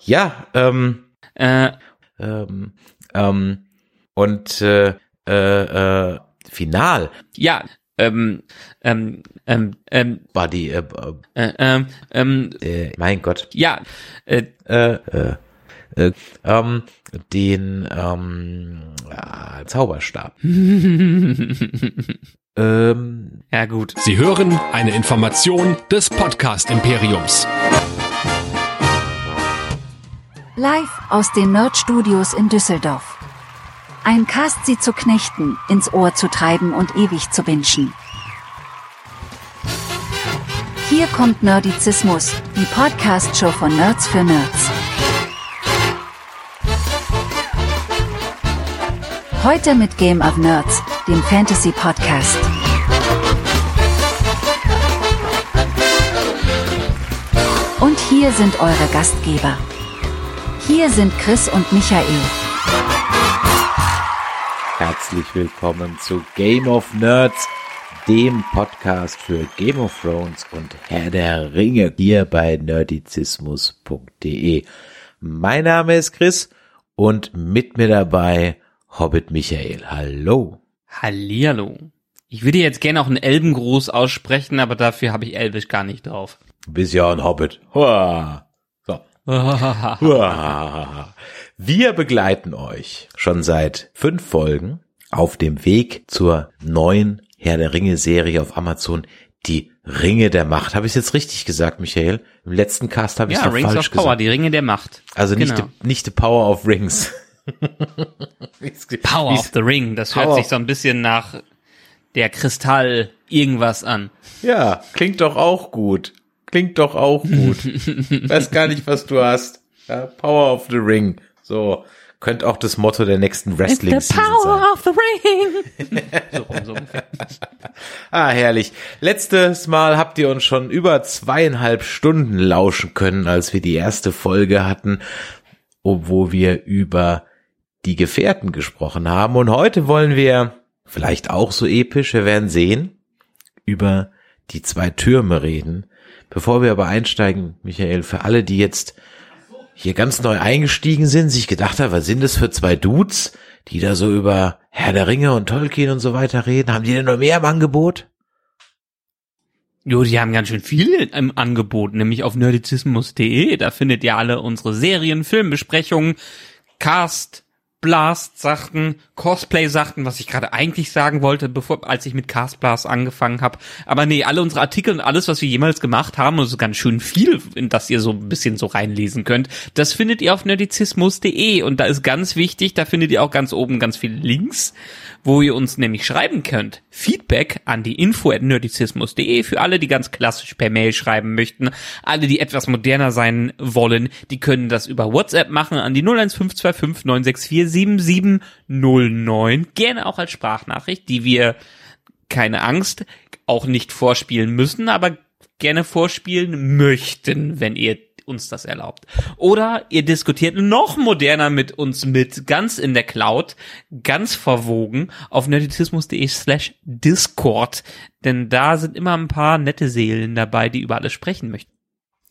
Ja, ähm, Äh, ähm, ähm, und äh, äh, äh, final. Ja, ähm, ähm, ähm, ähm, war die, äh, äh, ähm, ähm, äh, mein Gott, ja, äh, äh, äh, äh, ähm, den ähm, ja, Zauberstab. ähm, ja gut. Sie hören eine Information des Podcast Imperiums. Live aus den Nerd Studios in Düsseldorf. Ein Cast sie zu knechten, ins Ohr zu treiben und ewig zu wünschen. Hier kommt Nerdizismus, die Podcast-Show von Nerds für Nerds. Heute mit Game of Nerds, dem Fantasy-Podcast. Und hier sind eure Gastgeber. Hier sind Chris und Michael. herzlich willkommen zu Game of Nerds, dem Podcast für Game of Thrones und Herr der Ringe hier bei nerdizismus.de. Mein Name ist Chris und mit mir dabei Hobbit Michael. Hallo. Hallihallo. Ich würde jetzt gerne auch einen Elbengruß aussprechen, aber dafür habe ich Elbisch gar nicht drauf. Du bist ja ein Hobbit. Hua. Wir begleiten euch schon seit fünf Folgen auf dem Weg zur neuen Herr der Ringe Serie auf Amazon, die Ringe der Macht. Habe ich jetzt richtig gesagt, Michael? Im letzten Cast habe ich ja, Rings falsch of Power, gesagt. die Ringe der Macht. Also nicht, Genau. the, nicht the Power of Rings. Power of the Ring, das hört Power sich of- so ein bisschen nach der Kristall irgendwas an. Ja, klingt doch auch gut. Klingt doch auch gut. Weiß gar nicht, was du hast. Ja, Power of the Ring. So. Könnte auch das Motto der nächsten wrestling season sein. of the Ring. so rum, so ungefähr. Ah, herrlich. Letztes Mal habt ihr uns schon über zweieinhalb Stunden lauschen können, als wir die erste Folge hatten, wo wir über die Gefährten gesprochen haben. Und heute wollen wir, vielleicht auch so episch, wir werden sehen, über die zwei Türme reden. Bevor wir aber einsteigen, Michael, für alle, die jetzt hier ganz neu eingestiegen sind, sich gedacht haben, was sind das für zwei Dudes, die da so über Herr der Ringe und Tolkien und so weiter reden? Haben die denn noch mehr im Angebot? Jo, die haben ganz schön viel im Angebot, nämlich auf nerdizismus.de. Da findet ihr alle unsere Serien, Filmbesprechungen, Cast, Blast-Sachen, Cosplay-Sachen, was ich gerade eigentlich sagen wollte, bevor, als ich mit Cast Blast angefangen habe. Aber nee, alle unsere Artikel und alles, was wir jemals gemacht haben, also ganz schön viel, in das ihr so ein bisschen so reinlesen könnt, das findet ihr auf nerdizismus.de. Und da ist ganz wichtig, da findet ihr auch ganz oben ganz viele Links, wo ihr uns nämlich schreiben könnt. Feedback an die info at nerdizismus.de für alle, die ganz klassisch per Mail schreiben möchten. Alle, die etwas moderner sein wollen, die können das über WhatsApp machen an die 01525 964 7709. Gerne auch als Sprachnachricht, die wir, keine Angst, auch nicht vorspielen müssen, aber gerne vorspielen möchten, wenn ihr uns das erlaubt. Oder ihr diskutiert noch moderner mit uns mit, ganz in der Cloud, ganz verwogen, auf nerdizismus.de slash Discord. Denn da sind immer ein paar nette Seelen dabei, die über alles sprechen möchten.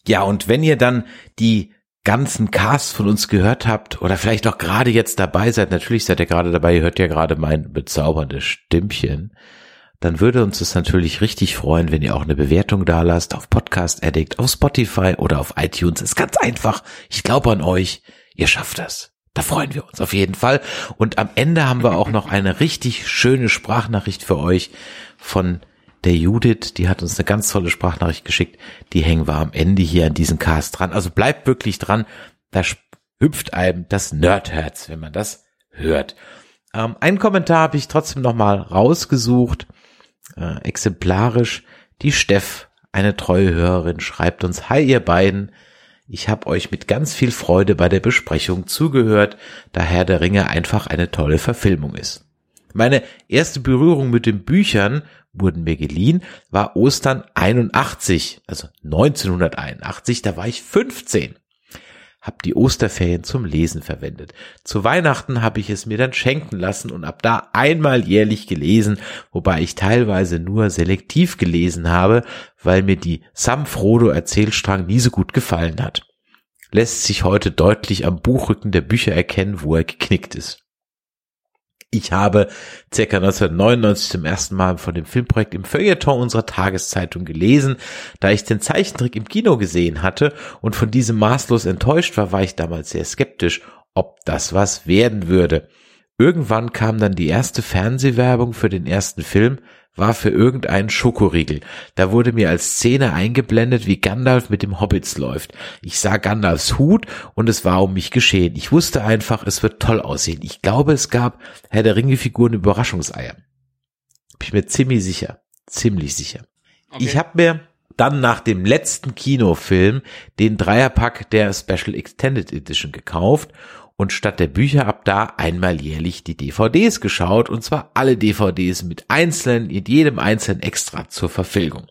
Ja, und wenn ihr dann die ganzen Casts von uns gehört habt oder vielleicht auch gerade jetzt dabei seid, natürlich seid ihr gerade dabei, ihr hört ja gerade mein bezauberndes Stimmchen, dann würde uns es natürlich richtig freuen, wenn ihr auch eine Bewertung da lasst auf Podcast Addict, auf Spotify oder auf iTunes. Ist ganz einfach. Ich glaube an euch. Ihr schafft das. Da freuen wir uns auf jeden Fall. Und am Ende haben wir auch noch eine richtig schöne Sprachnachricht für euch von der Judith. Die hat uns eine ganz tolle Sprachnachricht geschickt. Die hängen wir am Ende hier an diesen Cast dran. Also bleibt wirklich dran. Da hüpft einem das Nerdherz, wenn man das hört. Ähm, einen Kommentar habe ich trotzdem noch mal rausgesucht äh, exemplarisch. Die Steff, eine treue Hörerin, schreibt uns, Hi ihr beiden, ich habe euch mit ganz viel Freude bei der Besprechung zugehört, da Herr der Ringe einfach eine tolle Verfilmung ist. Meine erste Berührung mit den Büchern wurden mir geliehen, war Ostern 81, also 1981, da war ich 15 hab die Osterferien zum Lesen verwendet. Zu Weihnachten habe ich es mir dann schenken lassen und ab da einmal jährlich gelesen, wobei ich teilweise nur selektiv gelesen habe, weil mir die Sam Frodo Erzählstrang nie so gut gefallen hat. lässt sich heute deutlich am Buchrücken der Bücher erkennen, wo er geknickt ist. Ich habe circa 1999 zum ersten Mal von dem Filmprojekt im Feuilleton unserer Tageszeitung gelesen. Da ich den Zeichentrick im Kino gesehen hatte und von diesem maßlos enttäuscht war, war ich damals sehr skeptisch, ob das was werden würde. Irgendwann kam dann die erste Fernsehwerbung für den ersten Film, war für irgendeinen Schokoriegel. Da wurde mir als Szene eingeblendet, wie Gandalf mit dem Hobbits läuft. Ich sah Gandalfs Hut und es war um mich geschehen. Ich wusste einfach, es wird toll aussehen. Ich glaube, es gab Herr der Ringe Figuren Überraschungseier. Bin ich mir ziemlich sicher. Ziemlich sicher. Okay. Ich habe mir dann nach dem letzten Kinofilm den Dreierpack der Special Extended Edition gekauft und statt der Bücher ab da einmal jährlich die DVDs geschaut und zwar alle DVDs mit einzelnen, in jedem einzelnen Extra zur Verfilmung.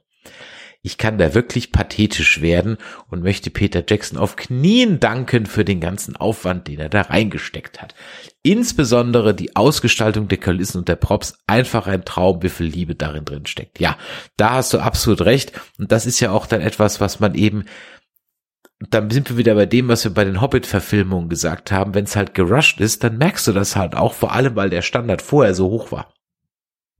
Ich kann da wirklich pathetisch werden und möchte Peter Jackson auf Knien danken für den ganzen Aufwand, den er da reingesteckt hat. Insbesondere die Ausgestaltung der Kulissen und der Props, einfach ein Traum, wie viel Liebe darin drin steckt. Ja, da hast du absolut recht. Und das ist ja auch dann etwas, was man eben dann sind wir wieder bei dem, was wir bei den Hobbit-Verfilmungen gesagt haben. Wenn es halt gerusht ist, dann merkst du das halt auch, vor allem weil der Standard vorher so hoch war.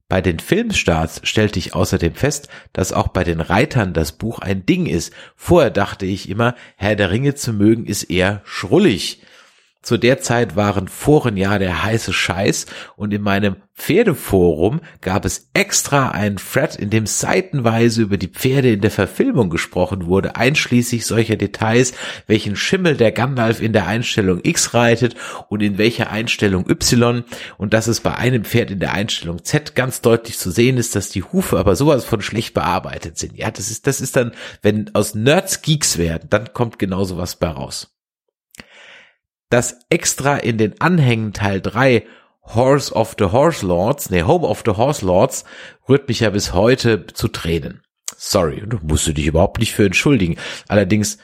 Bei den Filmstarts stellte ich außerdem fest, dass auch bei den Reitern das Buch ein Ding ist. Vorher dachte ich immer, Herr der Ringe zu mögen ist eher schrullig. Zu der Zeit waren Foren ja der heiße Scheiß und in meinem Pferdeforum gab es extra einen Thread, in dem seitenweise über die Pferde in der Verfilmung gesprochen wurde, einschließlich solcher Details, welchen Schimmel der Gandalf in der Einstellung X reitet und in welcher Einstellung Y und dass es bei einem Pferd in der Einstellung Z ganz deutlich zu sehen ist, dass die Hufe aber sowas von schlecht bearbeitet sind. Ja, das ist, das ist dann, wenn aus Nerds Geeks werden, dann kommt genau sowas bei raus dass extra in den Anhängen Teil 3 Horse of the Horse Lords, nee, Home of the Horse Lords, rührt mich ja bis heute zu Tränen. Sorry, du musst du dich überhaupt nicht für entschuldigen. Allerdings,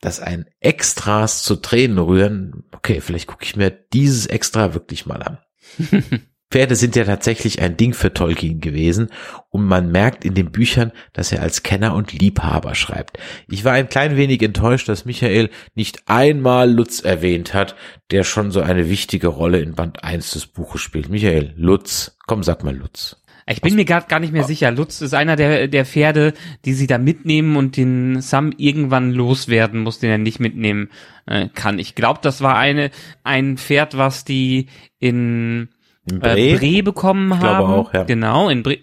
dass ein Extras zu Tränen rühren, okay, vielleicht gucke ich mir dieses Extra wirklich mal an. Pferde sind ja tatsächlich ein Ding für Tolkien gewesen und man merkt in den Büchern, dass er als Kenner und Liebhaber schreibt. Ich war ein klein wenig enttäuscht, dass Michael nicht einmal Lutz erwähnt hat, der schon so eine wichtige Rolle in Band 1 des Buches spielt. Michael, Lutz, komm, sag mal Lutz. Ich bin mir gerade gar nicht mehr sicher. Lutz ist einer der, der Pferde, die sie da mitnehmen und den Sam irgendwann loswerden muss, den er nicht mitnehmen äh, kann. Ich glaube, das war eine ein Pferd, was die in in Bre, äh, Bre bekommen ich haben. Auch, ja. Genau, in Bre,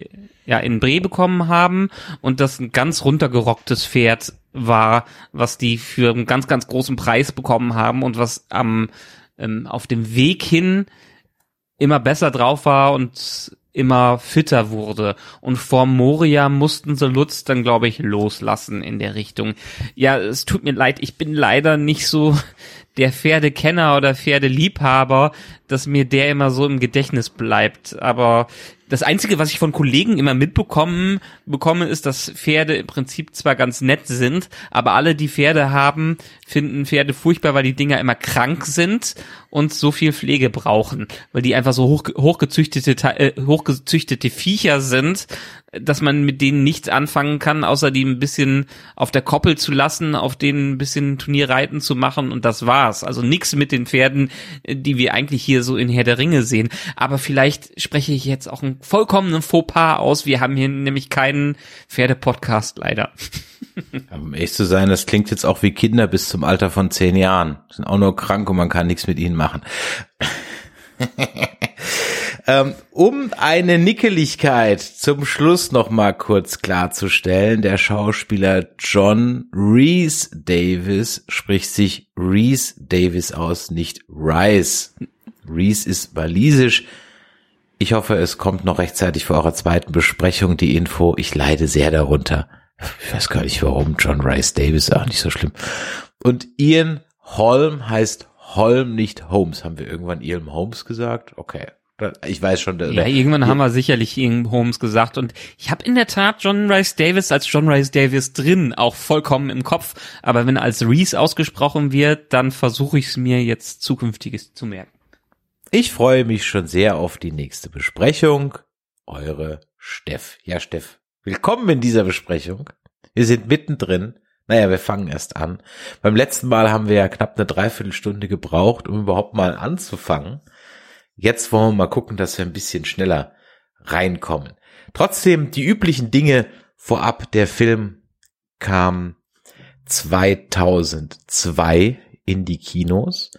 ja, in Bre bekommen haben und das ein ganz runtergerocktes Pferd war, was die für einen ganz, ganz großen Preis bekommen haben und was am ähm, auf dem Weg hin immer besser drauf war und immer fitter wurde. Und vor Moria mussten sie Lutz dann, glaube ich, loslassen in der Richtung. Ja, es tut mir leid, ich bin leider nicht so der Pferdekenner oder Pferdeliebhaber, dass mir der immer so im Gedächtnis bleibt. Aber das Einzige, was ich von Kollegen immer mitbekommen bekomme, ist, dass Pferde im Prinzip zwar ganz nett sind, aber alle, die Pferde haben, finden Pferde furchtbar, weil die Dinger immer krank sind und so viel Pflege brauchen, weil die einfach so hoch, hochgezüchtete, äh, hochgezüchtete Viecher sind, dass man mit denen nichts anfangen kann, außer die ein bisschen auf der Koppel zu lassen, auf denen ein bisschen Turnierreiten zu machen und das war's. Also nichts mit den Pferden, die wir eigentlich hier so in Herr der Ringe sehen. Aber vielleicht spreche ich jetzt auch einen vollkommenen Fauxpas aus. Wir haben hier nämlich keinen Pferdepodcast leider. um echt zu sein, das klingt jetzt auch wie Kinder bis zum Alter von zehn Jahren. Sind auch nur krank und man kann nichts mit ihnen machen. Ähm, um eine Nickeligkeit zum Schluss noch mal kurz klarzustellen, der Schauspieler John Reese Davis spricht sich Reese Davis aus, nicht Rice. Reese ist walisisch. Ich hoffe, es kommt noch rechtzeitig vor eurer zweiten Besprechung die Info. Ich leide sehr darunter. Ich weiß gar nicht warum. John Rice Davis, auch nicht so schlimm. Und Ian Holm heißt Holm, nicht Holmes. Haben wir irgendwann Ian Holmes gesagt? Okay. Ich weiß schon. Ja, irgendwann haben wir sicherlich Holmes gesagt und ich habe in der Tat John Rice Davis als John Rice Davis drin, auch vollkommen im Kopf. Aber wenn als Reese ausgesprochen wird, dann versuche ich es mir jetzt zukünftiges zu merken. Ich freue mich schon sehr auf die nächste Besprechung. Eure Steff. Ja, Steff. Willkommen in dieser Besprechung. Wir sind mittendrin Naja, wir fangen erst an. Beim letzten Mal haben wir ja knapp eine Dreiviertelstunde gebraucht, um überhaupt mal anzufangen. Jetzt wollen wir mal gucken, dass wir ein bisschen schneller reinkommen. Trotzdem die üblichen Dinge vorab. Der Film kam 2002 in die Kinos.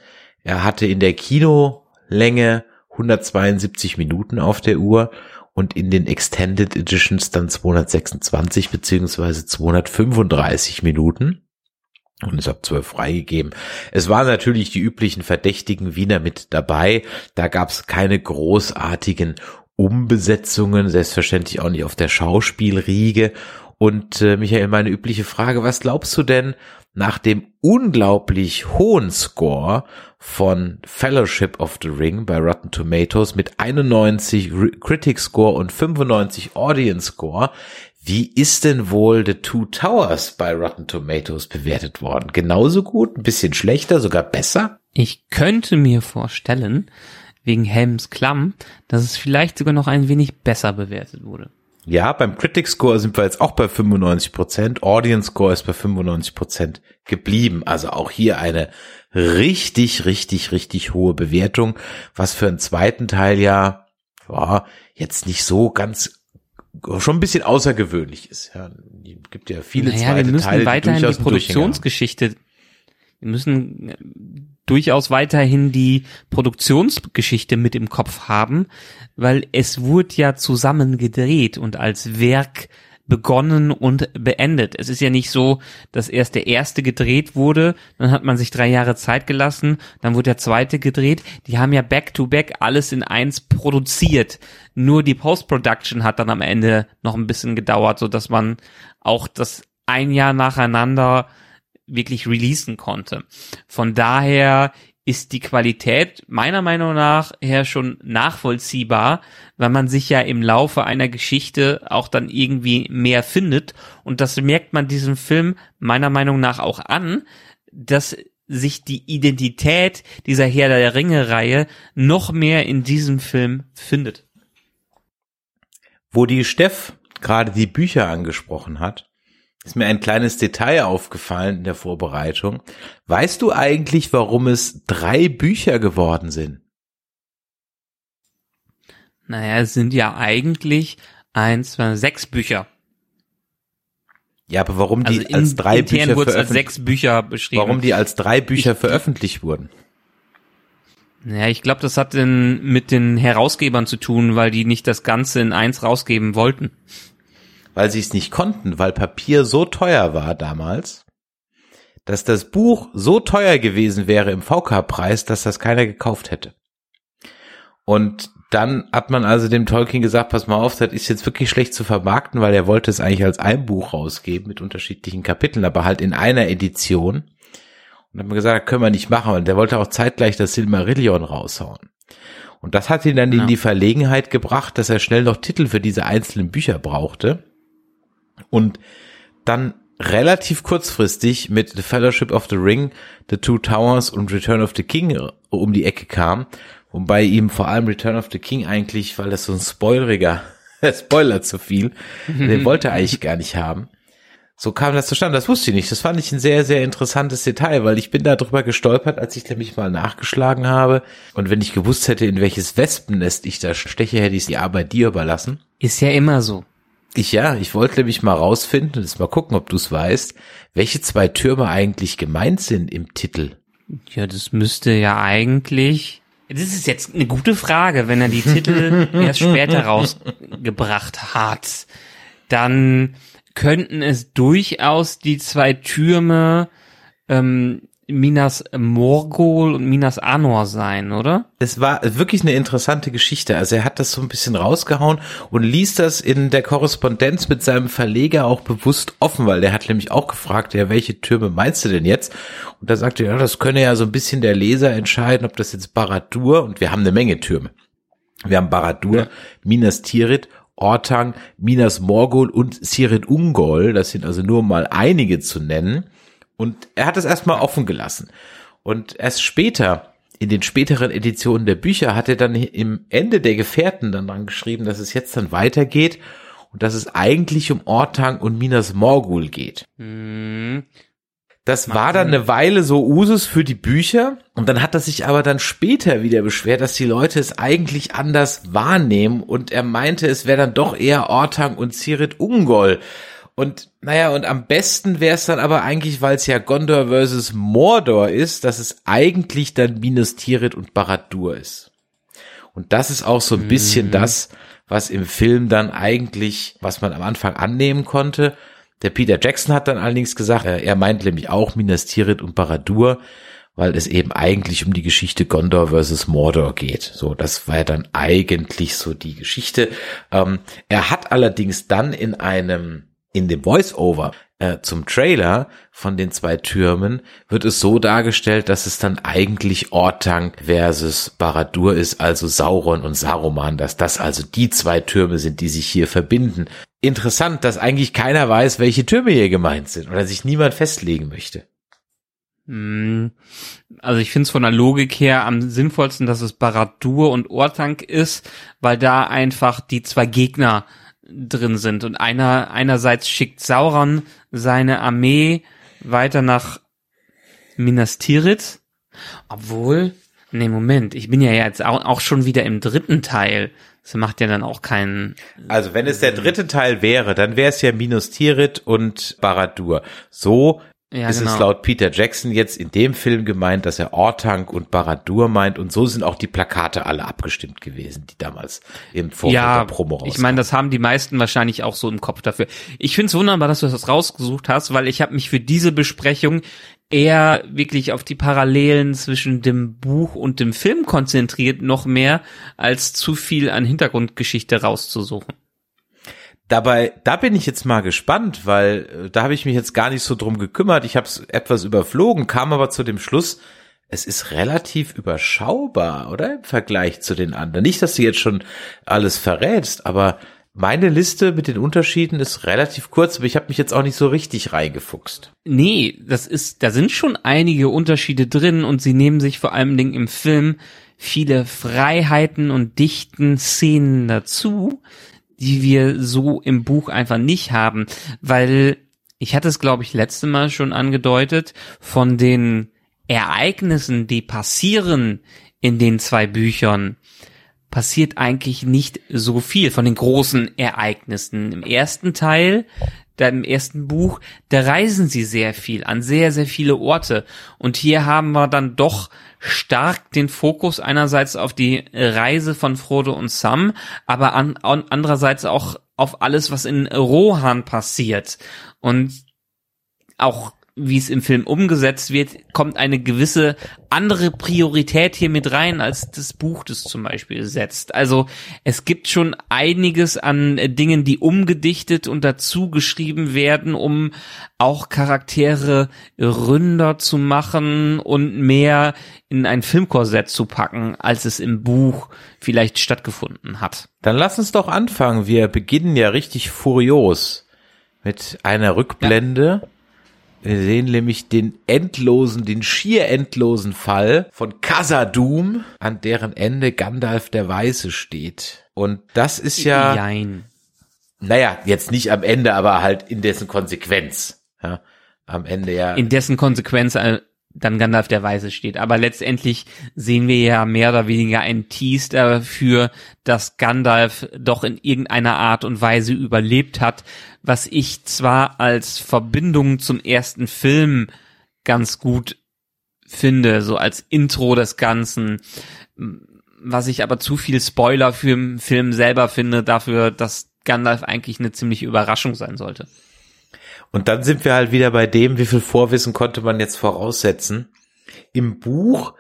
Er hatte in der Kinolänge 172 Minuten auf der Uhr und in den Extended Editions dann 226 beziehungsweise 235 Minuten und ist ab 12 freigegeben. Es waren natürlich die üblichen verdächtigen Wiener mit dabei. Da gab es keine großartigen Umbesetzungen, selbstverständlich auch nicht auf der Schauspielriege. Und äh, Michael, meine übliche Frage, was glaubst du denn nach dem unglaublich hohen Score von Fellowship of the Ring bei Rotten Tomatoes mit 91 Critic Score und 95 Audience Score. Wie ist denn wohl The Two Towers bei Rotten Tomatoes bewertet worden? Genauso gut, ein bisschen schlechter, sogar besser? Ich könnte mir vorstellen, wegen Helms Klamm, dass es vielleicht sogar noch ein wenig besser bewertet wurde. Ja, beim Critic Score sind wir jetzt auch bei 95% Audience Score ist bei 95% geblieben. Also auch hier eine richtig, richtig, richtig hohe Bewertung, was für einen zweiten Teil ja, ja jetzt nicht so ganz schon ein bisschen außergewöhnlich ist. Ja, es gibt ja viele naja, zweite wir müssen Teile, weiterhin die, die Produktionsgeschichte, wir müssen äh, durchaus weiterhin die Produktionsgeschichte mit im Kopf haben, weil es wurde ja zusammen gedreht und als Werk begonnen und beendet. Es ist ja nicht so, dass erst der erste gedreht wurde, dann hat man sich drei Jahre Zeit gelassen, dann wurde der zweite gedreht. Die haben ja back-to-back alles in eins produziert. Nur die Post-Production hat dann am Ende noch ein bisschen gedauert, so dass man auch das ein Jahr nacheinander wirklich releasen konnte. Von daher ist die Qualität meiner Meinung nach her schon nachvollziehbar, weil man sich ja im Laufe einer Geschichte auch dann irgendwie mehr findet. Und das merkt man diesem Film meiner Meinung nach auch an, dass sich die Identität dieser Herr der Ringe-Reihe noch mehr in diesem Film findet. Wo die Steff gerade die Bücher angesprochen hat, ist mir ein kleines Detail aufgefallen in der Vorbereitung. Weißt du eigentlich, warum es drei Bücher geworden sind? Naja, es sind ja eigentlich eins, zwei, sechs Bücher. Ja, aber warum die Also in, als drei Bücher wurde als veröffentlicht, sechs Bücher beschrieben. warum die als drei Bücher Ich- veröffentlicht wurden? Ja, ich glaube, das hat denn mit den Herausgebern zu tun, weil die nicht das Ganze in eins rausgeben wollten. Weil sie es nicht konnten, weil Papier so teuer war damals, dass das Buch so teuer gewesen wäre im VK-Preis, dass das keiner gekauft hätte. Und dann hat man also dem Tolkien gesagt, pass mal auf, das ist jetzt wirklich schlecht zu vermarkten, weil er wollte es eigentlich als ein Buch rausgeben mit unterschiedlichen Kapiteln, aber halt in einer Edition. Und dann hat man gesagt, das können wir nicht machen. Und der wollte auch zeitgleich das Silmarillion raushauen. Und das hat ihn dann Ja. in die Verlegenheit gebracht, dass er schnell noch Titel für diese einzelnen Bücher brauchte. Und dann relativ kurzfristig mit The Fellowship of the Ring, The Two Towers und Return of the King um die Ecke kam. Wobei ihm vor allem Return of the King eigentlich, weil das so ein spoileriger Spoiler zu viel, den wollte er eigentlich gar nicht haben. So kam das zustande, das wusste ich nicht. Das fand ich ein sehr, sehr interessantes Detail, weil ich bin da drüber gestolpert, als ich nämlich mal nachgeschlagen habe. Und wenn ich gewusst hätte, in welches Wespennest ich da steche, hätte ich die Arbeit dir überlassen. Ist ja immer so. Ich ja, ich wollte nämlich mal rausfinden, und jetzt mal gucken, ob du es weißt, welche zwei Türme eigentlich gemeint sind im Titel. Ja, das müsste ja eigentlich. Das ist jetzt eine gute Frage, wenn er die Titel erst später rausgebracht hat. Dann könnten es durchaus die zwei Türme ähm, Minas Morgul und Minas Anor sein, oder? Es war wirklich eine interessante Geschichte. Also er hat das so ein bisschen rausgehauen und ließ das in der Korrespondenz mit seinem Verleger auch bewusst offen, weil der hat nämlich auch gefragt, ja, welche Türme meinst du denn jetzt? Und da sagte er, ja, das könne ja so ein bisschen der Leser entscheiden, ob das jetzt Baradur und wir haben eine Menge Türme. Wir haben Baradur, Minas Tirith, Ortang, Minas Morgul und Sirit Ungol. Das sind also nur mal einige zu nennen. Und er hat es erstmal offen gelassen. Und erst später, in den späteren Editionen der Bücher, hat er dann im Ende der Gefährten dann dran geschrieben, dass es jetzt dann weitergeht. und dass es eigentlich um Ortang und Minas Morgul geht. Hm. Das war dann eine Weile so Usus für die Bücher und dann hat er sich aber dann später wieder beschwert, dass die Leute es eigentlich anders wahrnehmen und er meinte, es wäre dann doch eher Ortang und Cirit Ungol. Und naja, und am besten wäre es dann aber eigentlich, weil es ja Gondor versus Mordor ist, dass es eigentlich dann Minas Tirith und Barad-dûr ist. Und das ist auch so ein bisschen das, was im Film dann eigentlich, was man am Anfang annehmen konnte. Der Peter Jackson hat dann allerdings gesagt, er, er meint nämlich auch Minas Tirith und Barad-dûr, weil es eben eigentlich um die Geschichte Gondor versus Mordor geht. So, das war ja dann eigentlich so die Geschichte. Ähm, er hat allerdings dann in einem in dem Voice-Over äh, zum Trailer von den zwei Türmen wird es so dargestellt, dass es dann eigentlich Ortang versus Baradur ist, also Sauron und Saruman, dass das also die zwei Türme sind, die sich hier verbinden. Interessant, dass eigentlich keiner weiß, welche Türme hier gemeint sind oder sich niemand festlegen möchte. Hm. Also ich finde es von der Logik her am sinnvollsten, dass es Baradur und Ortank ist, weil da einfach die zwei Gegner drin sind. Und einer, einerseits schickt Sauron seine Armee weiter nach Minas Tirith, obwohl, nee, Moment, ich bin ja jetzt auch, schon wieder im dritten Teil. Das macht ja dann auch keinen. Also wenn es der dritte Teil wäre, dann wäre es ja Minas Tirith und Baradur. So Ja, ist genau. es laut Peter Jackson jetzt in dem Film gemeint, dass er Ortank und Baradur meint und so sind auch die Plakate alle abgestimmt gewesen, die damals im Vorfeld ja, der Promo ich meine, das haben die meisten wahrscheinlich auch so im Kopf dafür. Ich finde es wunderbar, dass du das rausgesucht hast, weil ich habe mich für diese Besprechung eher wirklich auf die Parallelen zwischen dem Buch und dem Film konzentriert, noch mehr als zu viel an Hintergrundgeschichte rauszusuchen. Dabei, da bin ich jetzt mal gespannt, weil äh, da habe ich mich jetzt gar nicht so drum gekümmert. Ich habe es etwas überflogen, kam aber zu dem Schluss, es ist relativ überschaubar, oder? Im Vergleich zu den anderen. Nicht, dass du jetzt schon alles verrätst, aber meine Liste mit den Unterschieden ist relativ kurz, aber ich habe mich jetzt auch nicht so richtig reingefuchst. Nee, das ist, da sind schon einige Unterschiede drin und sie nehmen sich vor allen Dingen im Film viele Freiheiten und dichten Szenen dazu, die wir so im Buch einfach nicht haben, weil ich hatte es, glaube ich, letzte Mal schon angedeutet, von den Ereignissen, die passieren in den zwei Büchern, passiert eigentlich nicht so viel von den großen Ereignissen. Im ersten Teil, im ersten Buch, da reisen sie sehr viel an sehr, sehr viele Orte. Und hier haben wir dann doch stark den Fokus einerseits auf die Reise von Frodo und Sam, aber an, an, andererseits auch auf alles, was in Rohan passiert. Und auch wie es im Film umgesetzt wird, kommt eine gewisse andere Priorität hier mit rein, als das Buch das zum Beispiel setzt. Also es gibt schon einiges an äh, Dingen, die umgedichtet und dazu geschrieben werden, um auch Charaktere ründer zu machen und mehr in ein Filmkorsett zu packen, als es im Buch vielleicht stattgefunden hat. Dann lass uns doch anfangen. Wir beginnen ja richtig furios mit einer Rückblende. Wir sehen nämlich den endlosen, den schier endlosen Fall von Khazad-dûm, an deren Ende Gandalf der Weiße steht. Und das ist ja, Jein. naja, jetzt nicht am Ende, aber halt in dessen Konsequenz. Ja, am Ende ja. in dessen Konsequenz äh, dann Gandalf der Weise steht. Aber letztendlich sehen wir ja mehr oder weniger einen Tease dafür, dass Gandalf doch in irgendeiner Art und Weise überlebt hat, was ich zwar als Verbindung zum ersten Film ganz gut finde, so als Intro des Ganzen, was ich aber zu viel Spoiler für den Film selber finde, dafür, dass Gandalf eigentlich eine ziemliche Überraschung sein sollte. Und dann sind wir halt wieder bei dem, wie viel Vorwissen konnte man jetzt voraussetzen. Im Buch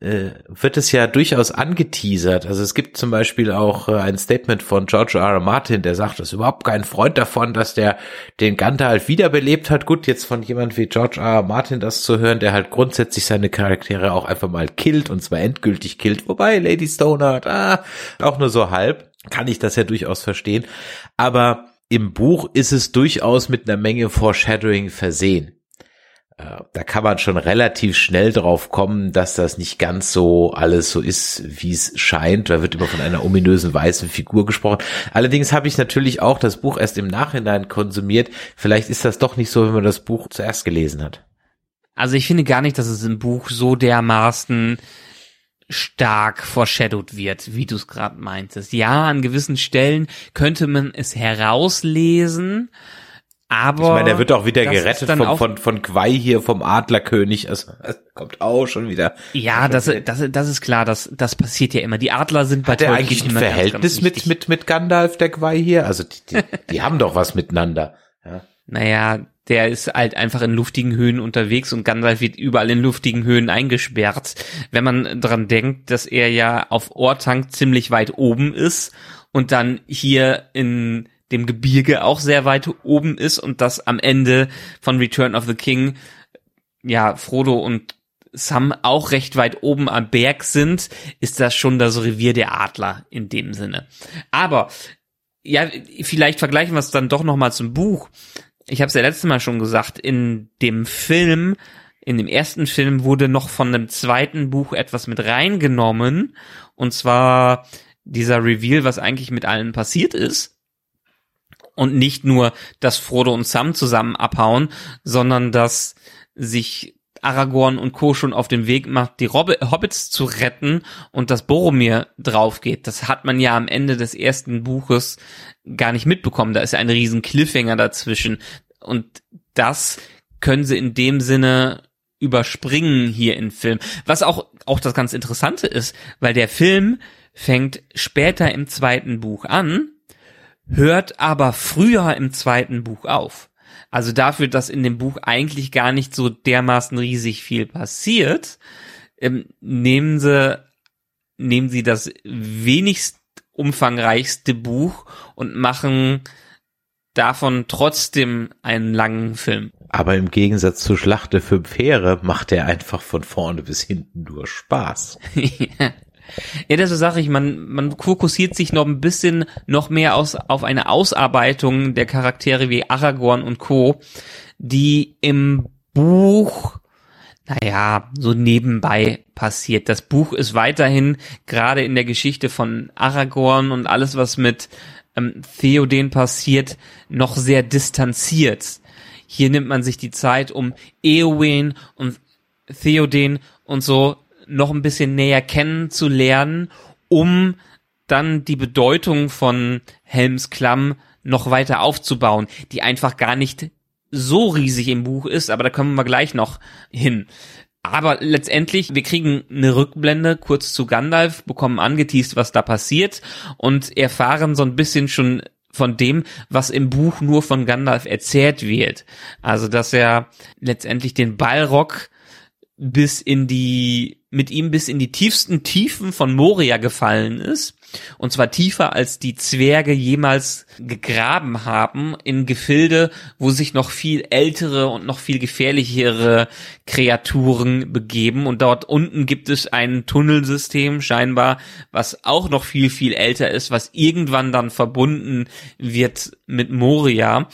äh, wird es ja durchaus angeteasert. Also es gibt zum Beispiel auch äh, ein Statement von George R. R. Martin, der sagt, er ist überhaupt kein Freund davon, dass der den Gandalf wiederbelebt hat. Gut, jetzt von jemand wie George R. R. Martin das zu hören, der halt grundsätzlich seine Charaktere auch einfach mal killt und zwar endgültig killt. Wobei Lady Stoneheart, ah, auch nur so halb, kann ich das ja durchaus verstehen. Aber im Buch ist es durchaus mit einer Menge Foreshadowing versehen. äh, da kann man schon relativ schnell drauf kommen, dass das nicht ganz so alles so ist, wie es scheint. Da wird immer von einer ominösen weißen Figur gesprochen. Allerdings habe ich natürlich auch das Buch erst im Nachhinein konsumiert. Vielleicht ist das doch nicht so, wenn man das Buch zuerst gelesen hat. Also ich finde gar nicht, dass es im Buch so dermaßen stark foreshadowed wird, wie du es gerade meintest. Ja, an gewissen Stellen könnte man es herauslesen, aber. Ich meine, der wird auch wieder gerettet von, auch, von, von Quai hier, vom Adlerkönig. Also, kommt auch schon wieder. Ja, schon das, wieder. das, das ist klar, das, das passiert ja immer. Die Adler sind bei Hat der eigentlich ein Verhältnis ganz, ganz mit, mit, mit Gandalf, der Quai hier? Also, die, die, die haben doch was miteinander. Ja. Naja, der ist halt einfach in luftigen Höhen unterwegs und Gandalf wird überall in luftigen Höhen eingesperrt. Wenn man dran denkt, dass er ja auf Ortank ziemlich weit oben ist und dann hier in dem Gebirge auch sehr weit oben ist und das am Ende von Return of the King ja Frodo und Sam auch recht weit oben am Berg sind, ist das schon das Revier der Adler in dem Sinne. Aber ja, vielleicht vergleichen wir es dann doch noch mal zum Buch. Ich habe es ja letztes Mal schon gesagt, in dem Film, in dem ersten Film wurde noch von dem zweiten Buch etwas mit reingenommen. Und zwar dieser Reveal, was eigentlich mit allen passiert ist. Und nicht nur, dass Frodo und Sam zusammen abhauen, sondern dass sich Aragorn und Co. schon auf den Weg macht, die Hobbits zu retten und dass Boromir drauf geht. Das hat man ja am Ende des ersten Buches gar nicht mitbekommen. Da ist ja ein riesen Cliffhanger dazwischen. Und das können sie in dem Sinne überspringen hier im Film. Was auch, auch das ganz Interessante ist, weil der Film fängt später im zweiten Buch an hört aber früher im zweiten Buch auf. Also dafür, dass in dem Buch eigentlich gar nicht so dermaßen riesig viel passiert, ähm, nehmen sie, nehmen sie das wenigst umfangreichste Buch und machen davon trotzdem einen langen Film. Aber im Gegensatz zu Schlacht der fünf Heere macht er einfach von vorne bis hinten nur Spaß. Ja, das sage ich, man, man fokussiert sich noch ein bisschen noch mehr aus, auf eine Ausarbeitung der Charaktere wie Aragorn und Co., die im Buch, naja, so nebenbei passiert. Das Buch ist weiterhin gerade in der Geschichte von Aragorn und alles, was mit ähm, Theoden passiert, noch sehr distanziert. Hier nimmt man sich die Zeit, um Eowyn und Theoden und so noch ein bisschen näher kennenzulernen, um dann die Bedeutung von Helms Klamm noch weiter aufzubauen, die einfach gar nicht so riesig im Buch ist, aber da kommen wir gleich noch hin. Aber letztendlich, wir kriegen eine Rückblende kurz zu Gandalf, bekommen angeteased, was da passiert und erfahren so ein bisschen schon von dem, was im Buch nur von Gandalf erzählt wird. Also, dass er letztendlich den Balrog bis in die mit ihm bis in die tiefsten Tiefen von Moria gefallen ist. Und zwar tiefer als die Zwerge jemals gegraben haben in Gefilde, wo sich noch viel ältere und noch viel gefährlichere Kreaturen begeben. Und dort unten gibt es ein Tunnelsystem scheinbar, was auch noch viel, viel älter ist, was irgendwann dann verbunden wird mit Moria.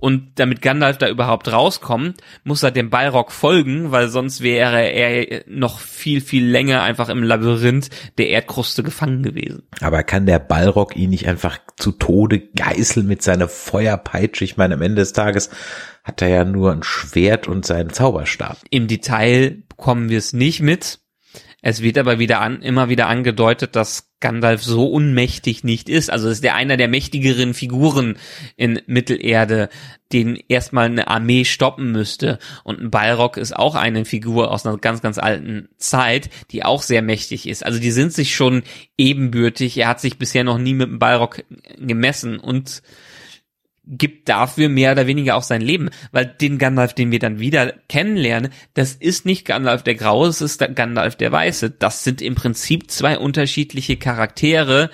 Und damit Gandalf da überhaupt rauskommt, muss er dem Balrog folgen, weil sonst wäre er noch viel, viel länger einfach im Labyrinth der Erdkruste gefangen gewesen. Aber kann der Balrog ihn nicht einfach zu Tode geißeln mit seiner Feuerpeitsche? Ich meine, am Ende des Tages hat er ja nur ein Schwert und seinen Zauberstab. Im Detail bekommen wir es nicht mit. Es wird aber wieder an, immer wieder angedeutet, dass Gandalf so unmächtig nicht ist. Also ist der einer der mächtigeren Figuren in Mittelerde, den erstmal eine Armee stoppen müsste. Und ein Balrog ist auch eine Figur aus einer ganz, ganz alten Zeit, die auch sehr mächtig ist. Also die sind sich schon ebenbürtig. Er hat sich bisher noch nie mit dem Balrog gemessen und gibt dafür mehr oder weniger auch sein Leben, weil den Gandalf, den wir dann wieder kennenlernen, das ist nicht Gandalf der Graue, es ist Gandalf der Weiße. Das sind im Prinzip zwei unterschiedliche Charaktere,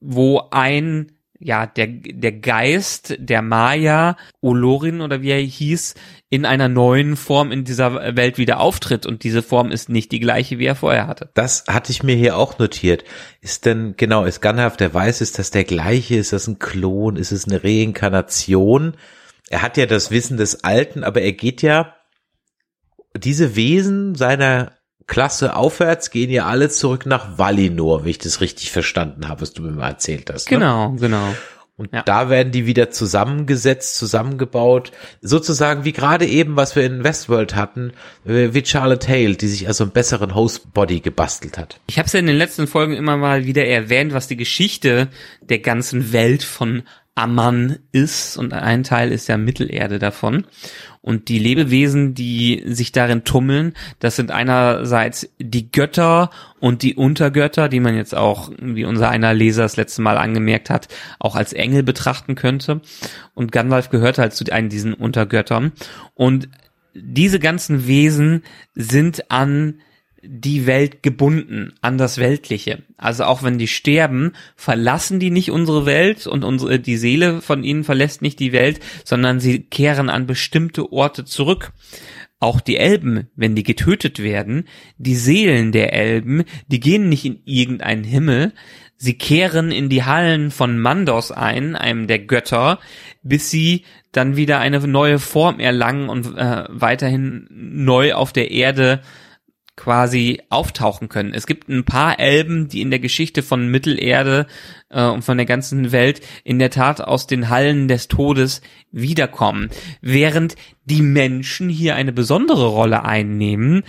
wo ein ja, der, der Geist der Maya, Olorin oder wie er hieß, in einer neuen Form in dieser Welt wieder auftritt und diese Form ist nicht die gleiche, wie er vorher hatte. Das hatte ich mir hier auch notiert. Ist denn, genau, ist Gandalf der Weiß, ist das der gleiche? Ist das ein Klon? Ist es eine Reinkarnation? Er hat ja das Wissen des Alten, aber er geht ja diese Wesen seiner Klasse aufwärts gehen ja alle zurück nach Valinor, wenn ich das richtig verstanden habe, was du mir mal erzählt hast. Ne? Genau, genau. Und Ja. da werden die wieder zusammengesetzt, zusammengebaut, sozusagen wie gerade eben, was wir in Westworld hatten, äh, wie Charlotte Hale, die sich also einen besseren Hostbody gebastelt hat. Ich habe es ja in den letzten Folgen immer mal wieder erwähnt, was die Geschichte der ganzen Welt von Amman ist. Und ein Teil ist ja Mittelerde davon. Und die Lebewesen, die sich darin tummeln, das sind einerseits die Götter und die Untergötter, die man jetzt auch, wie unser einer Leser das letzte Mal angemerkt hat, auch als Engel betrachten könnte. Und Gandalf gehört halt zu einen diesen Untergöttern. Und diese ganzen Wesen sind an die Welt gebunden, an das Weltliche. Also auch wenn die sterben, verlassen die nicht unsere Welt und unsere, die Seele von ihnen verlässt nicht die Welt, sondern sie kehren an bestimmte Orte zurück. Auch die Elben, wenn die getötet werden, die Seelen der Elben, die gehen nicht in irgendeinen Himmel, sie kehren in die Hallen von Mandos ein, einem der Götter, bis sie dann wieder eine neue Form erlangen und äh, weiterhin neu auf der Erde quasi auftauchen können. Es gibt ein paar Elben, die in der Geschichte von Mittelerde äh, und von der ganzen Welt in der Tat aus den Hallen des Todes wiederkommen, während die Menschen hier eine besondere Rolle einnehmen,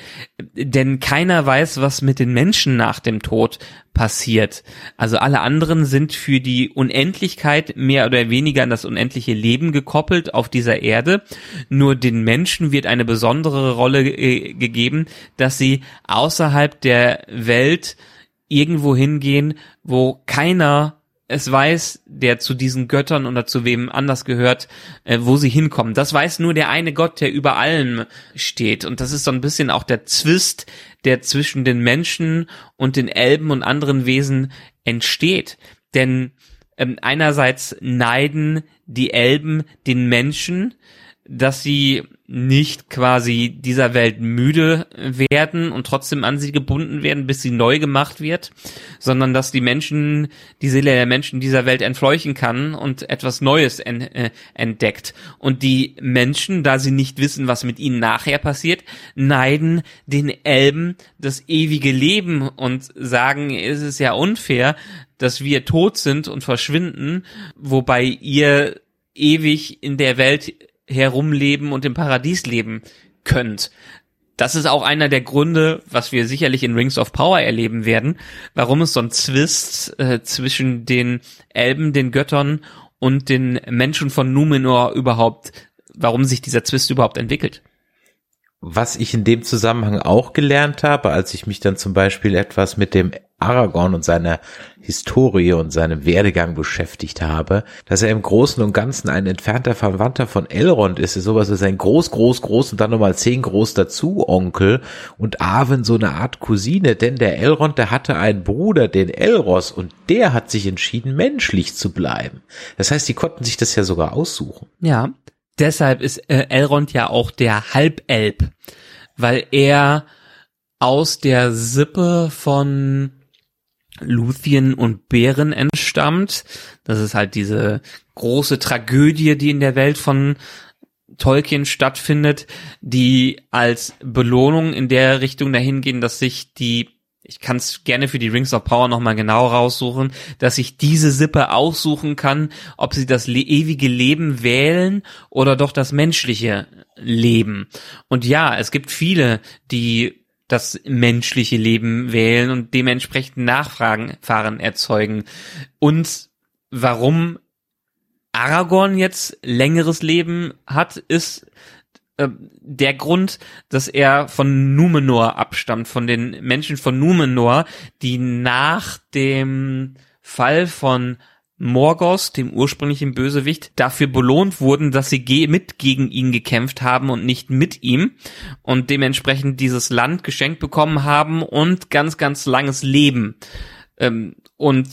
denn keiner weiß, was mit den Menschen nach dem Tod passiert. Also alle anderen sind für die Unendlichkeit mehr oder weniger an das unendliche Leben gekoppelt auf dieser Erde. Nur den Menschen wird eine besondere Rolle äh, gegeben, dass sie außerhalb der Welt irgendwo hingehen, wo keiner es weiß, der zu diesen Göttern oder zu wem anders gehört, äh, wo sie hinkommen. Das weiß nur der eine Gott, der über allem steht. Und das ist so ein bisschen auch der Zwist, der zwischen den Menschen und den Elben und anderen Wesen entsteht. Denn ähm, einerseits neiden die Elben den Menschen, dass sie nicht quasi dieser Welt müde werden und trotzdem an sie gebunden werden, bis sie neu gemacht wird, sondern dass die Menschen, die Seele der Menschen dieser Welt entfleuchen kann und etwas Neues äh, entdeckt. Und die Menschen, da sie nicht wissen, was mit ihnen nachher passiert, neiden den Elben das ewige Leben und sagen, es ist ja unfair, dass wir tot sind und verschwinden, wobei ihr ewig in der Welt herumleben und im Paradies leben könnt. Das ist auch einer der Gründe, was wir sicherlich in Rings of Power erleben werden, warum es so ein Zwist äh, zwischen den Elben, den Göttern und den Menschen von Numenor überhaupt, warum sich dieser Zwist überhaupt entwickelt. Was ich in dem Zusammenhang auch gelernt habe, als ich mich dann zum Beispiel etwas mit dem Aragorn und seiner Historie und seinem Werdegang beschäftigt habe, dass er im Großen und Ganzen ein entfernter Verwandter von Elrond ist, ist sowas wie sein groß, groß, groß und dann nochmal zehn groß dazu Onkel und Arwen so eine Art Cousine, denn der Elrond, der hatte einen Bruder, den Elros, und der hat sich entschieden, menschlich zu bleiben. Das heißt, die konnten sich das ja sogar aussuchen. Ja, deshalb ist äh, Elrond ja auch der Halbelb, weil er aus der Sippe von Luthien und Bären entstammt. Das ist halt diese große Tragödie, die in der Welt von Tolkien stattfindet, die als Belohnung in der Richtung dahin gehen, dass sich die ich kann es gerne für die Rings of Power nochmal genau raussuchen, dass ich diese Sippe aussuchen kann, ob sie das le ewige Leben wählen oder doch das menschliche Leben. Und ja, es gibt viele, die das menschliche Leben wählen und dementsprechend Nachfragen erzeugen. Und warum Aragorn jetzt längeres Leben hat, ist äh, der Grund, dass er von Numenor abstammt, von den Menschen von Numenor, die nach dem Fall von Morgoth, dem ursprünglichen Bösewicht, dafür belohnt wurden, dass sie ge mit gegen ihn gekämpft haben und nicht mit ihm und dementsprechend dieses Land geschenkt bekommen haben und ganz, ganz langes Leben. Ähm, und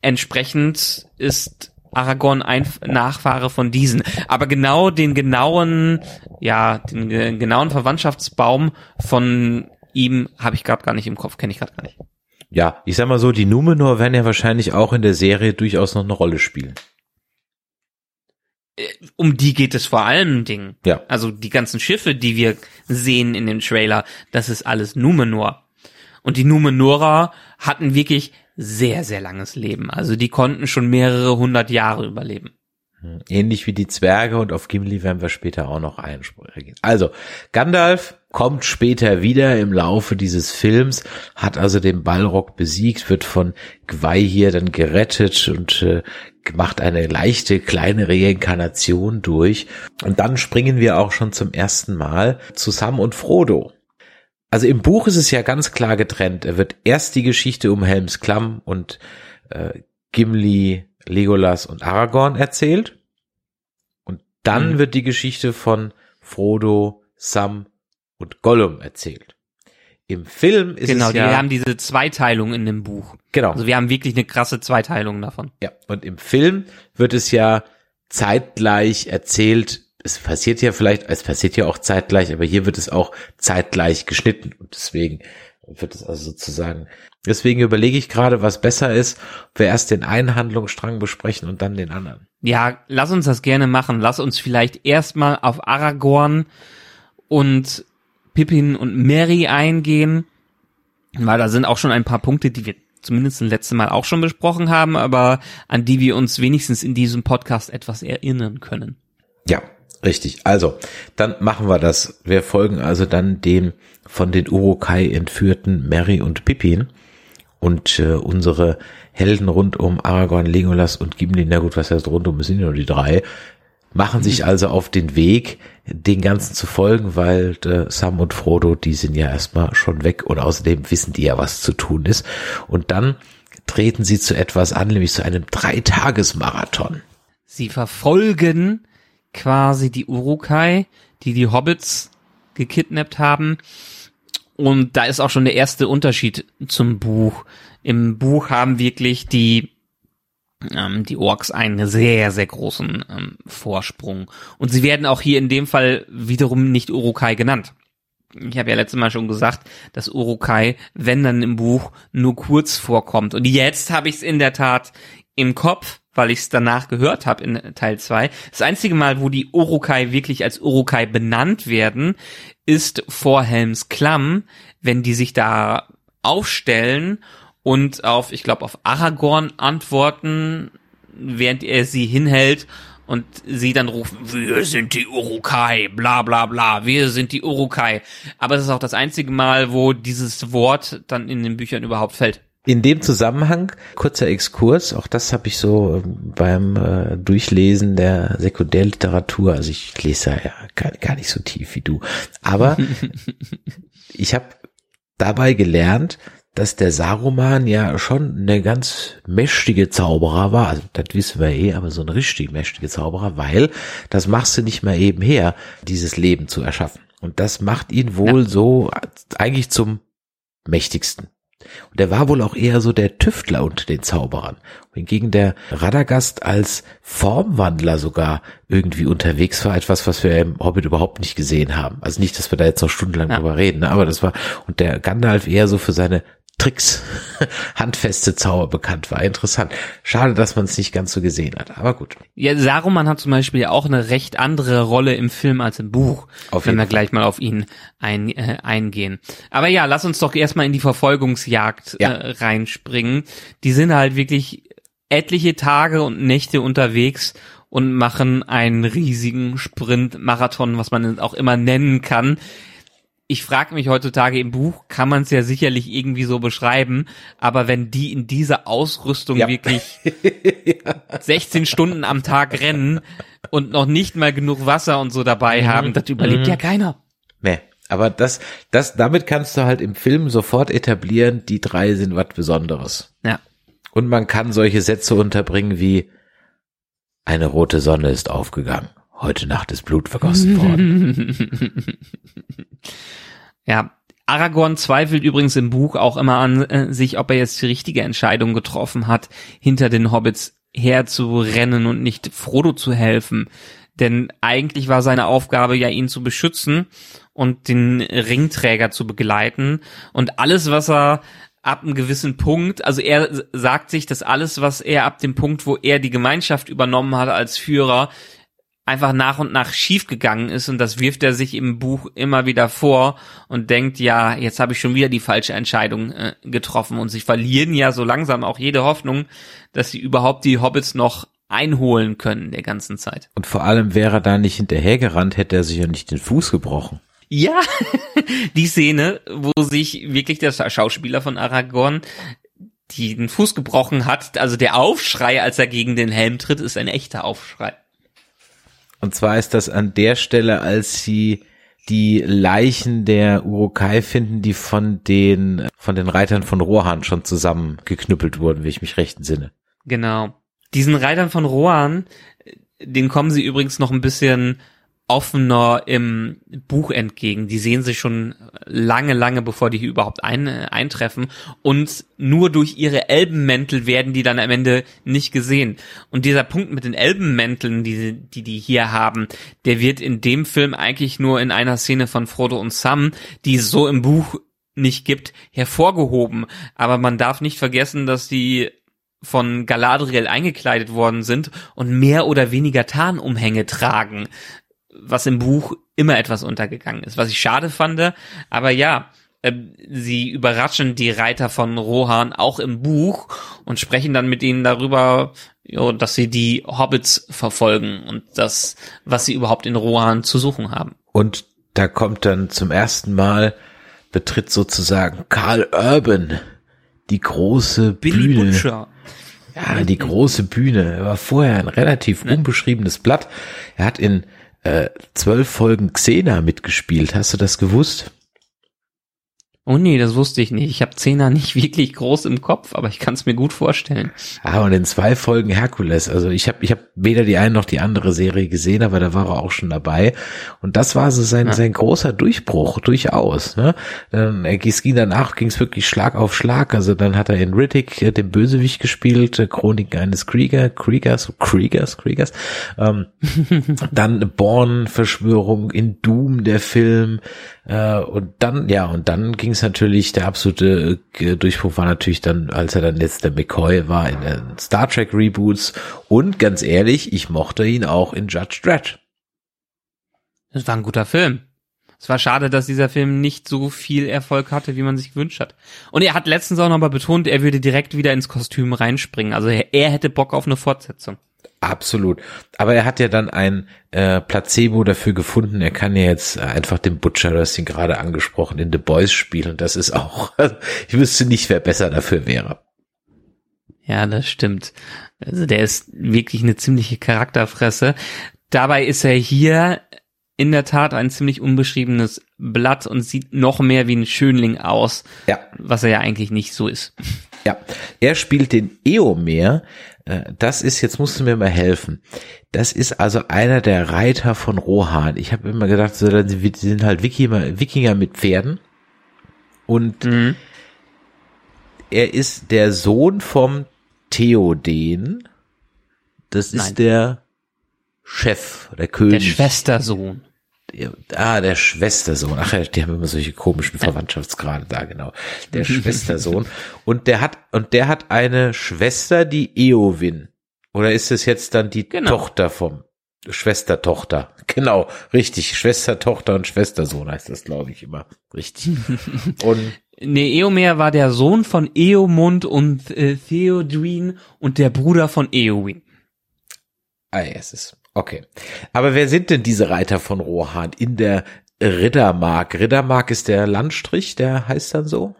entsprechend ist Aragorn ein Nachfahre von diesen. Aber genau den genauen, ja, den ge- genauen Verwandtschaftsbaum von ihm habe ich gerade gar nicht im Kopf, kenne ich gerade gar nicht. Ja, ich sag mal so, die Numenor werden ja wahrscheinlich auch in der Serie durchaus noch eine Rolle spielen. um die geht es vor allem Dingen. Ja. Also die ganzen Schiffe, die wir sehen in dem Trailer, das ist alles Numenor. Und die Numenorer hatten wirklich sehr, sehr langes Leben. Also die konnten schon mehrere hundert Jahre überleben. Ähnlich wie die Zwerge und auf Gimli werden wir später auch noch einsprechen. Also, Gandalf kommt später wieder im Laufe dieses Films, hat also den Balrog besiegt, wird von Gwei hier dann gerettet und äh, macht eine leichte kleine Reinkarnation durch. Und dann springen wir auch schon zum ersten Mal zu Sam und Frodo. Also im Buch ist es ja ganz klar getrennt. Er wird erst die Geschichte um Helms Klamm und äh, Gimli, Legolas und Aragorn erzählt. Und dann Mhm. wird die Geschichte von Frodo, Sam und Gollum erzählt. Im Film ist genau, es die ja haben diese Zweiteilung in dem Buch. genau Also wir haben wirklich eine krasse Zweiteilung davon. ja und im Film wird es ja zeitgleich erzählt. Es passiert ja vielleicht, es passiert ja auch zeitgleich, aber hier wird es auch zeitgleich geschnitten und deswegen wird es also sozusagen. Deswegen überlege ich gerade, was besser ist, ob wir erst den einen Handlungsstrang besprechen und dann den anderen. Ja, lass uns das gerne machen. Lass uns vielleicht erstmal auf Aragorn und Pippin und Mary eingehen, weil da sind auch schon ein paar Punkte, die wir zumindest das letzte Mal auch schon besprochen haben, aber an die wir uns wenigstens in diesem Podcast etwas erinnern können. Ja, richtig. Also, dann machen wir das. Wir folgen also dann dem von den Urukai entführten Mary und Pippin und äh, unsere Helden rund um Aragorn, Legolas und Gimli, na gut, was heißt rund um, sind nur die drei, machen sich also auf den Weg, den Ganzen zu folgen, weil äh, Sam und Frodo, die sind ja erstmal schon weg und außerdem wissen die ja, was zu tun ist. Und dann treten sie zu etwas an, nämlich zu einem Dreitagesmarathon. Sie verfolgen quasi die Urukai, die die Hobbits gekidnappt haben. Und da ist auch schon der erste Unterschied zum Buch. Im Buch haben wirklich die ähm, die Orks einen sehr, sehr großen ähm, Vorsprung. Und sie werden auch hier in dem Fall wiederum nicht Urukai genannt. Ich habe ja letztes Mal schon gesagt, dass Urukai, wenn dann im Buch, nur kurz vorkommt. Und jetzt habe ich es in der Tat im Kopf, weil ich es danach gehört habe in Teil 2. Das einzige Mal, wo die Urukai wirklich als Urukai benannt werden, ist vor Helms Klamm, wenn die sich da aufstellen und auf, ich glaube, auf Aragorn antworten, während er sie hinhält und sie dann rufen, wir sind die Urukai, bla bla bla, wir sind die Urukai. Aber das ist auch das einzige Mal, wo dieses Wort dann in den Büchern überhaupt fällt. In dem Zusammenhang, kurzer Exkurs, auch das habe ich so ähm, beim äh, Durchlesen der Sekundärliteratur, also ich lese ja gar, gar nicht so tief wie du, aber ich habe dabei gelernt, dass der Saruman ja schon eine ganz mächtige Zauberer war. Also das wissen wir eh, aber so ein richtig mächtige Zauberer, weil das machst du nicht mal eben her, dieses Leben zu erschaffen. Und das macht ihn wohl so eigentlich zum mächtigsten. Und er war wohl auch eher so der Tüftler unter den Zauberern. Hingegen der Radagast als Formwandler sogar irgendwie unterwegs war, etwas, was wir im Hobbit überhaupt nicht gesehen haben. Also nicht, dass wir da jetzt noch stundenlang Ja. drüber reden, ne? aber das war, und der Gandalf eher so für seine Tricks, handfeste Zauber bekannt war. Interessant. Schade, dass man es nicht ganz so gesehen hat, aber gut. Ja, Saruman hat zum Beispiel ja auch eine recht andere Rolle im Film als im Buch, Auf wenn wir Fall. gleich mal auf ihn ein, äh, eingehen. Aber ja, lass uns doch erstmal in die Verfolgungsjagd Ja. äh, reinspringen. Die sind halt wirklich etliche Tage und Nächte unterwegs und machen einen riesigen Sprint-Marathon, was man auch immer nennen kann. Ich frage mich heutzutage im Buch, kann man es ja sicherlich irgendwie so beschreiben, aber wenn die in dieser Ausrüstung Ja. wirklich 16 Stunden am Tag rennen und noch nicht mal genug Wasser und so dabei haben, das überlebt ja keiner. Nee. Aber das, das, damit kannst du halt im Film sofort etablieren, die drei sind was Besonderes. Ja. Und man kann solche Sätze unterbringen wie eine rote Sonne ist aufgegangen. Heute Nacht ist Blut vergossen worden. Ja, Aragorn zweifelt übrigens im Buch auch immer an äh, sich, ob er jetzt die richtige Entscheidung getroffen hat, hinter den Hobbits herzurennen und nicht Frodo zu helfen. Denn eigentlich war seine Aufgabe ja, ihn zu beschützen und den Ringträger zu begleiten. Und alles, was er ab einem gewissen Punkt, also er sagt sich, dass alles, was er ab dem Punkt, wo er die Gemeinschaft übernommen hat als Führer, einfach nach und nach schiefgegangen ist und das wirft er sich im Buch immer wieder vor und denkt, ja, jetzt habe ich schon wieder die falsche Entscheidung äh, getroffen und sie verlieren ja so langsam auch jede Hoffnung, dass sie überhaupt die Hobbits noch einholen können der ganzen Zeit. Und vor allem wäre er da nicht hinterhergerannt, hätte er sich ja nicht den Fuß gebrochen. Ja, die Szene, wo sich wirklich der Schauspieler von Aragorn den Fuß gebrochen hat, also der Aufschrei, als er gegen den Helm tritt, ist ein echter Aufschrei. Und zwar ist das an der Stelle, als sie die Leichen der Urukai finden, die von den, von den Reitern von Rohan schon zusammengeknüppelt wurden, wie ich mich recht entsinne. Genau. Diesen Reitern von Rohan, den kommen sie übrigens noch ein bisschen offener im Buch entgegen. Die sehen sich schon lange, lange bevor die hier überhaupt ein, äh, eintreffen. Und nur durch ihre Elbenmäntel werden die dann am Ende nicht gesehen. Und dieser Punkt mit den Elbenmänteln, die, die die hier haben, der wird in dem Film eigentlich nur in einer Szene von Frodo und Sam, die es so im Buch nicht gibt, hervorgehoben. Aber man darf nicht vergessen, dass die von Galadriel eingekleidet worden sind und mehr oder weniger Tarnumhänge tragen was im Buch immer etwas untergegangen ist, was ich schade fand. Aber ja, äh, sie überraschen die Reiter von Rohan auch im Buch und sprechen dann mit ihnen darüber, jo, dass sie die Hobbits verfolgen und das, was sie überhaupt in Rohan zu suchen haben. Und da kommt dann zum ersten Mal, betritt sozusagen Karl Urban die große Billy Bühne. Butcher. Ja, die große Bühne. Er war vorher ein relativ unbeschriebenes Blatt. Er hat in äh, zwölf Folgen Xena mitgespielt. Hast du das gewusst? Oh nee, das wusste ich nicht. Ich habe Zehner nicht wirklich groß im Kopf, aber ich kann es mir gut vorstellen. Ah, und in zwei Folgen Herkules. Also ich habe ich hab weder die eine noch die andere Serie gesehen, aber da war er auch schon dabei. Und das war so sein, Ja. sein großer Durchbruch, durchaus. Ne? Dann, äh, es ging danach, ging es wirklich Schlag auf Schlag. Also dann hat er in Riddick äh, den Bösewicht gespielt, äh, Chronik eines Krieger, Kriegers, Kriegers, Kriegers. Ähm, dann Born-Verschwörung in Doom, der Film. Äh, und dann, ja, und dann ging es natürlich, der absolute äh, Durchbruch war natürlich dann, als er dann jetzt der McCoy war in den Star Trek Reboots. Und ganz ehrlich, ich mochte ihn auch in Judge Dredd. Das war ein guter Film. Es war schade, dass dieser Film nicht so viel Erfolg hatte, wie man sich gewünscht hat. Und er hat letztens auch nochmal betont, er würde direkt wieder ins Kostüm reinspringen. Also er, er hätte Bock auf eine Fortsetzung. Absolut. Aber er hat ja dann ein äh, Placebo dafür gefunden. Er kann ja jetzt äh, einfach den Butcher, du hast ihn gerade angesprochen, in The Boys spielen. Das ist auch, ich wüsste nicht, wer besser dafür wäre. Ja, das stimmt. Also der ist wirklich eine ziemliche Charakterfresse. Dabei ist er hier in der Tat ein ziemlich unbeschriebenes Blatt und sieht noch mehr wie ein Schönling aus, Ja. was er ja eigentlich nicht so ist. Ja, er spielt den Eomer. Äh, Das ist, jetzt musst du mir mal helfen. Das ist also einer der Reiter von Rohan. Ich habe immer gedacht, so, die sind halt Wikinger, Wikinger mit Pferden. Und Mhm. er ist der Sohn vom Theoden. Das ist Nein. der Chef, der Der König. Schwestersohn. Ah, der Schwestersohn. Ach ja, die haben immer solche komischen Verwandtschaftsgrade da, genau. Der Schwestersohn. Und der hat, und der hat eine Schwester, die Eowyn. Oder ist es jetzt dann die Genau. Tochter vom Schwestertochter? Genau, richtig. Schwestertochter und Schwestersohn heißt das, glaube ich, immer. Richtig. Und Nee, Eomer war der Sohn von Eomund und äh, Theodrin und der Bruder von Eowyn. Ah, ja, es ist. Okay. Aber wer sind denn diese Reiter von Rohan in der Riddermark? Riddermark ist der Landstrich, der heißt dann so?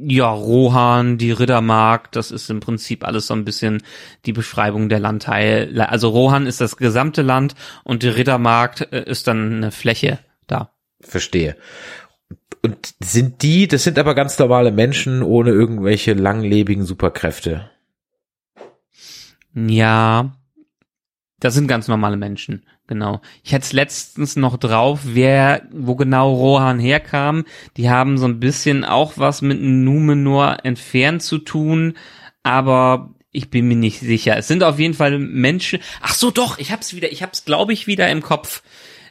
Ja, Rohan, die Riddermark, das ist im Prinzip alles so ein bisschen die Beschreibung der Landteile. Also Rohan ist das gesamte Land und die Riddermark äh, ist dann eine Fläche da. Verstehe. Und sind die, das sind aber ganz normale Menschen ohne irgendwelche langlebigen Superkräfte. Ja, das sind ganz normale Menschen, genau. Ich hatte letztens noch drauf, wer, wo genau Rohan herkam. Die haben so ein bisschen auch was mit Numenor entfernt zu tun, aber ich bin mir nicht sicher. Es sind auf jeden Fall Menschen. Ach so, doch, ich hab's wieder, ich hab's, glaube ich, wieder im Kopf.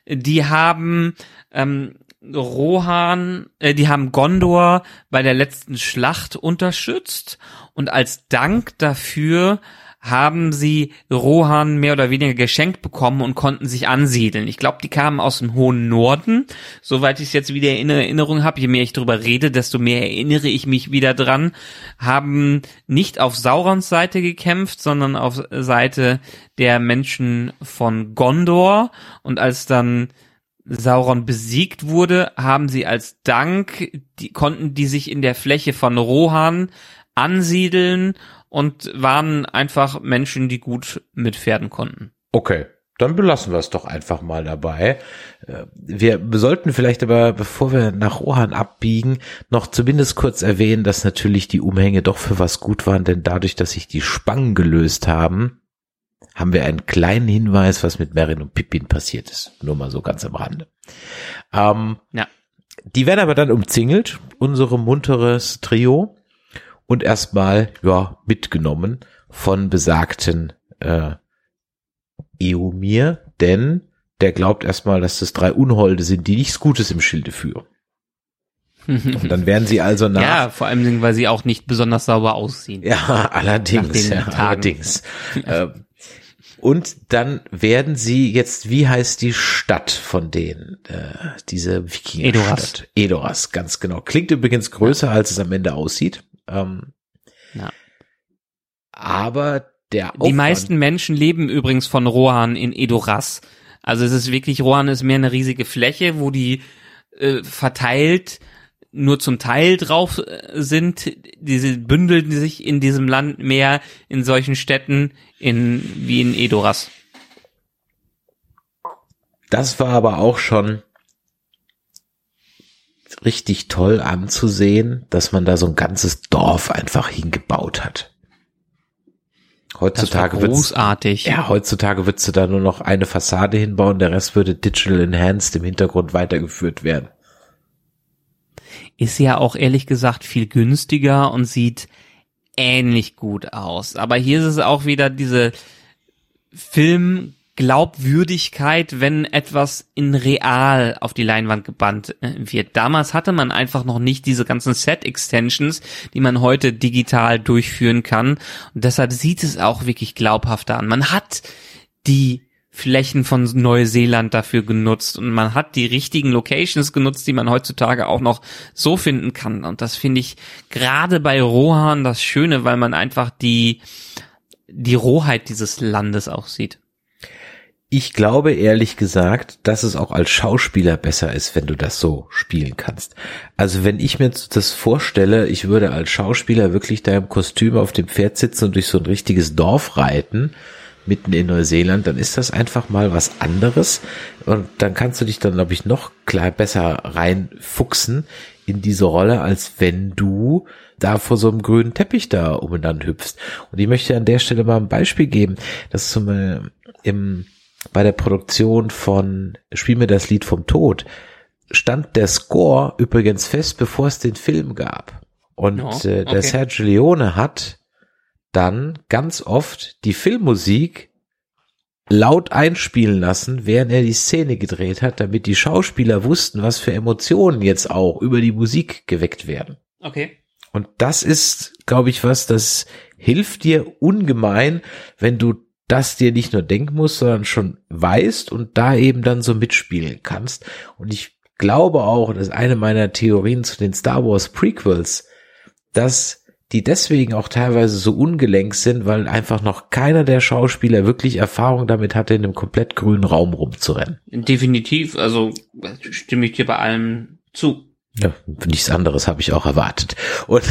Die haben ähm, Rohan, äh, die haben Gondor bei der letzten Schlacht unterstützt und als Dank dafür haben sie Rohan mehr oder weniger geschenkt bekommen und konnten sich ansiedeln. Ich glaube, die kamen aus dem hohen Norden, soweit ich es jetzt wieder in Erinnerung habe. Je mehr ich darüber rede, desto mehr erinnere ich mich wieder dran. Haben nicht auf Saurons Seite gekämpft, sondern auf Seite der Menschen von Gondor. Und als dann Sauron besiegt wurde, haben sie als Dank, die, konnten die sich in der Fläche von Rohan ansiedeln und waren einfach Menschen, die gut mit Pferden konnten. Okay, dann belassen wir es doch einfach mal dabei. Äh, wir sollten vielleicht aber, bevor wir nach Rohan abbiegen, noch zumindest kurz erwähnen, dass natürlich die Umhänge doch für was gut waren, denn dadurch, dass sich die Spangen gelöst haben, haben wir einen kleinen Hinweis, was mit Merin und Pippin passiert ist. Nur mal so ganz am Rande. Ähm, ja. Die werden aber dann umzingelt, unsere munteres Trio und erstmal ja mitgenommen von besagten äh, Eomir, denn der glaubt erstmal, dass das drei Unholde sind, die nichts Gutes im Schilde führen. Und dann werden sie also nach. Ja, vor allem, weil sie auch nicht besonders sauber aussehen. Ja, allerdings, ja, allerdings. ähm, und dann werden sie jetzt, wie heißt die Stadt von denen? Äh, diese Wikinger-Stadt. Edoras. Edoras, ganz genau. Klingt übrigens größer, als es am Ende aussieht. Ähm, ja. Aber der Aufwand Die meisten Menschen leben übrigens von Rohan in Edoras. Also es ist wirklich, Rohan ist mehr eine riesige Fläche, wo die äh, verteilt nur zum Teil drauf äh, sind. Diese bündeln sich in diesem Land mehr in solchen Städten in, wie in Edoras. Das war aber auch schon richtig toll anzusehen, dass man da so ein ganzes Dorf einfach hingebaut hat. Heutzutage wird großartig. Ja, heutzutage würdest du da nur noch eine Fassade hinbauen, der Rest würde digital enhanced im Hintergrund weitergeführt werden. Ist ja auch ehrlich gesagt viel günstiger und sieht ähnlich gut aus. Aber hier ist es auch wieder diese Film Glaubwürdigkeit, wenn etwas in real auf die Leinwand gebannt äh, wird. Damals hatte man einfach noch nicht diese ganzen Set-Extensions, die man heute digital durchführen kann. Und deshalb sieht es auch wirklich glaubhafter an. Man hat die Flächen von Neuseeland dafür genutzt und man hat die richtigen Locations genutzt, die man heutzutage auch noch so finden kann. Und das finde ich gerade bei Rohan das Schöne, weil man einfach die, die Rohheit dieses Landes auch sieht. Ich glaube ehrlich gesagt, dass es auch als Schauspieler besser ist, wenn du das so spielen kannst. Also wenn ich mir das vorstelle, ich würde als Schauspieler wirklich da im Kostüm auf dem Pferd sitzen und durch so ein richtiges Dorf reiten, mitten in Neuseeland, dann ist das einfach mal was anderes. Und dann kannst du dich dann, glaube ich, noch klar besser reinfuchsen in diese Rolle, als wenn du da vor so einem grünen Teppich da um dann hüpfst. Und ich möchte an der Stelle mal ein Beispiel geben, dass zum Beispiel im bei der Produktion von Spiel mir das Lied vom Tod stand der Score übrigens fest, bevor es den Film gab. Und okay. äh, der Sergio Leone hat dann ganz oft die Filmmusik laut einspielen lassen, während er die Szene gedreht hat, damit die Schauspieler wussten, was für Emotionen jetzt auch über die Musik geweckt werden. Okay. Und das ist, glaube ich, was, das hilft dir ungemein, wenn du das dir nicht nur denken musst, sondern schon weißt und da eben dann so mitspielen kannst. Und ich glaube auch, das ist eine meiner Theorien zu den Star Wars Prequels, dass die deswegen auch teilweise so ungelenk sind, weil einfach noch keiner der Schauspieler wirklich Erfahrung damit hatte, in einem komplett grünen Raum rumzurennen. Definitiv, also stimme ich dir bei allem zu. Ja, nichts anderes habe ich auch erwartet. Und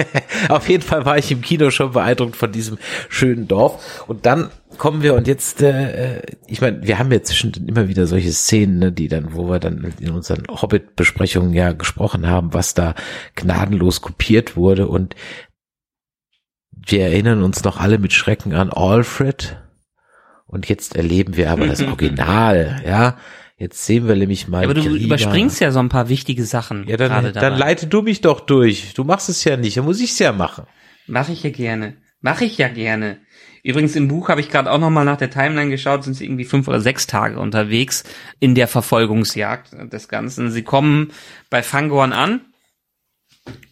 auf jeden Fall war ich im Kino schon beeindruckt von diesem schönen Dorf. Und dann kommen wir und jetzt, äh, ich meine, wir haben ja zwischendurch immer wieder solche Szenen, ne, die dann, wo wir dann in unseren Hobbit-Besprechungen ja gesprochen haben, was da gnadenlos kopiert wurde. Und wir erinnern uns noch alle mit Schrecken an Alfred. Und jetzt erleben wir aber das Original, ja Jetzt sehen wir nämlich mal. Ja, aber du Grima. überspringst ja so ein paar wichtige Sachen. Ja, dann, dann leite du mich doch durch. Du machst es ja nicht, dann muss ich es ja machen. Mache ich ja gerne. Mache ich ja gerne. Übrigens im Buch habe ich gerade auch noch mal nach der Timeline geschaut, sind sie irgendwie fünf oder sechs Tage unterwegs in der Verfolgungsjagd des Ganzen. Sie kommen bei Fangorn an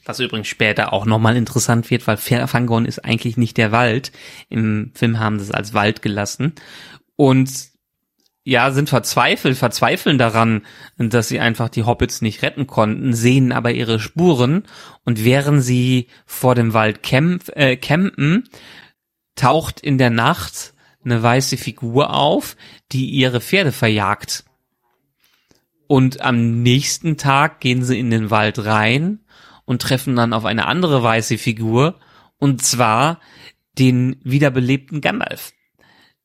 Was übrigens später auch nochmal interessant wird, weil Fangorn ist eigentlich nicht der Wald. Im Film haben sie es als Wald gelassen. Und ja, sind verzweifelt, verzweifeln daran, dass sie einfach die Hobbits nicht retten konnten, sehen aber ihre Spuren und während sie vor dem Wald kämpf, äh, campen, taucht in der Nacht eine weiße Figur auf, die ihre Pferde verjagt. Und am nächsten Tag gehen sie in den Wald rein und treffen dann auf eine andere weiße Figur, und zwar den wiederbelebten Gandalf,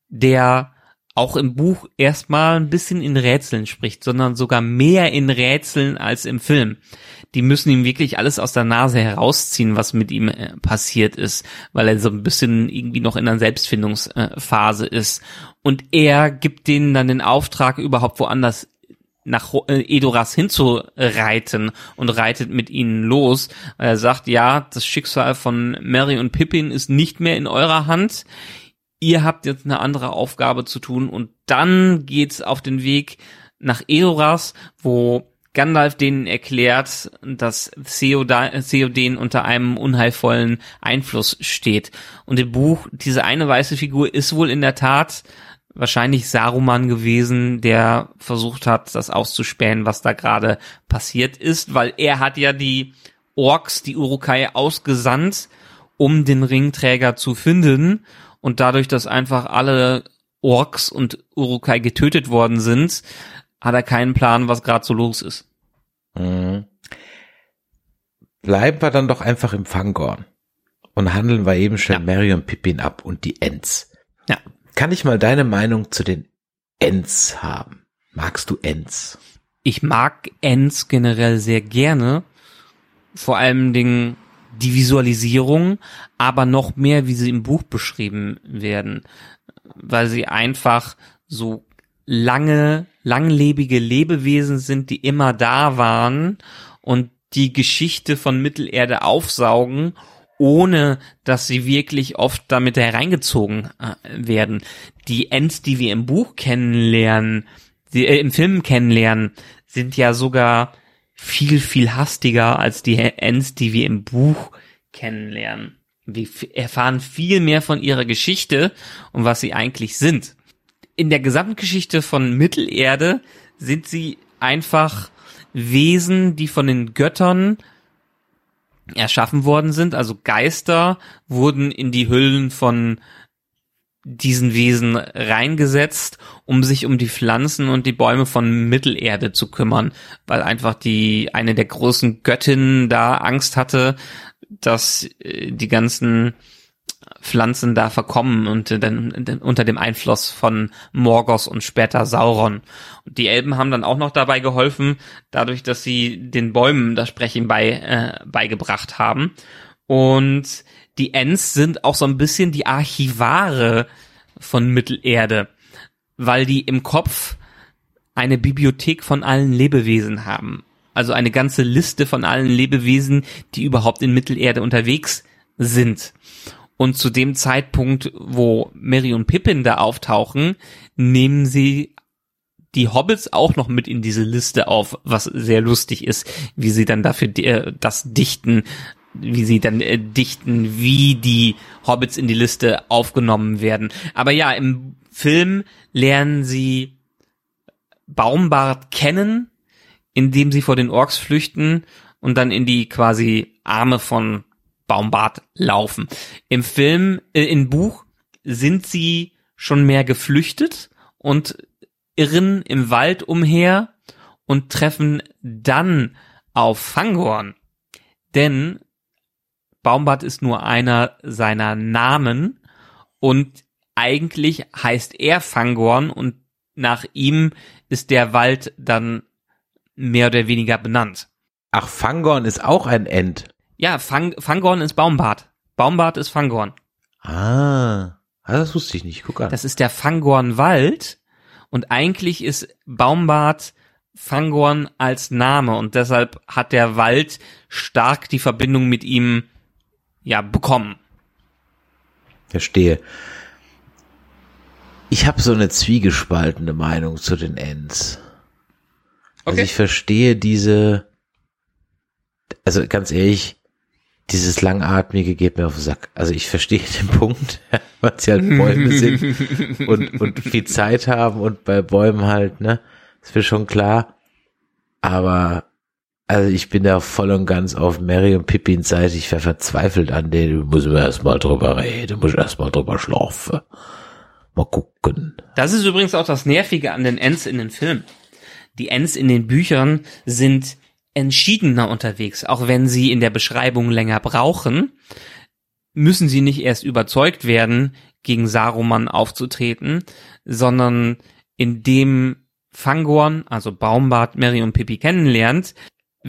der auch im Buch erstmal ein bisschen in Rätseln spricht, sondern sogar mehr in Rätseln als im Film. Die müssen ihm wirklich alles aus der Nase herausziehen, was mit ihm äh, passiert ist, weil er so ein bisschen irgendwie noch in einer Selbstfindungsphase ist. Und er gibt denen dann den Auftrag, überhaupt woanders nach äh, Edoras hinzureiten und reitet mit ihnen los. Er sagt, ja, das Schicksal von Mary und Pippin ist nicht mehr in eurer Hand ihr habt jetzt eine andere Aufgabe zu tun und dann geht's auf den Weg nach Edoras, wo Gandalf denen erklärt, dass Theoden unter einem unheilvollen Einfluss steht. Und im Buch, diese eine weiße Figur ist wohl in der Tat wahrscheinlich Saruman gewesen, der versucht hat, das auszuspähen, was da gerade passiert ist, weil er hat ja die Orks, die Urukai ausgesandt, um den Ringträger zu finden und dadurch, dass einfach alle Orks und Urukai getötet worden sind, hat er keinen Plan, was gerade so los ist. Mhm. Bleiben wir dann doch einfach im Fangorn und handeln wir eben schnell ja. Mary und Pippin ab und die Ents. Ja. Kann ich mal deine Meinung zu den Ents haben? Magst du Ents? Ich mag Ents generell sehr gerne. Vor allem Dingen die Visualisierung, aber noch mehr, wie sie im Buch beschrieben werden, weil sie einfach so lange, langlebige Lebewesen sind, die immer da waren und die Geschichte von Mittelerde aufsaugen, ohne dass sie wirklich oft damit hereingezogen äh, werden. Die Ents, die wir im Buch kennenlernen, die, äh, im Film kennenlernen, sind ja sogar viel, viel hastiger als die Ents, die wir im Buch kennenlernen. Wir erfahren viel mehr von ihrer Geschichte und was sie eigentlich sind. In der Gesamtgeschichte von Mittelerde sind sie einfach Wesen, die von den Göttern erschaffen worden sind. Also Geister wurden in die Hüllen von diesen Wesen reingesetzt, um sich um die Pflanzen und die Bäume von Mittelerde zu kümmern, weil einfach die eine der großen Göttinnen da Angst hatte, dass äh, die ganzen Pflanzen da verkommen und dann unter dem Einfluss von Morgos und später Sauron. Und die Elben haben dann auch noch dabei geholfen, dadurch, dass sie den Bäumen das Sprechen bei, äh, beigebracht haben. Und die Ents sind auch so ein bisschen die Archivare von Mittelerde, weil die im Kopf eine Bibliothek von allen Lebewesen haben. Also eine ganze Liste von allen Lebewesen, die überhaupt in Mittelerde unterwegs sind. Und zu dem Zeitpunkt, wo Mary und Pippin da auftauchen, nehmen sie die Hobbits auch noch mit in diese Liste auf, was sehr lustig ist, wie sie dann dafür äh, das dichten, wie sie dann äh, dichten, wie die Hobbits in die Liste aufgenommen werden. Aber ja, im Film lernen sie Baumbart kennen, indem sie vor den Orks flüchten und dann in die quasi Arme von Baumbart laufen. Im Film, äh, im Buch sind sie schon mehr geflüchtet und irren im Wald umher und treffen dann auf Fangorn. Denn Baumbart ist nur einer seiner Namen und eigentlich heißt er Fangorn und nach ihm ist der Wald dann mehr oder weniger benannt. Ach, Fangorn ist auch ein End. Ja, Fang, Fangorn ist Baumbart. Baumbart ist Fangorn. Ah, das wusste ich nicht. Guck an. Das ist der Fangornwald und eigentlich ist Baumbart Fangorn als Name und deshalb hat der Wald stark die Verbindung mit ihm ja bekommen. Verstehe. Ich habe so eine zwiegespaltene Meinung zu den Ents. Also okay. Also ich verstehe diese also ganz ehrlich, dieses Langatmige geht mir auf den Sack. Also ich verstehe den Punkt, weil sie halt Bäume sind und, und viel Zeit haben und bei Bäumen halt, ne, ist mir schon klar. Aber also ich bin da voll und ganz auf Mary und Pippins Seite. Ich wäre verzweifelt an denen. Muss mir erstmal drüber reden, muss erstmal drüber schlafen. Mal gucken. Das ist übrigens auch das Nervige an den Ents in den Filmen. Die Ents in den Büchern sind entschiedener unterwegs, auch wenn sie in der Beschreibung länger brauchen, müssen sie nicht erst überzeugt werden, gegen Saruman aufzutreten, sondern indem Fangorn, also Baumbart, Mary und Pippi kennenlernt,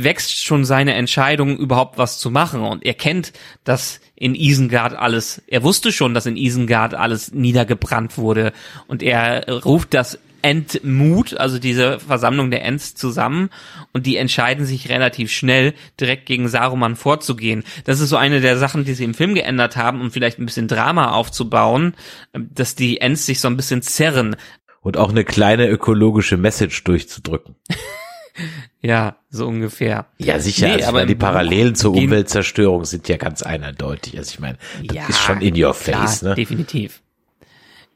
wächst schon seine Entscheidung, überhaupt was zu machen. Und er kennt, dass in Isengard alles, er wusste schon, dass in Isengard alles niedergebrannt wurde. Und er ruft das Entmut, also diese Versammlung der Ents zusammen und die entscheiden sich relativ schnell, direkt gegen Saruman vorzugehen. Das ist so eine der Sachen, die sie im Film geändert haben, um vielleicht ein bisschen Drama aufzubauen, dass die Ents sich so ein bisschen zerren. Und auch eine kleine ökologische Message durchzudrücken. ja, so ungefähr. Ja, sicher, nee, also aber die Parallelen zur Umweltzerstörung sind ja ganz eindeutig. Also ich meine, das ja, ist schon in your face, klar, ne? Definitiv.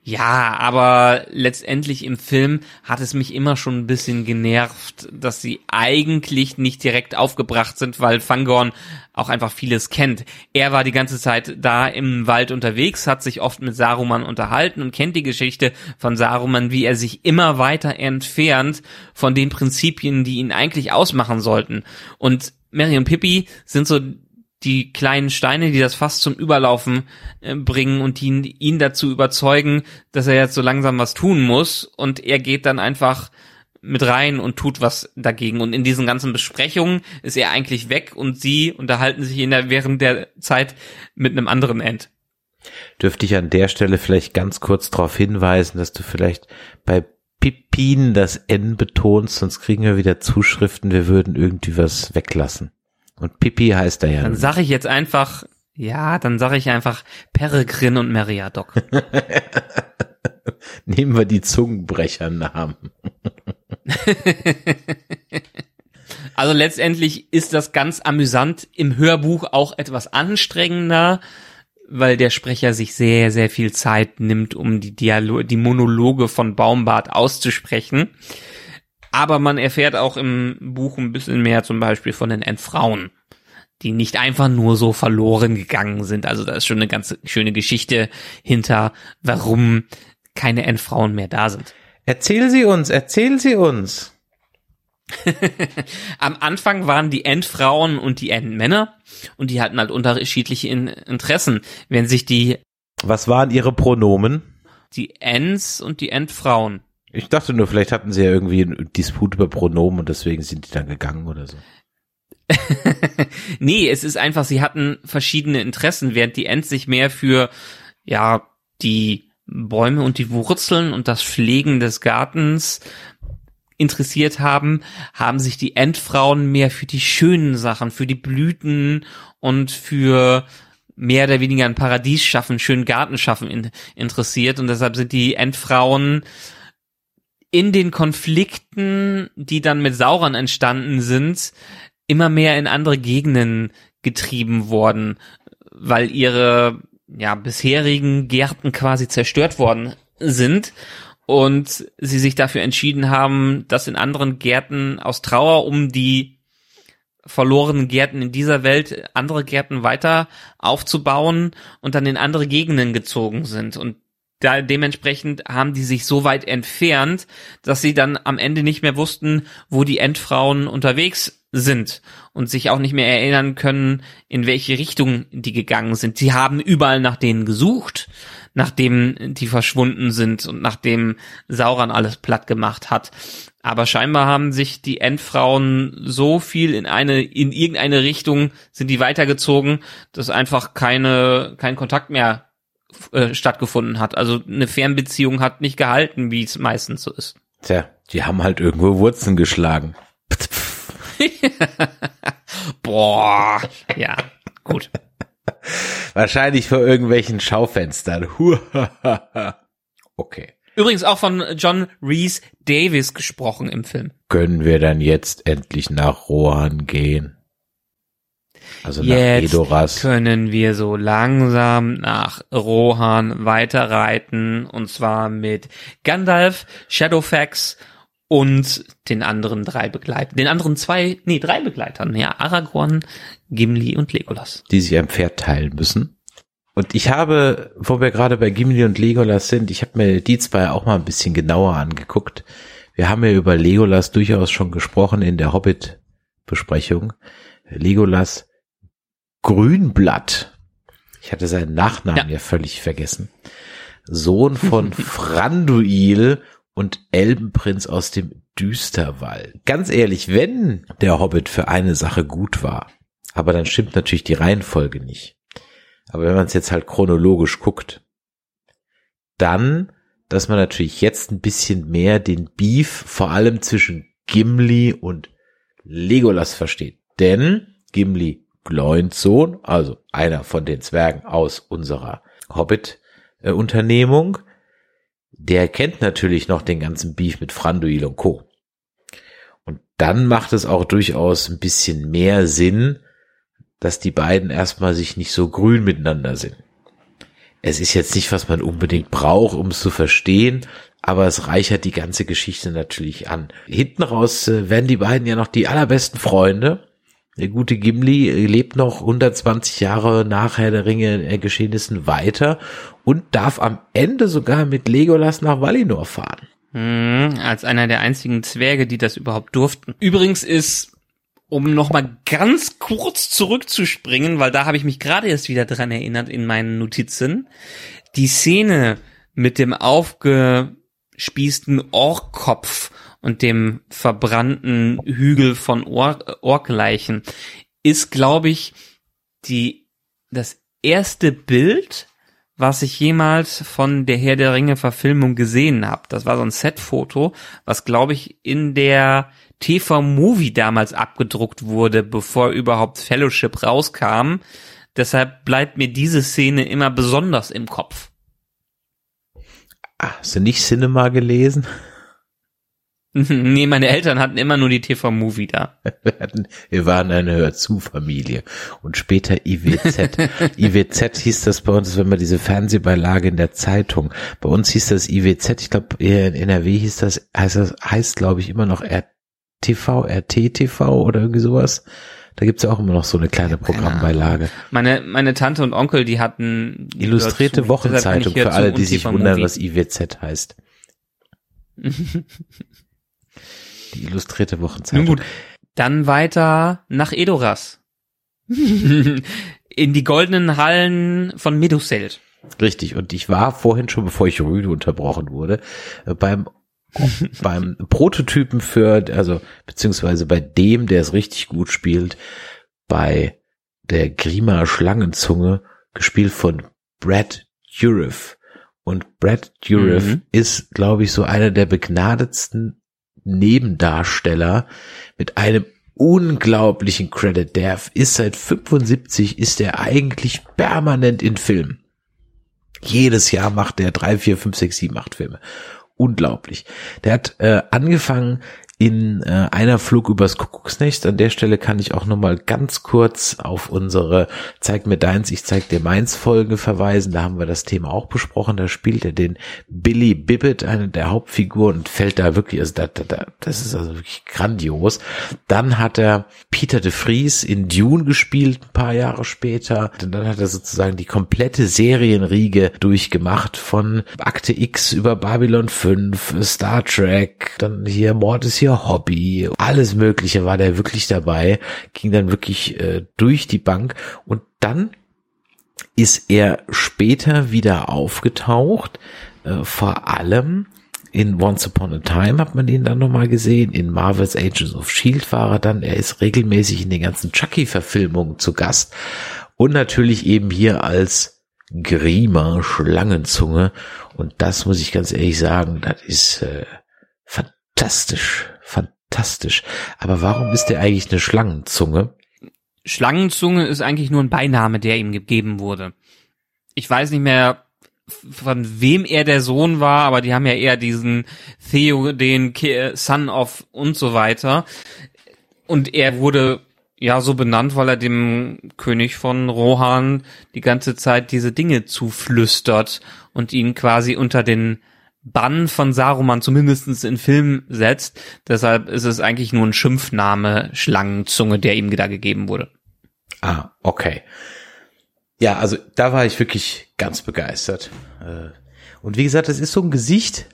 Ja, aber letztendlich im Film hat es mich immer schon ein bisschen genervt, dass sie eigentlich nicht direkt aufgebracht sind, weil Fangorn auch einfach vieles kennt. Er war die ganze Zeit da im Wald unterwegs, hat sich oft mit Saruman unterhalten und kennt die Geschichte von Saruman, wie er sich immer weiter entfernt von den Prinzipien, die ihn eigentlich ausmachen sollten. Und Mary und Pippi sind so die kleinen Steine, die das Fass zum Überlaufen äh, bringen und ihn, ihn dazu überzeugen, dass er jetzt so langsam was tun muss und er geht dann einfach mit rein und tut was dagegen. Und in diesen ganzen Besprechungen ist er eigentlich weg und sie unterhalten sich in der, während der Zeit mit einem anderen End. Dürfte ich an der Stelle vielleicht ganz kurz darauf hinweisen, dass du vielleicht bei Pippin das N betonst, sonst kriegen wir wieder Zuschriften, wir würden irgendwie was weglassen. Und Pippi heißt er ja. Dann sage ich jetzt einfach, ja, dann sage ich einfach Peregrin und Meriadoc. Nehmen wir die Zungenbrechernamen. also letztendlich ist das ganz amüsant, im Hörbuch auch etwas anstrengender, weil der Sprecher sich sehr, sehr viel Zeit nimmt, um die Dialog die Monologe von Baumbart auszusprechen. Aber man erfährt auch im Buch ein bisschen mehr zum Beispiel von den Entfrauen, die nicht einfach nur so verloren gegangen sind. Also da ist schon eine ganz schöne Geschichte hinter, warum keine Endfrauen mehr da sind. Erzähl sie uns, erzähl sie uns. Am Anfang waren die Endfrauen und die Endmänner und die hatten halt unterschiedliche Interessen. Wenn sich die Was waren ihre Pronomen? Die Ends und die Endfrauen. Ich dachte nur, vielleicht hatten sie ja irgendwie einen Disput über Pronomen und deswegen sind die dann gegangen oder so. nee, es ist einfach, sie hatten verschiedene Interessen, während die Ents sich mehr für, ja, die Bäume und die Wurzeln und das Pflegen des Gartens interessiert haben, haben sich die Endfrauen mehr für die schönen Sachen, für die Blüten und für mehr oder weniger ein Paradies schaffen, schönen Garten schaffen in, interessiert und deshalb sind die Endfrauen in den Konflikten, die dann mit Sauron entstanden sind, immer mehr in andere Gegenden getrieben worden, weil ihre ja bisherigen Gärten quasi zerstört worden sind und sie sich dafür entschieden haben, das in anderen Gärten aus Trauer um die verlorenen Gärten in dieser Welt andere Gärten weiter aufzubauen und dann in andere Gegenden gezogen sind. Und da dementsprechend haben die sich so weit entfernt, dass sie dann am Ende nicht mehr wussten, wo die Endfrauen unterwegs sind und sich auch nicht mehr erinnern können, in welche Richtung die gegangen sind. Sie haben überall nach denen gesucht, nachdem die verschwunden sind und nachdem Sauron alles platt gemacht hat. Aber scheinbar haben sich die Endfrauen so viel in eine, in irgendeine Richtung sind die weitergezogen, dass einfach keine, kein Kontakt mehr äh, stattgefunden hat. Also eine Fernbeziehung hat nicht gehalten, wie es meistens so ist. Tja, die haben halt irgendwo Wurzeln geschlagen. Boah, ja, gut. Wahrscheinlich vor irgendwelchen Schaufenstern. okay. Übrigens auch von John Reese Davis gesprochen im Film. Können wir dann jetzt endlich nach Rohan gehen? Also nach Jetzt können wir so langsam nach Rohan weiterreiten und zwar mit Gandalf, Shadowfax und den anderen drei Begleitern, den anderen zwei, nee, drei Begleitern, ja, Aragorn, Gimli und Legolas. die sich ein Pferd teilen müssen. Und ich habe, wo wir gerade bei Gimli und Legolas sind, ich habe mir die zwei auch mal ein bisschen genauer angeguckt. Wir haben ja über Legolas durchaus schon gesprochen in der Hobbit-Besprechung. Legolas Grünblatt. Ich hatte seinen Nachnamen ja, Ja. völlig vergessen. Sohn von Franduil und Elbenprinz aus dem Düsterwald. Ganz ehrlich, wenn der Hobbit für eine Sache gut war, aber dann stimmt natürlich die Reihenfolge nicht. Aber wenn man es jetzt halt chronologisch guckt, dann, dass man natürlich jetzt ein bisschen mehr den Beef vor allem zwischen Gimli und Legolas versteht. Denn Gimli Gloins Sohn, also einer von den Zwergen aus unserer Hobbit-Unternehmung, der kennt natürlich noch den ganzen Beef mit Franduil und Co. Und dann macht es auch durchaus ein bisschen mehr Sinn, dass die beiden erstmal sich nicht so grün miteinander sind. Es ist jetzt nicht, was man unbedingt braucht, um es zu verstehen, aber es reichert die ganze Geschichte natürlich an. Hinten raus äh, werden die beiden ja noch die allerbesten Freunde. Der gute Gimli äh, lebt noch 120 Jahre nach Herr der Ringe äh, Geschehnissen weiter und darf am Ende sogar mit Legolas nach Valinor fahren. Hm, als einer der einzigen Zwerge, die das überhaupt durften. Übrigens ist, um nochmal ganz kurz zurückzuspringen, weil da habe ich mich gerade erst wieder dran erinnert in meinen Notizen, die Szene mit dem aufgespießten Orkkopf und dem verbrannten Hügel von Or Orkleichen ist, glaube ich, die, das erste Bild, was ich jemals von der Herr der Ringe Verfilmung gesehen habe. Das war so ein Setfoto, was glaube ich in der TV-Movie damals abgedruckt wurde, bevor überhaupt Fellowship rauskam. Deshalb bleibt mir diese Szene immer besonders im Kopf. Ah, hast du nicht Cinema gelesen? nee, meine Eltern hatten immer nur die TV-Movie da. Wir, hatten, wir waren eine Hör-zu-Familie und später IWZ. IWZ hieß das bei uns, wenn man diese Fernsehbeilage in der Zeitung. Bei uns hieß das IWZ, ich glaube in NRW hieß das, heißt das, heißt glaube ich immer noch RTV, RTTV oder irgendwie sowas. Da gibt's ja auch immer noch so eine kleine Programmbeilage. Meine, meine Tante und Onkel, die hatten die Illustrierte Wochenzeitung für alle, die sich wundern, was IWZ heißt. Die illustrierte Wochenzeitung. Nun gut, dann weiter nach Edoras. In die goldenen Hallen von Meduseld. Richtig. Und ich war vorhin schon, bevor ich rüde unterbrochen wurde, äh, beim beim Prototypen für, also beziehungsweise bei dem, der es richtig gut spielt, bei der Grima Schlangenzunge, gespielt von Brad Dourif. Und Brad Dourif Mhm. ist, glaube ich, so einer der begnadetsten Nebendarsteller mit einem unglaublichen Credit. Der ist seit 75, ist er eigentlich permanent in Filmen. Jedes Jahr macht er drei, vier, fünf, sechs, sieben, acht Filme. Unglaublich. Der hat äh, angefangen in äh, einer Flug übers Kuckucksnest. An der Stelle kann ich auch nochmal ganz kurz auf unsere Zeig mir deins, ich zeig dir meins Folge verweisen. Da haben wir das Thema auch besprochen. Da spielt er den Billy Bibbit, eine der Hauptfiguren, und fällt da wirklich, also da, da, da, das ist also wirklich grandios. Dann hat er Peter de Vries in Dune gespielt, ein paar Jahre später. Und dann hat er sozusagen die komplette Serienriege durchgemacht von Akte X über Babylon 5, Star Trek, dann hier Mord ist hier Hobby, alles Mögliche war der wirklich dabei, ging dann wirklich äh, durch die Bank und dann ist er später wieder aufgetaucht, äh, vor allem in Once Upon a Time hat man ihn dann nochmal gesehen, in Marvel's Agents of S.H.I.E.L.D. war er dann, er ist regelmäßig in den ganzen Chucky-Verfilmungen zu Gast und natürlich eben hier als Grima Schlangenzunge und das muss ich ganz ehrlich sagen, das ist äh, fantastisch, fantastisch. Aber warum ist der eigentlich eine Schlangenzunge? Schlangenzunge ist eigentlich nur ein Beiname, der ihm gegeben wurde. Ich weiß nicht mehr, von wem er der Sohn war, aber die haben ja eher diesen Theo, den Son of und so weiter. Und er wurde ja so benannt, weil er dem König von Rohan die ganze Zeit diese Dinge zuflüstert und ihn quasi unter den Bann von Saruman zumindestens in Film setzt. Deshalb ist es eigentlich nur ein Schimpfname Schlangenzunge, der ihm da gegeben wurde. Ah, okay. Ja, also da war ich wirklich ganz begeistert. Äh, und wie gesagt, das ist so ein Gesicht,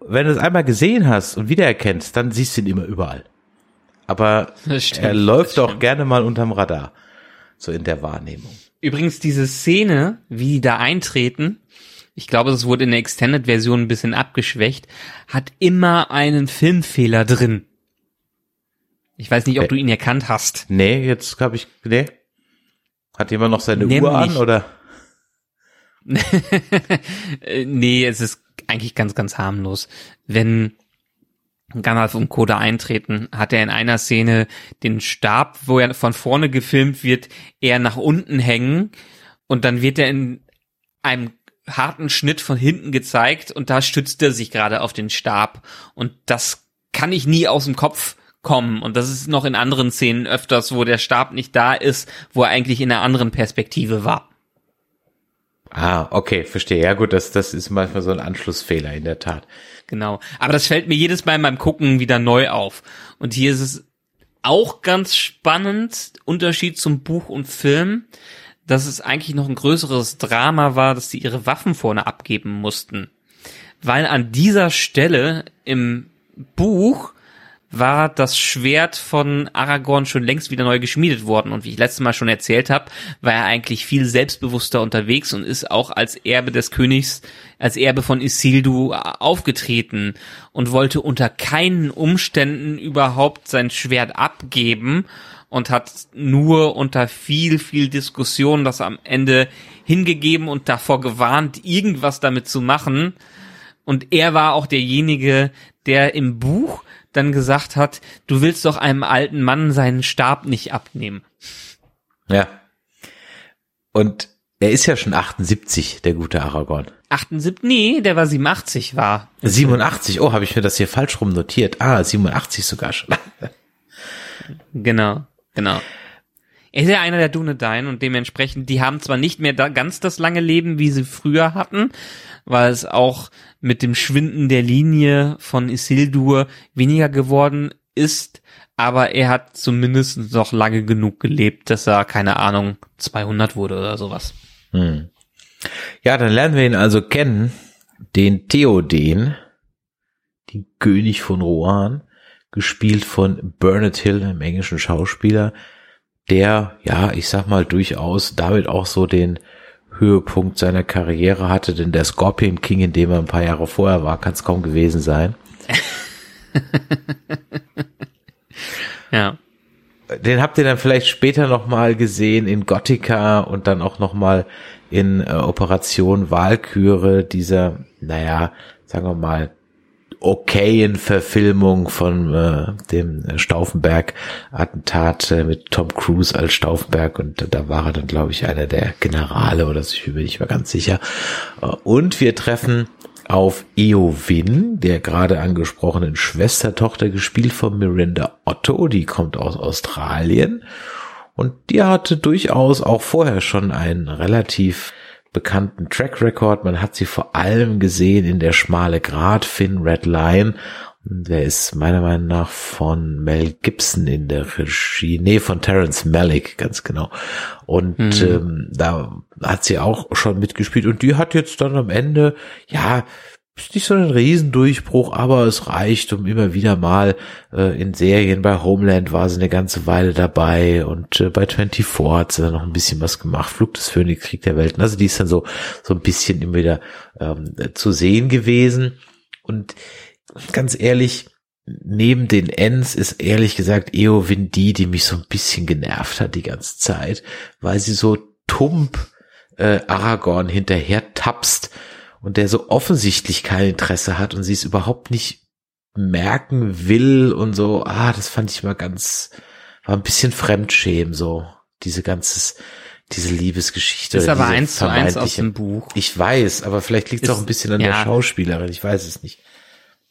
wenn du es einmal gesehen hast und wiedererkennst, dann siehst du ihn immer überall. Aber Stimmt, er läuft auch gerne mal unterm Radar. So in der Wahrnehmung. Übrigens diese Szene, wie die da eintreten, ich glaube, es wurde in der Extended-Version ein bisschen abgeschwächt, hat immer einen Filmfehler drin. Ich weiß nicht, ob Äh, du ihn erkannt hast. Nee, jetzt habe ich, nee. Hat jemand noch seine Nämlich- Uhr an oder? Nee, es ist eigentlich ganz, ganz harmlos. Wenn Gandalf und Co. da eintreten, hat er in einer Szene den Stab, wo er von vorne gefilmt wird, eher nach unten hängen und dann wird er in einem harten Schnitt von hinten gezeigt und da stützt er sich gerade auf den Stab und das kann ich nie aus dem Kopf kommen und das ist noch in anderen Szenen öfters, wo der Stab nicht da ist, wo er eigentlich in einer anderen Perspektive war. Ah, okay, verstehe. Ja gut, das, das ist manchmal so ein Anschlussfehler in der Tat. Genau. Aber das fällt mir jedes Mal beim Gucken wieder neu auf. Und hier ist es auch ganz spannend, Unterschied zum Buch und Film, dass es eigentlich noch ein größeres Drama war, dass sie ihre Waffen vorne abgeben mussten. Weil an dieser Stelle im Buch war das Schwert von Aragorn schon längst wieder neu geschmiedet worden. Und wie ich letztes Mal schon erzählt habe, war er eigentlich viel selbstbewusster unterwegs und ist auch als Erbe des Königs, als Erbe von Isildu aufgetreten und wollte unter keinen Umständen überhaupt sein Schwert abgeben und hat nur unter viel, viel Diskussion das am Ende hingegeben und davor gewarnt, irgendwas damit zu machen. Und er war auch derjenige, der im Buch dann gesagt hat, du willst doch einem alten Mann seinen Stab nicht abnehmen. Ja. Und er ist ja schon 78, der gute Aragorn. 78, nee, der war 87 war. 87, oh, habe ich mir das hier falsch rum notiert. Ah, 87 sogar schon. Genau, genau. Er ist ja einer der Dunedain und dementsprechend, die haben zwar nicht mehr da ganz das lange Leben, wie sie früher hatten, weil es auch mit dem Schwinden der Linie von Isildur weniger geworden ist, aber er hat zumindest noch lange genug gelebt, dass er, keine Ahnung, 200 wurde oder sowas. Hm. Ja, dann lernen wir ihn also kennen, den Theoden, den König von Rohan, gespielt von Bernard Hill, einem englischen Schauspieler, der, ja, ich sag mal, durchaus damit auch so den Höhepunkt seiner Karriere hatte, denn der Scorpion King, in dem er ein paar Jahre vorher war, kann es kaum gewesen sein. Ja. Den habt ihr dann vielleicht später noch mal gesehen in Gothica und dann auch noch mal in äh, Operation Walküre, dieser, naja, sagen wir mal, okayen Verfilmung von äh, dem Stauffenberg-Attentat äh, mit Tom Cruise als Stauffenberg. Und da war er dann, glaube ich, einer der Generale oder so, ich bin nicht mehr ganz sicher. Äh, und wir treffen auf Eowyn, der gerade angesprochenen Schwestertochter, gespielt von Miranda Otto, die kommt aus Australien. Und die hatte durchaus auch vorher schon einen relativ bekannten Track Record. Man hat sie vor allem gesehen in der schmale Grat Finn Red Line. Der ist meiner Meinung nach von Mel Gibson in der Regie, nee, von Terence Malick, ganz genau. Und Mhm. ähm, da hat sie auch schon mitgespielt und die hat jetzt dann am Ende, ja, ist nicht so ein Riesendurchbruch, aber es reicht, um immer wieder mal äh, in Serien bei Homeland war sie eine ganze Weile dabei und äh, bei 24 hat sie dann noch ein bisschen was gemacht. Flug des Phönix, Krieg der Welten. Also die ist dann so so ein bisschen immer wieder ähm, zu sehen gewesen. Und ganz ehrlich, neben den Ends ist ehrlich gesagt Eowyn die, die mich so ein bisschen genervt hat die ganze Zeit, weil sie so tump äh, Aragorn hinterher tapst und der so offensichtlich kein Interesse hat und sie es überhaupt nicht merken will und so, ah, das fand ich mal ganz, war ein bisschen Fremdschämen, so, diese ganzes, diese Liebesgeschichte. Ist aber eins zu eins aus dem Buch. Ich weiß, aber vielleicht liegt es auch ein bisschen an ja. der Schauspielerin, ich weiß es nicht.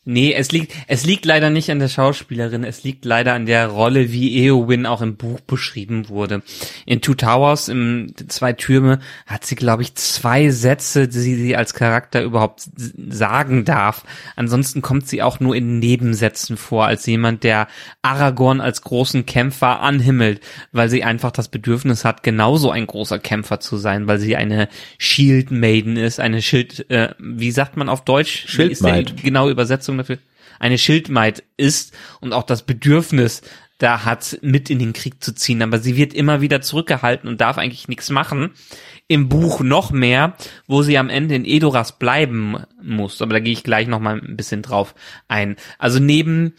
Nee, es liegt, es liegt leider nicht an der Schauspielerin, es liegt leider an der Rolle, wie Eowyn auch im Buch beschrieben wurde. In Two Towers, im Zwei Türme, hat sie, glaube ich, zwei Sätze, die sie als Charakter überhaupt sagen darf. Ansonsten kommt sie auch nur in Nebensätzen vor, als jemand, der Aragorn als großen Kämpfer anhimmelt, weil sie einfach das Bedürfnis hat, genauso ein großer Kämpfer zu sein, weil sie eine Shield Maiden ist, eine Schild, äh, wie sagt man auf Deutsch? Schildmaid. Genaue Übersetzung dafür eine Schildmaid ist und auch das Bedürfnis da hat, mit in den Krieg zu ziehen. Aber sie wird immer wieder zurückgehalten und darf eigentlich nichts machen. Im Buch noch mehr, wo sie am Ende in Edoras bleiben muss. Aber da gehe ich gleich noch mal ein bisschen drauf ein. Also neben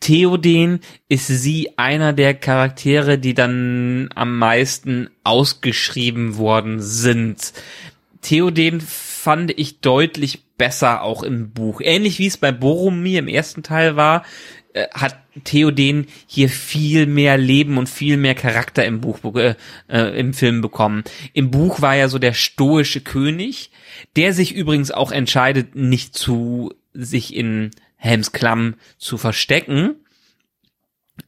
Theoden ist sie einer der Charaktere, die dann am meisten ausgeschrieben worden sind. Theoden fand ich deutlich besser auch im Buch. Ähnlich wie es bei Boromir im ersten Teil war, äh, hat Theoden hier viel mehr Leben und viel mehr Charakter im Buch, äh, äh, im Film bekommen. Im Buch war er so der stoische König, der sich übrigens auch entscheidet, nicht zu sich in Helms Klamm zu verstecken,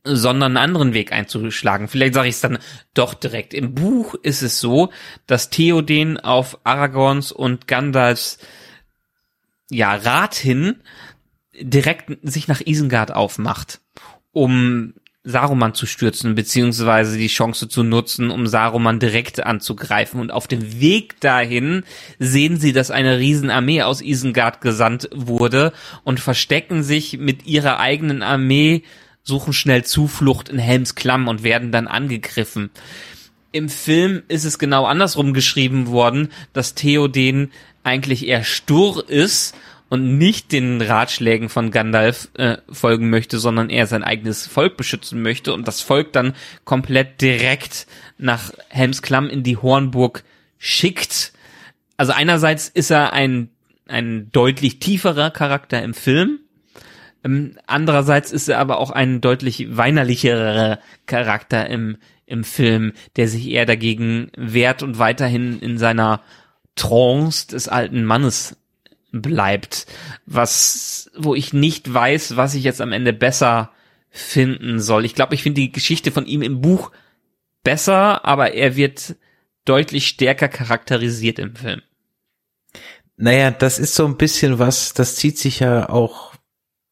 sondern einen anderen Weg einzuschlagen. Vielleicht sage ich es dann doch direkt. Im Buch ist es so, dass Theoden auf Aragorns und Gandalfs ja, Rat hin direkt sich nach Isengard aufmacht, um Saruman zu stürzen, beziehungsweise die Chance zu nutzen, um Saruman direkt anzugreifen. Und auf dem Weg dahin sehen sie, dass eine Riesenarmee aus Isengard gesandt wurde und verstecken sich mit ihrer eigenen Armee, suchen schnell Zuflucht in Helms Klamm und werden dann angegriffen. Im Film ist es genau andersrum geschrieben worden, dass Theoden eigentlich eher stur ist und nicht den Ratschlägen von Gandalf äh, folgen möchte, sondern er sein eigenes Volk beschützen möchte und das Volk dann komplett direkt nach Helmsklamm in die Hornburg schickt. Also einerseits ist er ein, ein deutlich tieferer Charakter im Film, ähm, andererseits ist er aber auch ein deutlich weinerlicherer Charakter im, im Film, der sich eher dagegen wehrt und weiterhin in seiner Trance des alten Mannes bleibt, was, wo ich nicht weiß, was ich jetzt am Ende besser finden soll. Ich glaube, ich finde die Geschichte von ihm im Buch besser, aber er wird deutlich stärker charakterisiert im Film. Naja, das ist so ein bisschen was, das zieht sich ja auch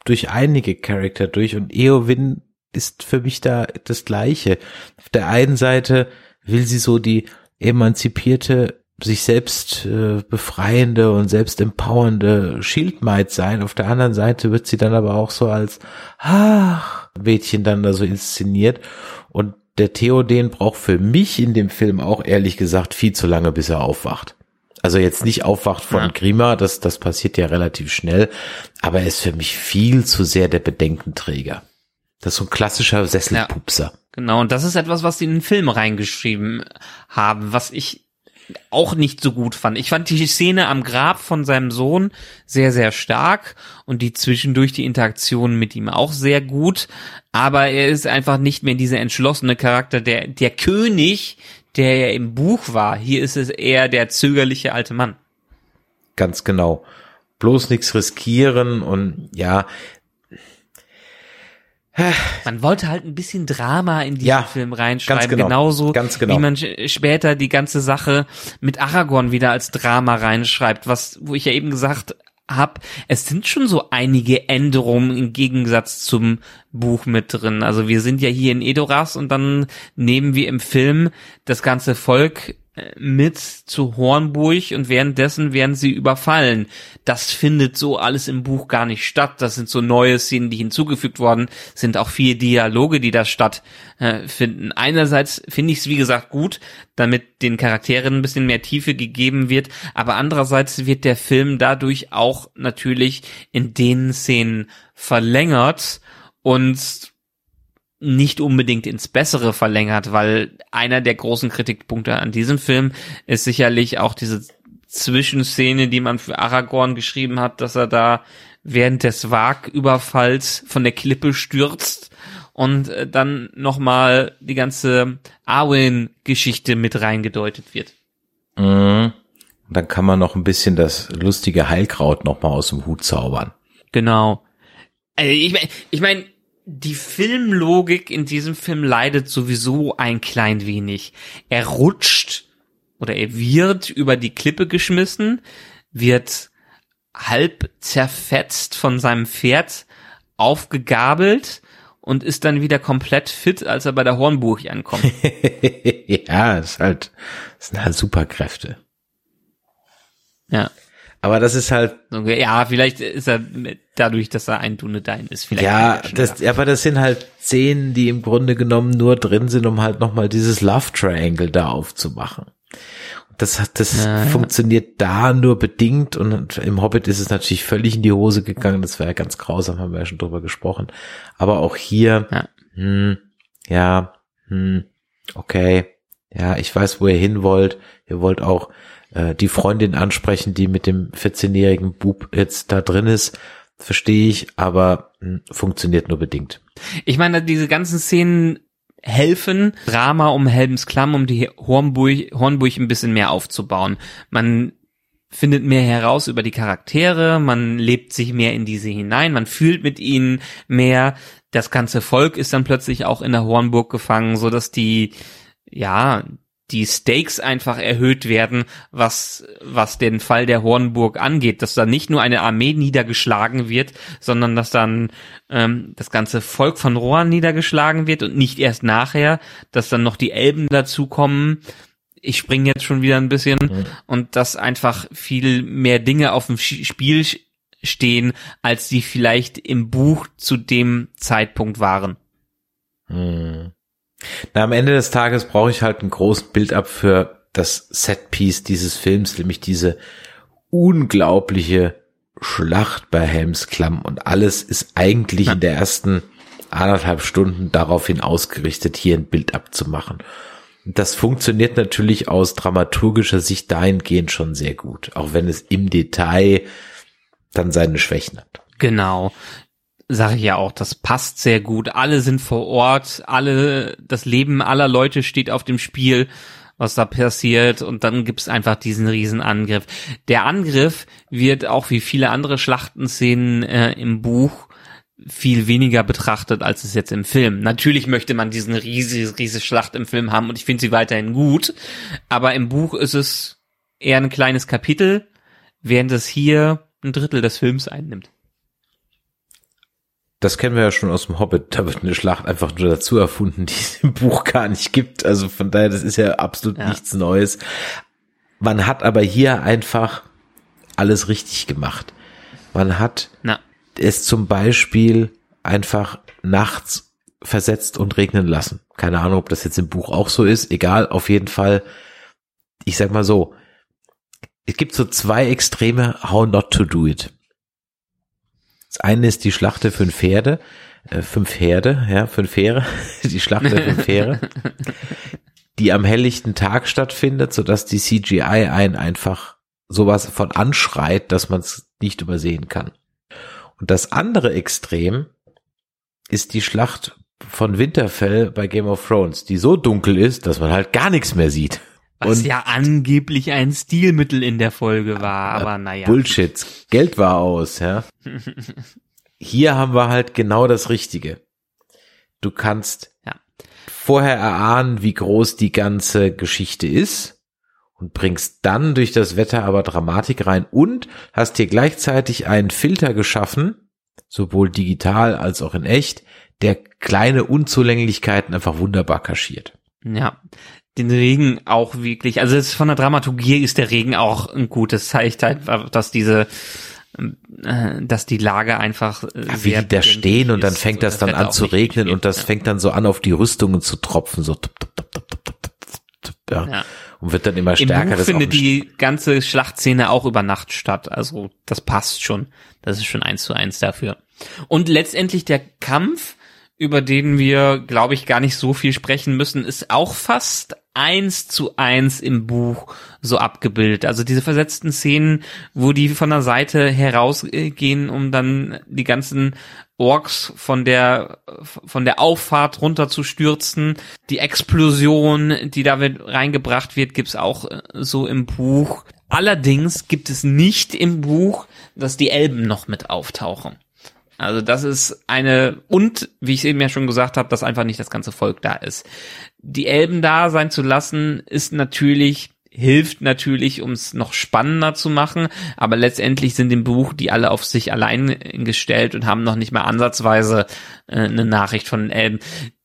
durch einige Charakter durch und Eowyn ist für mich da das Gleiche. Auf der einen Seite will sie so die emanzipierte sich selbst äh, befreiende und selbst empowernde Schildmaid sein. Auf der anderen Seite wird sie dann aber auch so als ach, Mädchen dann da so inszeniert. Und der Theoden braucht für mich in dem Film auch ehrlich gesagt viel zu lange, bis er aufwacht. Also jetzt nicht aufwacht von ja. Grima, das, das passiert ja relativ schnell, aber er ist für mich viel zu sehr der Bedenkenträger. Das ist so ein klassischer Sesselpupser. Ja, genau, und das ist etwas, was sie in den Film reingeschrieben haben, was ich auch nicht so gut fand. Ich fand die Szene am Grab von seinem Sohn sehr, sehr stark und die zwischendurch die Interaktion mit ihm auch sehr gut. Aber er ist einfach nicht mehr dieser entschlossene Charakter, der, der König, der er im Buch war. Hier ist es eher der zögerliche alte Mann. Ganz genau. Bloß nichts riskieren und ja, man wollte halt ein bisschen Drama in diesen ja, Film reinschreiben, genau, genauso ganz genau. wie man später die ganze Sache mit Aragorn wieder als Drama reinschreibt, was wo ich ja eben gesagt habe, es sind schon so einige Änderungen im Gegensatz zum Buch mit drin. Also wir sind ja hier in Edoras und dann nehmen wir im Film das ganze Volk mit zu Hornburg und währenddessen werden sie überfallen. Das findet so alles im Buch gar nicht statt. Das sind so neue Szenen, die hinzugefügt worden sind, auch vier Dialoge, die da stattfinden. Einerseits finde ich es, wie gesagt, gut, damit den Charakteren ein bisschen mehr Tiefe gegeben wird, aber andererseits wird der Film dadurch auch natürlich in den Szenen verlängert und nicht unbedingt ins Bessere verlängert, weil einer der großen Kritikpunkte an diesem Film ist sicherlich auch diese Zwischenszene, die man für Aragorn geschrieben hat, dass er da während des Wagüberfalls von der Klippe stürzt und äh, dann nochmal die ganze Arwen-Geschichte mit reingedeutet wird. Mhm. Dann kann man noch ein bisschen das lustige Heilkraut nochmal aus dem Hut zaubern. Genau. Also ich meine, ich mein, die Filmlogik in diesem Film leidet sowieso ein klein wenig. Er rutscht oder er wird über die Klippe geschmissen, wird halb zerfetzt von seinem Pferd aufgegabelt und ist dann wieder komplett fit, als er bei der Hornburg ankommt. ja, ist halt, sind halt Superkräfte. Ja. Aber das ist halt. Ja, vielleicht ist er dadurch, dass er ein Dunedain ist. Vielleicht ja, das, aber das sind halt Szenen, die im Grunde genommen nur drin sind, um halt nochmal dieses Love Triangle da aufzumachen. Das, hat, das ja, funktioniert da nur bedingt und im Hobbit ist es natürlich völlig in die Hose gegangen. Das war ja ganz grausam, haben wir ja schon drüber gesprochen. Aber auch hier, ja, hm, ja hm, okay, ja, ich weiß, wo ihr hin wollt. Ihr wollt auch äh, die Freundin ansprechen, die mit dem 14-jährigen Bub jetzt da drin ist. Verstehe ich, aber hm, funktioniert nur bedingt. Ich meine, diese ganzen Szenen helfen, Drama um Helms Klamm, um die Hornburg, Hornburg ein bisschen mehr aufzubauen. Man findet mehr heraus über die Charaktere, man lebt sich mehr in diese hinein, man fühlt mit ihnen mehr. Das ganze Volk ist dann plötzlich auch in der Hornburg gefangen, so dass die, ja, die Stakes einfach erhöht werden, was, was den Fall der Hornburg angeht, dass da nicht nur eine Armee niedergeschlagen wird, sondern dass dann ähm, das ganze Volk von Rohan niedergeschlagen wird und nicht erst nachher, dass dann noch die Elben dazukommen. Ich springe jetzt schon wieder ein bisschen mhm. und dass einfach viel mehr Dinge auf dem Spiel stehen, als die vielleicht im Buch zu dem Zeitpunkt waren. Mhm. Na, am Ende des Tages brauche ich halt ein großes Bild ab für das Setpiece dieses Films, nämlich diese unglaubliche Schlacht bei Helmsklamm und alles ist eigentlich in der ersten anderthalb Stunden daraufhin ausgerichtet, hier ein Bild abzumachen. Das funktioniert natürlich aus dramaturgischer Sicht dahingehend schon sehr gut, auch wenn es im Detail dann seine Schwächen hat. Genau sage ich ja auch, das passt sehr gut. Alle sind vor Ort, alle, das Leben aller Leute steht auf dem Spiel, was da passiert und dann gibt's einfach diesen Riesenangriff. Der Angriff wird auch wie viele andere Schlachtenszenen äh, im Buch viel weniger betrachtet, als es jetzt im Film. Natürlich möchte man diesen riesige, riesige Schlacht im Film haben und ich finde sie weiterhin gut, aber im Buch ist es eher ein kleines Kapitel, während es hier ein Drittel des Films einnimmt das kennen wir ja schon aus dem Hobbit, da wird eine Schlacht einfach nur dazu erfunden, die es im Buch gar nicht gibt. Also von daher, das ist ja absolut ja. nichts Neues. Man hat aber hier einfach alles richtig gemacht. Man hat Na. es zum Beispiel einfach nachts versetzt und regnen lassen. Keine Ahnung, ob das jetzt im Buch auch so ist. Egal, auf jeden Fall. Ich sag mal so. Es gibt so zwei Extreme, how not to do it. Das eine ist die Schlacht der fünf Pferde, äh, fünf Pferde, ja, fünf Pferde, die Schlacht der fünf Pferde, die am helllichten Tag stattfindet, sodass die CGI einen einfach sowas von anschreit, dass man es nicht übersehen kann. Und das andere Extrem ist die Schlacht von Winterfell bei Game of Thrones, die so dunkel ist, dass man halt gar nichts mehr sieht. Was und ja angeblich ein Stilmittel in der Folge war, aber naja. Bullshit. Geld war aus, ja. Hier haben wir halt genau das Richtige. Du kannst ja. vorher erahnen, wie groß die ganze Geschichte ist und bringst dann durch das Wetter aber Dramatik rein und hast hier gleichzeitig einen Filter geschaffen, sowohl digital als auch in echt, der kleine Unzulänglichkeiten einfach wunderbar kaschiert. Ja, den Regen auch wirklich, also von der Dramaturgie ist der Regen auch ein gutes Zeichen, halt, dass diese äh, dass die Lage einfach äh, ja, wie die da stehen und dann fängt das dann an zu regnen und das fängt dann so an auf die Rüstungen zu tropfen so ja. ja. und wird dann immer stärker. Im Buch findet die ganze Schlachtszene auch über Nacht statt, also das passt schon. Das ist schon eins zu eins dafür. Und letztendlich der Kampf über den wir, glaube ich, gar nicht so viel sprechen müssen, ist auch fast eins zu eins im Buch so abgebildet. Also diese versetzten Szenen, wo die von der Seite herausgehen, um dann die ganzen Orks von der von der Auffahrt runter zu stürzen. Die Explosion, die da reingebracht wird, gibt's auch äh, so im Buch. Allerdings gibt es nicht im Buch, dass die Elben noch mit auftauchen. Also das ist eine und wie ich eben ja schon gesagt habe, dass einfach nicht das ganze Volk da ist. Die Elben da sein zu lassen ist natürlich hilft natürlich, um es noch spannender zu machen, aber letztendlich sind im Buch die alle auf sich allein gestellt und haben noch nicht mal ansatzweise äh, eine Nachricht von den Elben.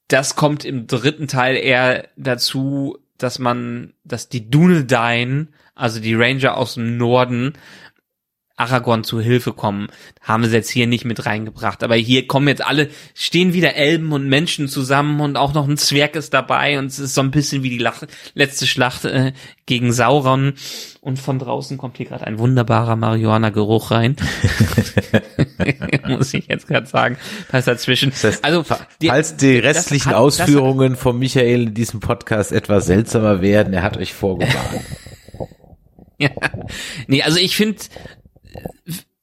Das kommt im dritten Teil eher dazu, dass man, dass die Dunedain, also die Ranger aus dem Norden, Aragorn zu Hilfe kommen. Haben sie jetzt hier nicht mit reingebracht. Aber hier kommen jetzt alle, stehen wieder Elben und Menschen zusammen und auch noch ein Zwerg ist dabei und es ist so ein bisschen wie die Lach letzte Schlacht äh, gegen Sauron. Und von draußen kommt hier gerade ein wunderbarer Marihuana-Geruch rein. Muss ich jetzt gerade sagen. Was dazwischen. Das heißt, also, die, falls die restlichen hat- Ausführungen von Michael in diesem Podcast etwas seltsamer werden, er hat euch vorgewarnt. Ja. Nee, also ich finde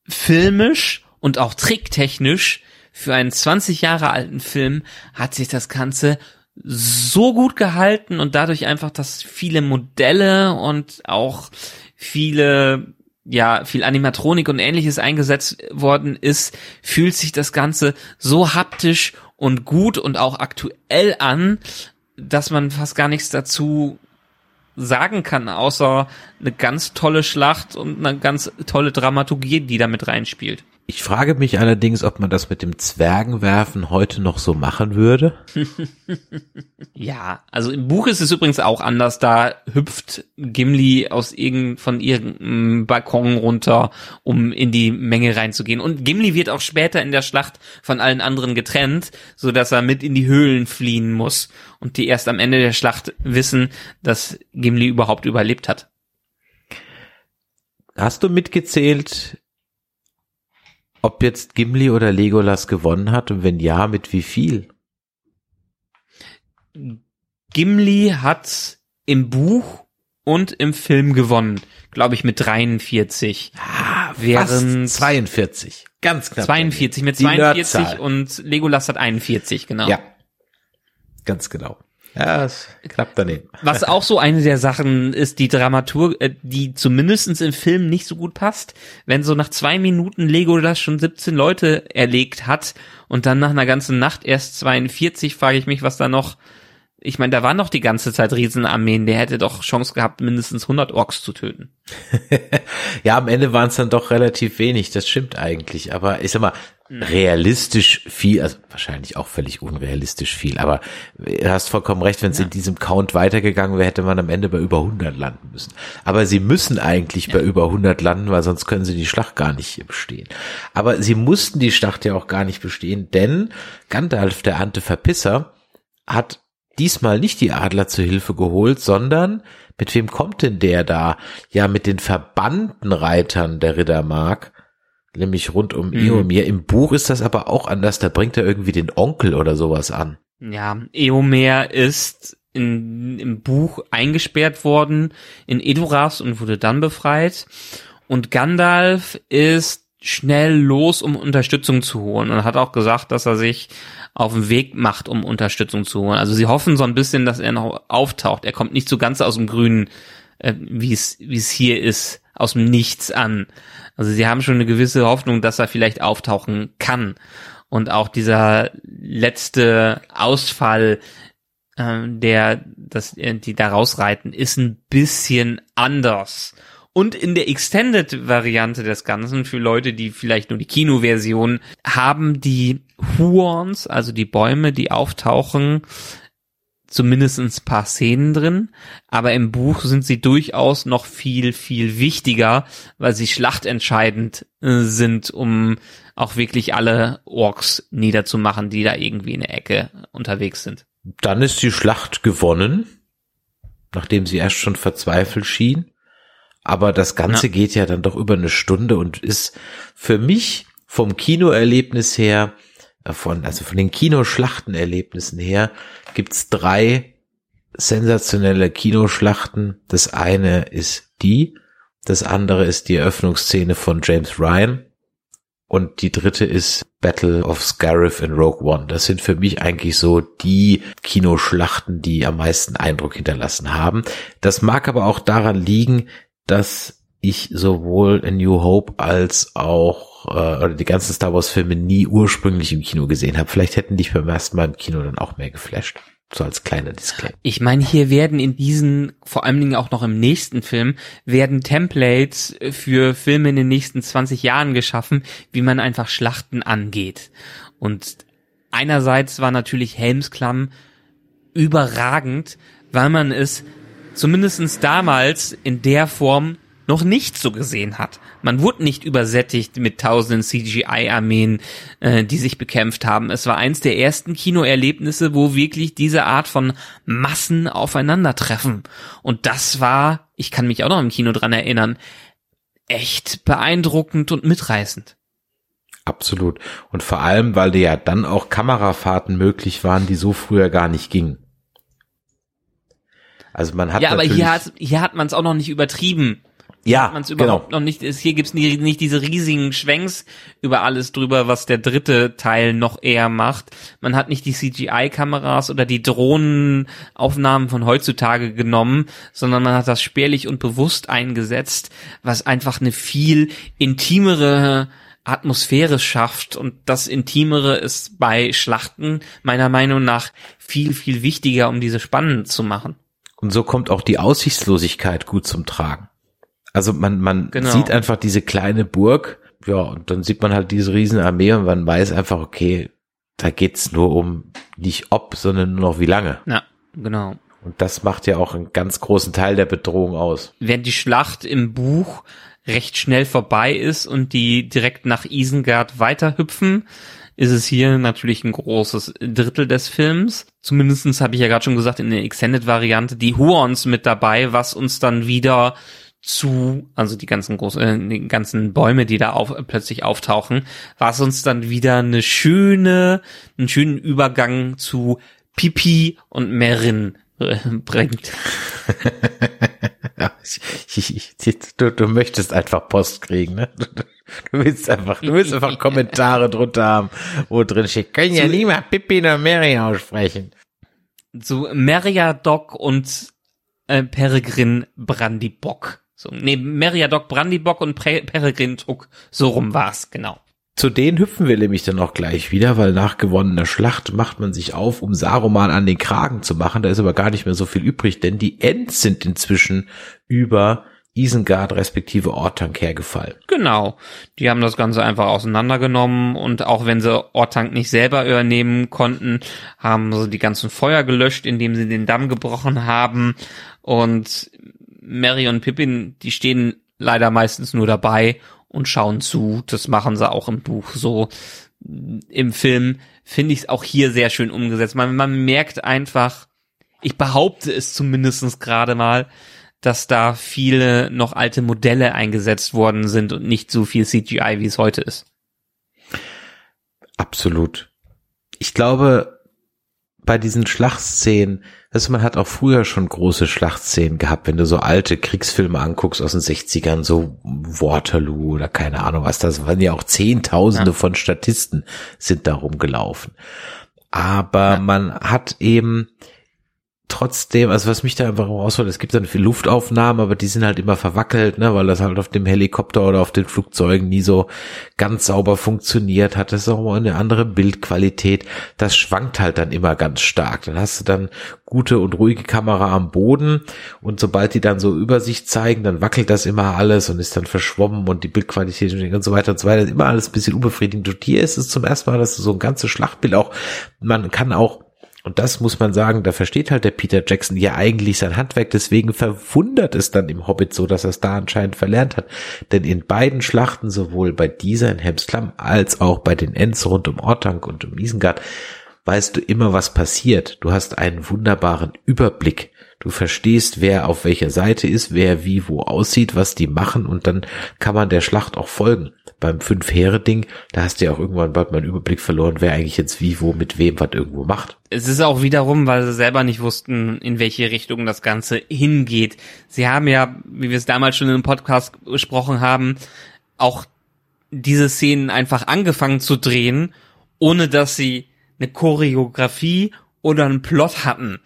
filmisch und auch tricktechnisch für einen 20 Jahre alten Film hat sich das Ganze so gut gehalten und dadurch einfach, dass viele Modelle und auch viele ja, viel Animatronik und ähnliches eingesetzt worden ist, fühlt sich das Ganze so haptisch und gut und auch aktuell an, dass man fast gar nichts dazu sagen kann, außer eine ganz tolle Schlacht und eine ganz tolle Dramaturgie, die da mit reinspielt. Ich frage mich allerdings, ob man das mit dem Zwergenwerfen heute noch so machen würde. Ja, also im Buch ist es übrigens auch anders. Da hüpft Gimli aus irgend, von irgendeinem Balkon runter, um in die Menge reinzugehen. Und Gimli wird auch später in der Schlacht von allen anderen getrennt, so dass er mit in die Höhlen fliehen muss und die erst am Ende der Schlacht wissen, dass Gimli überhaupt überlebt hat. Hast du mitgezählt, ob jetzt Gimli oder Legolas gewonnen hat und wenn ja, mit wie viel? Gimli hat im Buch und im Film gewonnen, glaube ich mit 43. Ah, Während- fast 42. Ganz knapp. 42 mit Die 42 Nerdzahl. und Legolas hat 41, genau. Ja. Ganz genau. Ja, ist knapp daneben. Was auch so eine der Sachen ist, die Dramatur, äh, die zumindestens im Film nicht so gut passt, wenn so nach zwei Minuten Legolas schon 17 Leute erlegt hat und dann nach einer ganzen Nacht erst 42, frage ich mich, was da noch, ich meine, da waren noch die ganze Zeit Riesenarmeen, der hätte doch Chance gehabt, mindestens 100 Orks zu töten. Ja, am Ende waren es dann doch relativ wenig, das stimmt eigentlich. Aber ich sag mal, realistisch viel, also wahrscheinlich auch völlig unrealistisch viel, aber du hast vollkommen recht, wenn es in diesem Count weitergegangen wäre, hätte man am Ende bei über 100 landen müssen. Aber sie müssen eigentlich bei über 100 landen, weil sonst können sie die Schlacht gar nicht bestehen. Aber sie mussten die Schlacht ja auch gar nicht bestehen, denn Gandalf, der Ante Verpisser, hat diesmal nicht die Adler zu Hilfe geholt, sondern mit wem kommt denn der da? Ja, mit den verbannten Reitern der Riddermark, nämlich rund um Mhm. Eomir. Im Buch ist das aber auch anders, da bringt er irgendwie den Onkel oder sowas an. Ja, Eomer ist in, im Buch eingesperrt worden in Edoras und wurde dann befreit. Und Gandalf ist schnell los, um Unterstützung zu holen und hat auch gesagt, dass er sich auf den Weg macht, um Unterstützung zu holen. Also sie hoffen so ein bisschen, dass er noch auftaucht. Er kommt nicht so ganz aus dem Grünen, äh, wie es wie es hier ist, aus dem Nichts an. Also sie haben schon eine gewisse Hoffnung, dass er vielleicht auftauchen kann. Und auch dieser letzte Ausfall, ähm, der, das, äh, die da rausreiten, ist ein bisschen anders. Und in der Extended-Variante des Ganzen, für Leute, die vielleicht nur die Kinoversion haben, die Huons, also die Bäume, die auftauchen, zumindest ein paar Szenen drin, aber im Buch sind sie durchaus noch viel, viel wichtiger, weil sie schlachtentscheidend äh, sind, um auch wirklich alle Orks niederzumachen, die da irgendwie in der Ecke unterwegs sind. Dann ist die Schlacht gewonnen, nachdem sie erst schon verzweifelt schien. Aber das Ganze Ja. geht ja dann doch über eine Stunde und ist für mich vom Kinoerlebnis her, äh, von, also von den Kinoschlachtenerlebnissen her, gibt's drei sensationelle Kinoschlachten. Das eine ist die, das andere ist die Eröffnungsszene von James Ryan und die dritte ist Battle of Scarif in Rogue One. Das sind für mich eigentlich so die Kinoschlachten, die am meisten Eindruck hinterlassen haben. Das mag aber auch daran liegen, dass ich sowohl in New Hope als auch äh, oder die ganzen Star Wars Filme nie ursprünglich im Kino gesehen habe. Vielleicht hätten dich beim ersten Mal im Kino dann auch mehr geflasht. So als kleiner Disclaimer. Ich meine, hier werden in diesen, vor allen Dingen auch noch im nächsten Film, werden Templates für Filme in den nächsten 20 Jahren geschaffen, wie man einfach Schlachten angeht. Und einerseits war natürlich Helmsklamm überragend, weil man es zumindestens damals in der Form noch nicht so gesehen hat. Man wurde nicht übersättigt mit tausenden CGI-Armeen, äh, die sich bekämpft haben. Es war eins der ersten Kinoerlebnisse, wo wirklich diese Art von Massen aufeinandertreffen. Und das war, ich kann mich auch noch im Kino dran erinnern, echt beeindruckend und mitreißend. Absolut. Und vor allem, weil ja dann auch Kamerafahrten möglich waren, die so früher gar nicht gingen. Also man hat ja, aber hier hat, hier hat man es auch noch nicht übertrieben. Ja, man es überhaupt genau. noch nicht ist. Hier gibt's nie, nicht diese riesigen Schwenks über alles drüber, was der dritte Teil noch eher macht. Man hat nicht die CGI-Kameras oder die Drohnenaufnahmen von heutzutage genommen, sondern man hat das spärlich und bewusst eingesetzt, was einfach eine viel intimere Atmosphäre schafft und das Intimere ist bei Schlachten meiner Meinung nach viel, viel wichtiger, um diese spannend zu machen. Und so kommt auch die Aussichtslosigkeit gut zum Tragen. Also man, man Genau. sieht einfach diese kleine Burg, ja, und dann sieht man halt diese riesen Armee und man weiß einfach, okay, da geht's nur um nicht ob, sondern nur noch wie lange. Ja, genau. Und das macht ja auch einen ganz großen Teil der Bedrohung aus. während die Schlacht im Buch recht schnell vorbei ist und die direkt nach Isengard weiterhüpfen, ist es hier natürlich ein großes Drittel des Films. Zumindestens habe ich ja gerade schon gesagt, in der Extended-Variante die Huons mit dabei, was uns dann wieder zu, also die ganzen großen, äh, die ganzen Bäume, die da auf, plötzlich auftauchen, was uns dann wieder eine schöne, einen schönen Übergang zu Pipi und Merin äh, bringt. Du, du möchtest einfach Post kriegen, ne? Du willst einfach, du willst einfach Kommentare drunter haben, wo drin steht, können ja niemand Pippi oder Mary aussprechen. so Meriadoc und äh, Peregrin Brandybock. So, nee, Meriadoc Brandybock und Pre Peregrin Tuck, so rum war's, genau. Zu denen hüpfen wir nämlich dann auch gleich wieder, weil nach gewonnener Schlacht macht man sich auf, um Saruman an den Kragen zu machen. Da ist aber gar nicht mehr so viel übrig, denn die Ents sind inzwischen über Isengard respektive Ortank hergefallen. Genau. Die haben das Ganze einfach auseinandergenommen und auch wenn sie Ortank nicht selber übernehmen konnten, haben sie die ganzen Feuer gelöscht, indem sie den Damm gebrochen haben. Und Mary und Pippin, die stehen leider meistens nur dabei und schauen zu. Das machen sie auch im Buch so. Im Film finde ich es auch hier sehr schön umgesetzt. Man, man merkt einfach, ich behaupte es zumindestens gerade mal, dass da viele noch alte Modelle eingesetzt worden sind und nicht so viel CGI, wie es heute ist. Absolut. Ich glaube, bei diesen Schlachtszenen, also man hat auch früher schon große Schlachtszenen gehabt, wenn du so alte Kriegsfilme anguckst aus den 60ern, so Waterloo oder keine Ahnung was, das waren ja auch Zehntausende Ja. von Statisten sind da rumgelaufen. Aber man hat eben trotzdem, also was mich da einfach rausholt, es gibt dann viel Luftaufnahmen, aber die sind halt immer verwackelt, ne, weil das halt auf dem Helikopter oder auf den Flugzeugen nie so ganz sauber funktioniert hat. Das ist auch mal eine andere Bildqualität. Das schwankt halt dann immer ganz stark. Dann hast du dann gute und ruhige Kamera am Boden und sobald die dann so Übersicht zeigen, dann wackelt das immer alles und ist dann verschwommen und die Bildqualität und so weiter und so weiter. Immer alles ein bisschen unbefriedigend. Und hier ist es zum ersten Mal, dass du so ein ganzes Schlachtbild auch, man kann auch und das muss man sagen, da versteht halt der Peter Jackson ja eigentlich sein Handwerk, deswegen verwundert es dann im Hobbit so, dass er es da anscheinend verlernt hat. Denn in beiden Schlachten, sowohl bei dieser in Helms Klamm als auch bei den Ents rund um Ortank und um Isengard, weißt du immer, was passiert. Du hast einen wunderbaren Überblick. Du verstehst, wer auf welcher Seite ist, wer wie wo aussieht, was die machen und dann kann man der Schlacht auch folgen. Beim Fünf-Heere-Ding, da hast du ja auch irgendwann bald mal einen Überblick verloren, wer eigentlich jetzt wie, wo, mit wem was irgendwo macht. Es ist auch wiederum, weil sie selber nicht wussten, in welche Richtung das Ganze hingeht. Sie haben ja, wie wir es damals schon im Podcast besprochen haben, auch diese Szenen einfach angefangen zu drehen, ohne dass sie eine Choreografie oder einen Plot hatten.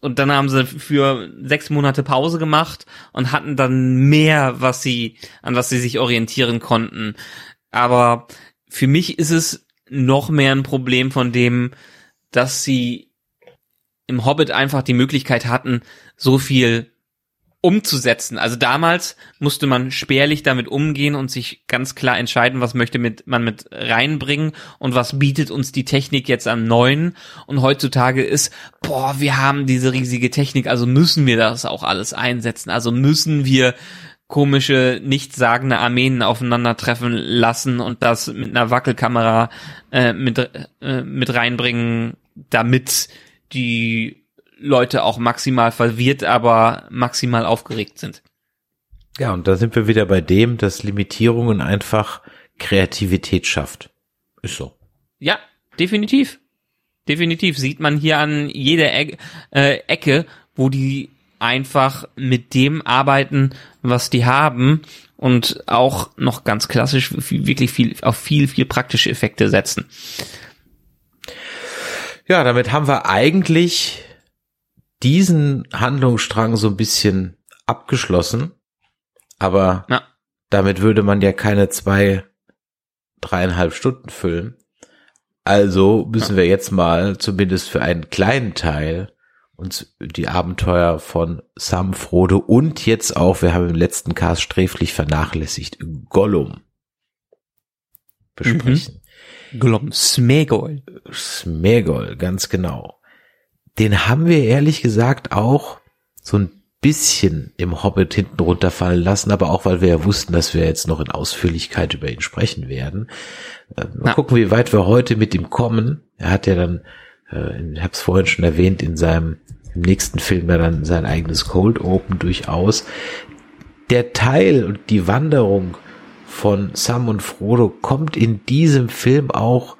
Und dann haben sie für sechs Monate Pause gemacht und hatten dann mehr, was sie, an was sie sich orientieren konnten. Aber für mich ist es noch mehr ein Problem von dem, dass sie im Hobbit einfach die Möglichkeit hatten, so viel umzusetzen. Also damals musste man spärlich damit umgehen und sich ganz klar entscheiden, was möchte mit, man mit reinbringen und was bietet uns die Technik jetzt am neuen. Und heutzutage ist, boah, wir haben diese riesige Technik, also müssen wir das auch alles einsetzen. Also müssen wir komische, nichtssagende Armeen aufeinandertreffen lassen und das mit einer Wackelkamera äh, mit, äh, mit reinbringen, damit die Leute auch maximal verwirrt, aber maximal aufgeregt sind. Ja, und da sind wir wieder bei dem, dass Limitierungen einfach Kreativität schafft. Ist so. Ja, definitiv. Definitiv sieht man hier an jeder e äh, Ecke, wo die einfach mit dem arbeiten, was die haben und auch noch ganz klassisch wirklich viel auf viel viel praktische Effekte setzen. Ja, damit haben wir eigentlich diesen Handlungsstrang so ein bisschen abgeschlossen, aber ja. damit würde man ja keine zwei, dreieinhalb Stunden füllen. Also müssen ja. wir jetzt mal zumindest für einen kleinen Teil uns die Abenteuer von Sam, Frodo und jetzt auch, wir haben im letzten Cast sträflich vernachlässigt, Gollum besprechen. Mhm. Gollum, Smegol. Smegol, ganz genau den haben wir ehrlich gesagt auch so ein bisschen im Hobbit hinten runterfallen lassen, aber auch weil wir ja wussten, dass wir jetzt noch in Ausführlichkeit über ihn sprechen werden. Äh, mal Na. gucken, wie weit wir heute mit ihm kommen. Er hat ja dann, äh, ich habe es vorhin schon erwähnt, in seinem im nächsten Film ja dann sein eigenes Cold Open durchaus. Der Teil und die Wanderung von Sam und Frodo kommt in diesem Film auch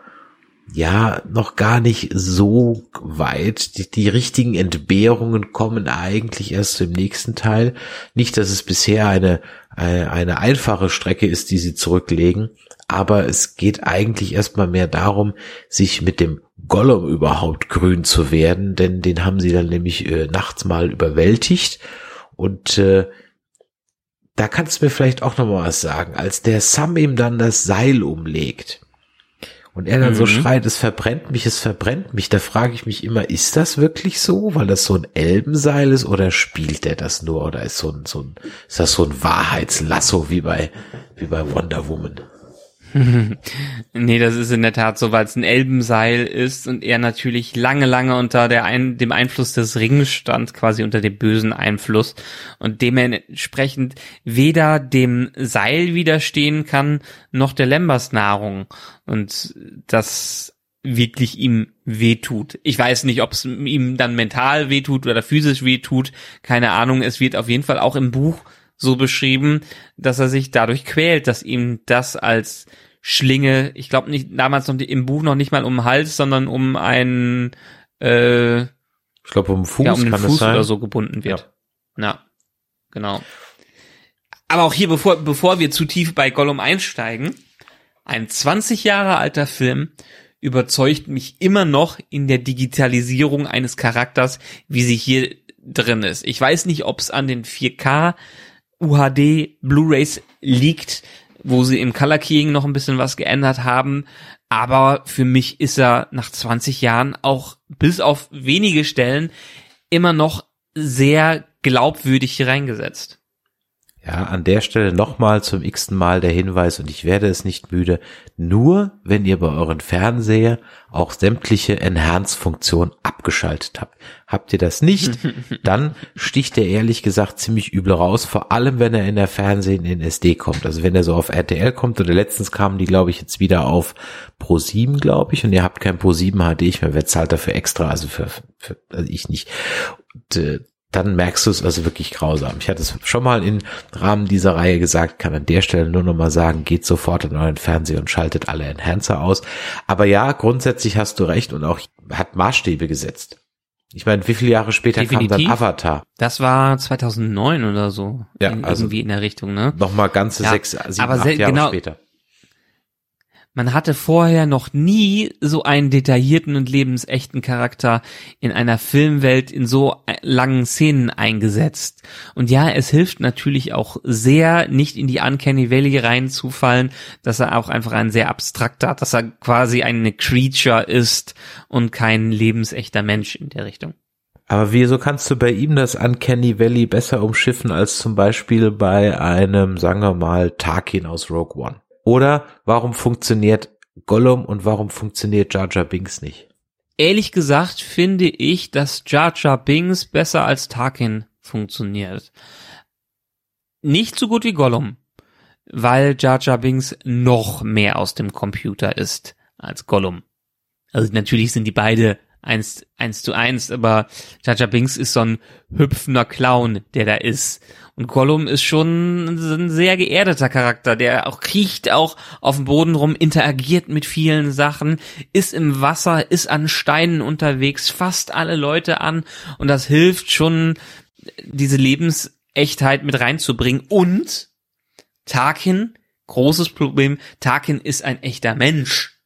ja noch gar nicht so weit. Die, die richtigen Entbehrungen kommen eigentlich erst im nächsten Teil. Nicht, dass es bisher eine, eine, eine einfache Strecke ist, die sie zurücklegen, aber es geht eigentlich erstmal mehr darum, sich mit dem Gollum überhaupt grün zu werden, denn den haben sie dann nämlich äh, nachts mal überwältigt und äh, da kannst du mir vielleicht auch noch mal was sagen, als der Sam ihm dann das Seil umlegt und er dann mhm. so schreit, es verbrennt mich, es verbrennt mich. Da frage ich mich immer, ist das wirklich so? Weil das so ein Elbenseil ist oder spielt er das nur? Oder ist so ein, so ein, ist das so ein Wahrheitslasso wie bei, wie bei Wonder Woman? nee, das ist in der Tat so, weil es ein Elbenseil ist und er natürlich lange, lange unter der ein, dem Einfluss des Rings stand, quasi unter dem bösen Einfluss und dementsprechend weder dem Seil widerstehen kann, noch der Lembers Nahrung und das wirklich ihm wehtut. Ich weiß nicht, ob es ihm dann mental wehtut oder physisch wehtut, keine Ahnung. Es wird auf jeden Fall auch im Buch so beschrieben, dass er sich dadurch quält, dass ihm das als Schlinge, ich glaube nicht damals noch im Buch noch nicht mal um den Hals, sondern um einen äh, ich glaube um Fuß, ja, um den Fuß oder so gebunden wird. Ja. ja, genau. Aber auch hier, bevor, bevor wir zu tief bei Gollum einsteigen, ein 20 Jahre alter Film überzeugt mich immer noch in der Digitalisierung eines Charakters, wie sie hier drin ist. Ich weiß nicht, ob es an den 4K UHD Blu-rays liegt, wo sie im Color Keying noch ein bisschen was geändert haben. Aber für mich ist er nach 20 Jahren auch bis auf wenige Stellen immer noch sehr glaubwürdig hier reingesetzt. Ja, an der Stelle nochmal zum x-ten Mal der Hinweis und ich werde es nicht müde. Nur wenn ihr bei euren Fernseher auch sämtliche Enhance-Funktionen abgeschaltet habt. Habt ihr das nicht, dann sticht er ehrlich gesagt ziemlich übel raus, vor allem wenn er in der Fernsehen in SD kommt. Also wenn er so auf RTL kommt oder letztens kamen die, glaube ich, jetzt wieder auf Pro 7, glaube ich, und ihr habt kein Pro 7 HD, ich mehr, wer zahlt dafür extra, also für, für also ich nicht. Und, äh, dann merkst du es also wirklich grausam. Ich hatte es schon mal im Rahmen dieser Reihe gesagt, kann an der Stelle nur noch mal sagen, geht sofort in euren Fernseher und schaltet alle Enhancer aus. Aber ja, grundsätzlich hast du recht und auch hat Maßstäbe gesetzt. Ich meine, wie viele Jahre später Definitiv. kam dann Avatar? Das war 2009 oder so. Ja, in, also irgendwie in der Richtung, ne? Nochmal ganze ja, sechs, sieben, aber acht Jahre genau, später. Man hatte vorher noch nie so einen detaillierten und lebensechten Charakter in einer Filmwelt in so langen Szenen eingesetzt. Und ja, es hilft natürlich auch sehr, nicht in die Uncanny Valley reinzufallen, dass er auch einfach ein sehr abstrakter, dass er quasi eine Creature ist und kein lebensechter Mensch in der Richtung. Aber wieso kannst du bei ihm das Uncanny Valley besser umschiffen als zum Beispiel bei einem, sagen wir mal, Tarkin aus Rogue One? Oder warum funktioniert Gollum und warum funktioniert Jar Jar Binks nicht? Ehrlich gesagt finde ich, dass Jar Jar Binks besser als Tarkin funktioniert. Nicht so gut wie Gollum, weil Jar Jar Binks noch mehr aus dem Computer ist als Gollum. Also natürlich sind die beide eins, eins zu eins, aber Jar Jar Binks ist so ein hüpfender Clown, der da ist. Und Gollum ist schon ein sehr geerdeter Charakter, der auch kriecht auch auf dem Boden rum, interagiert mit vielen Sachen, ist im Wasser, ist an Steinen unterwegs, fasst alle Leute an und das hilft schon, diese Lebensechtheit mit reinzubringen. Und Tarkin, großes Problem, Tarkin ist ein echter Mensch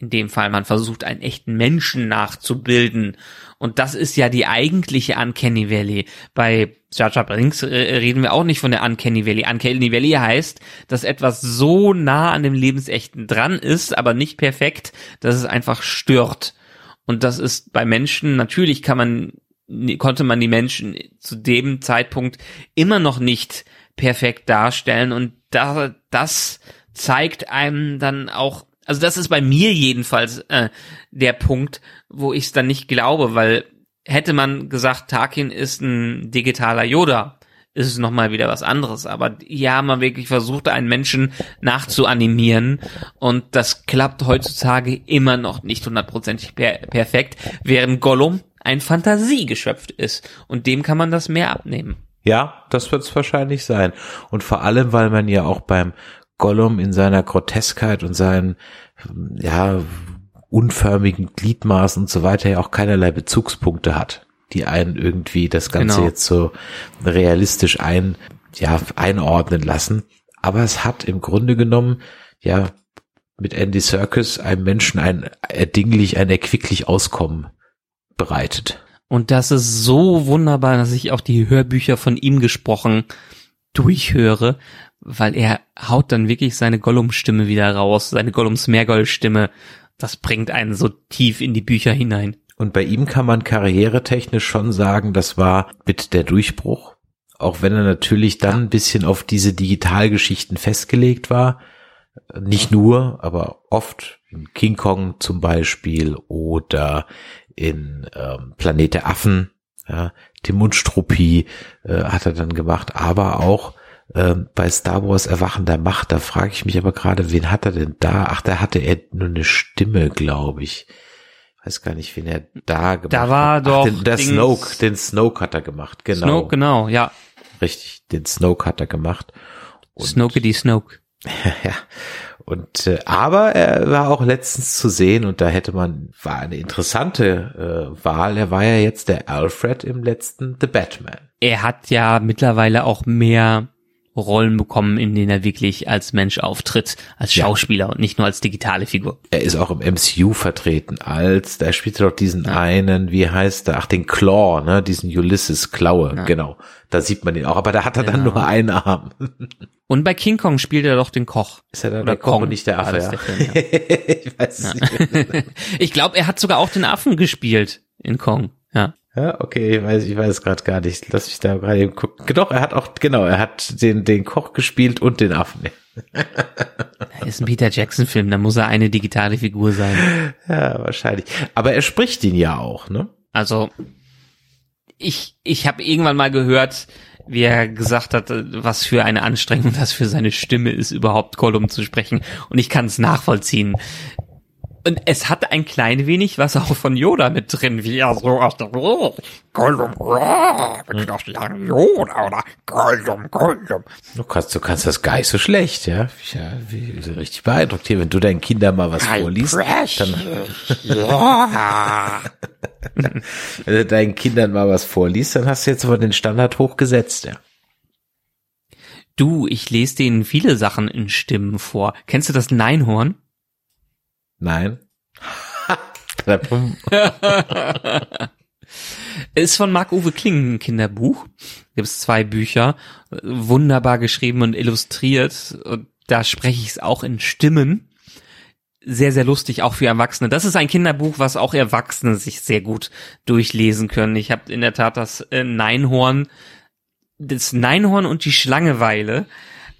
in dem Fall, man versucht einen echten Menschen nachzubilden. Und das ist ja die eigentliche Uncanny Valley. Bei Jar Jar äh, reden wir auch nicht von der Uncanny Valley. Uncanny Valley heißt, dass etwas so nah an dem Lebensechten dran ist, aber nicht perfekt, dass es einfach stört. Und das ist bei Menschen, natürlich kann man, konnte man die Menschen zu dem Zeitpunkt immer noch nicht perfekt darstellen. Und da, das zeigt einem dann auch also das ist bei mir jedenfalls äh, der Punkt, wo ich es dann nicht glaube, weil hätte man gesagt, Tarkin ist ein digitaler Yoda, ist es nochmal wieder was anderes. Aber hier haben wir wirklich versucht, einen Menschen nachzuanimieren und das klappt heutzutage immer noch nicht hundertprozentig per perfekt, während Gollum ein Fantasiegeschöpft ist und dem kann man das mehr abnehmen. Ja, das wird es wahrscheinlich sein. Und vor allem, weil man ja auch beim Gollum in seiner Groteskheit und seinen, ja, unförmigen Gliedmaßen und so weiter ja auch keinerlei Bezugspunkte hat, die einen irgendwie das Ganze genau. jetzt so realistisch ein, ja, einordnen lassen. Aber es hat im Grunde genommen, ja, mit Andy Serkis einem Menschen ein erdinglich, ein erquicklich Auskommen bereitet. Und das ist so wunderbar, dass ich auch die Hörbücher von ihm gesprochen durchhöre, weil er haut dann wirklich seine Gollum-Stimme wieder raus, seine Gollums-Meergold-Stimme. Das bringt einen so tief in die Bücher hinein. Und bei ihm kann man karrieretechnisch schon sagen, das war mit der Durchbruch. Auch wenn er natürlich dann ein bisschen auf diese Digitalgeschichten festgelegt war. Nicht nur, aber oft in King Kong zum Beispiel oder in ähm, Planet der Affen. Ja, Tim und Struppi äh, hat er dann gemacht, aber auch ähm, bei Star Wars Erwachen der Macht, da frage ich mich aber gerade, wen hat er denn da? Ach, da hatte er nur eine Stimme, glaube ich. Weiß gar nicht, wen er da gemacht da war hat. Doch Ach, den, der Dings Snoke, den Snoke hat er gemacht, genau. Snoke, genau, ja. Richtig, den Snoke hat er gemacht. Und, Snoke die Snoke. ja. Und äh, aber er war auch letztens zu sehen und da hätte man war eine interessante äh, Wahl. Er war ja jetzt der Alfred im letzten The Batman. Er hat ja mittlerweile auch mehr Rollen bekommen, in denen er wirklich als Mensch auftritt, als Schauspieler ja. und nicht nur als digitale Figur. Er ist auch im MCU vertreten als, da spielt er doch diesen ja. einen, wie heißt der, ach den Claw, ne, diesen Ulysses Klaue, ja. genau. Da sieht man ihn auch, aber da hat er dann nur einen Arm. Und bei King Kong spielt er doch den Koch. Ist er dann Oder der Koch Kong, und nicht der Affe? Ja. Der Film, ich weiß nicht. ich glaube, er hat sogar auch den Affen gespielt in Kong. Ja. Ja, okay, ich weiß, ich weiß gerade gar nicht. Lass mich da gerade eben gucken. Doch, er hat auch, genau, er hat den, den Koch gespielt und den Affen. Das ist ein Peter Jackson-Film, da muss er eine digitale Figur sein. Ja, wahrscheinlich. Aber er spricht ihn ja auch, ne? Also, ich, ich habe irgendwann mal gehört, wie er gesagt hat, was für eine Anstrengung das für seine Stimme ist, überhaupt Gollum zu sprechen. Und ich kann es nachvollziehen. Und es hat ein klein wenig was auch von Yoda mit drin, wie er so aus der Gollum, Yoda oder Gollum, Gollum. Du kannst, du kannst das gar nicht so schlecht, ja. ja wie, richtig beeindruckt hier, wenn du deinen Kindern mal was I vorliest, dann, ja. wenn du deinen Kindern mal was vorliest, dann hast du jetzt aber den Standard hochgesetzt, ja. Du, ich lese denen viele Sachen in Stimmen vor. Kennst du das Neinhorn? Nein. Ist von Marc-Uwe Kling ein Kinderbuch. Gibt es zwei Bücher, wunderbar geschrieben und illustriert. Und da spreche ich es auch in Stimmen. Sehr, sehr lustig, auch für Erwachsene. Das ist ein Kinderbuch, was auch Erwachsene sich sehr gut durchlesen können. Ich habe in der Tat das äh, Neinhorn, das Neinhorn und die Schlangeweile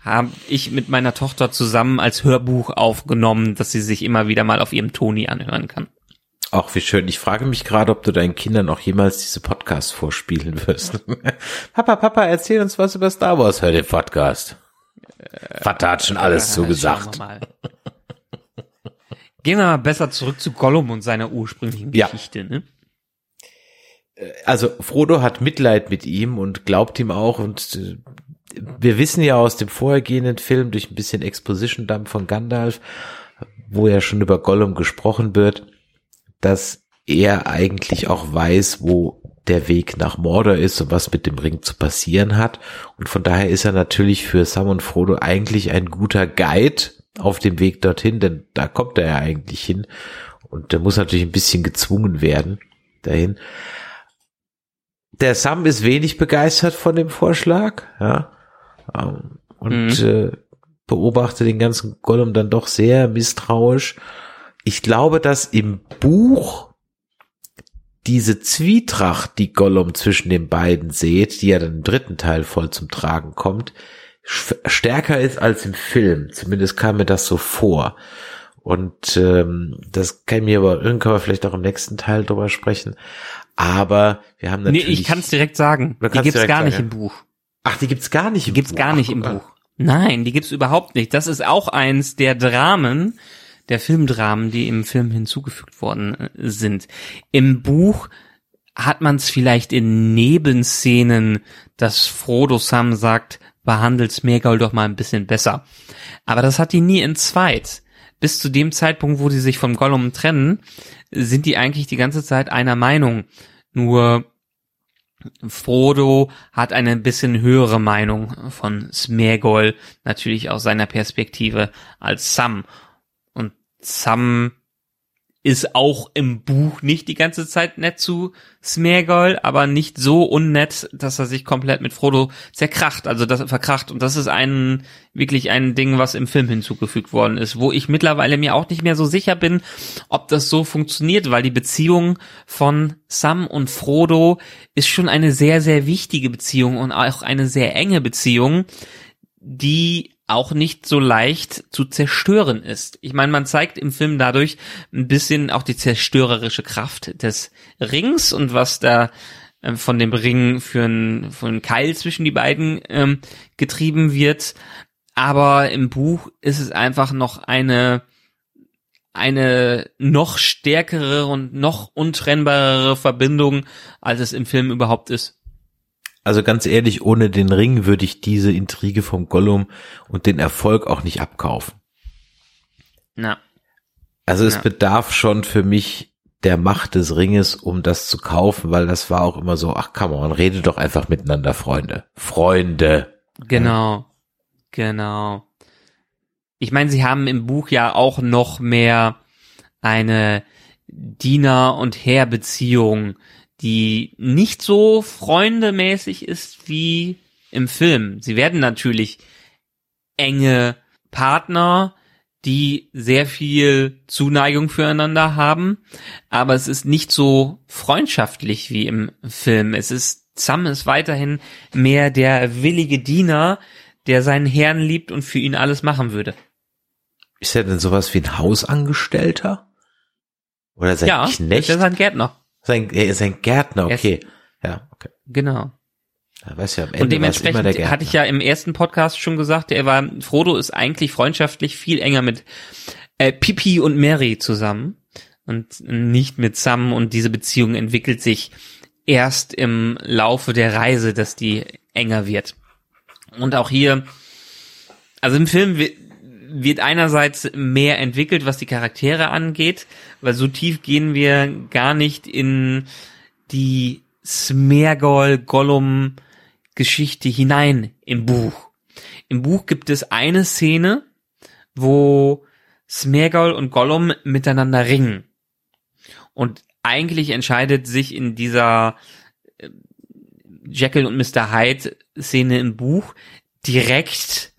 habe ich mit meiner Tochter zusammen als Hörbuch aufgenommen, dass sie sich immer wieder mal auf ihrem Toni anhören kann. Auch wie schön. Ich frage mich gerade, ob du deinen Kindern auch jemals diese Podcasts vorspielen wirst. Papa, Papa, erzähl uns was über Star Wars. Hör den Podcast. Vater hat schon alles Äh, zugesagt. wir. Gehen wir mal besser zurück zu Gollum und seiner ursprünglichen Ja. Geschichte. Ne? Also Frodo hat Mitleid mit ihm und glaubt ihm auch und äh, wir wissen ja aus dem vorhergehenden Film durch ein bisschen Exposition-Dump von Gandalf, wo ja schon über Gollum gesprochen wird, dass er eigentlich auch weiß, wo der Weg nach Mordor ist und was mit dem Ring zu passieren hat. Und von daher ist er natürlich für Sam und Frodo eigentlich ein guter Guide auf dem Weg dorthin, denn da kommt er ja eigentlich hin. Und der muss natürlich ein bisschen gezwungen werden dahin. Der Sam ist wenig begeistert von dem Vorschlag, ja. Ähm, Und äh, beobachtet den ganzen Gollum dann doch sehr misstrauisch. Ich glaube, dass im Buch diese Zwietracht, die Gollum zwischen den beiden seht, die ja dann im dritten Teil voll zum Tragen kommt, stärker ist als im Film. Zumindest kam mir das so vor. Und ähm, das kann mir aber, irgendwann können wir vielleicht auch im nächsten Teil drüber sprechen. Aber wir haben Nee, natürlich. ich kann es direkt sagen. Die gibt's direkt gar sagen, nicht ja. im Buch. Ach, die gibt's gar nicht Die gibt's Buch. gar nicht Ach, im. Buch. Nein, die gibt's überhaupt nicht. Das ist auch eins der Dramen, der Filmdramen, die im Film hinzugefügt worden äh, sind. Im Buch hat man es vielleicht in Nebenszenen, dass Frodo Sam sagt, behandelt Smeagol doch mal ein bisschen besser. Aber das hat die nie in zweit. Bis zu dem Zeitpunkt, wo die sich vom Gollum trennen, sind die eigentlich die ganze Zeit einer Meinung. Nur Frodo hat eine bisschen höhere Meinung von Smeagol, natürlich aus seiner Perspektive, als Sam. Und Sam ist auch im Buch nicht die ganze Zeit nett zu Smeagol, aber nicht so unnett, dass er sich komplett mit Frodo zerkracht, also das verkracht. Und das ist ein wirklich ein Ding, was im Film hinzugefügt worden ist, wo ich mittlerweile mir auch nicht mehr so sicher bin, ob das so funktioniert, weil die Beziehung von Sam und Frodo ist schon eine sehr, sehr wichtige Beziehung und auch eine sehr enge Beziehung, die auch nicht so leicht zu zerstören ist. Ich meine, man zeigt im Film dadurch ein bisschen auch die zerstörerische Kraft des Rings und was da ähm, von dem Ring für einen für einen Keil zwischen die beiden ähm, getrieben wird. Aber im Buch ist es einfach noch eine eine noch stärkere und noch untrennbarere Verbindung, als es im Film überhaupt ist. Also ganz ehrlich, ohne den Ring würde ich diese Intrige vom Gollum und den Erfolg auch nicht abkaufen. Na, Also es Ja. bedarf schon für mich der Macht des Ringes, um das zu kaufen, weil das war auch immer so, ach come on, redet doch einfach miteinander, Freunde. Freunde. Genau, genau. Ich meine, sie haben im Buch ja auch noch mehr eine Diener- und Herr-Beziehung, die nicht so freundemäßig ist wie im Film. Sie werden natürlich enge Partner, die sehr viel Zuneigung füreinander haben, aber es ist nicht so freundschaftlich wie im Film. Es ist, Sam ist weiterhin mehr der willige Diener, der seinen Herrn liebt und für ihn alles machen würde. Ist er denn sowas wie ein Hausangestellter? Oder sein ja, Knecht? der ist ein Gärtner. Sein, er ist ein Gärtner, Er okay. Ja, okay. Genau. Er weiß ja am Ende Und es dementsprechend hatte ich ja im ersten Podcast schon gesagt, er war, Frodo ist eigentlich freundschaftlich viel enger mit äh, Pipi und Mary zusammen und nicht mit Sam und diese Beziehung entwickelt sich erst im Laufe der Reise, dass die enger wird. Und auch hier, also im Film wird, einerseits mehr entwickelt, was die Charaktere angeht, weil so tief gehen wir gar nicht in die Smeargol Gollum Geschichte hinein im Buch. Im Buch gibt es eine Szene, wo Smeagol und Gollum miteinander ringen. Und eigentlich entscheidet sich in dieser äh, Jekyll und Mr. Hyde Szene im Buch direkt,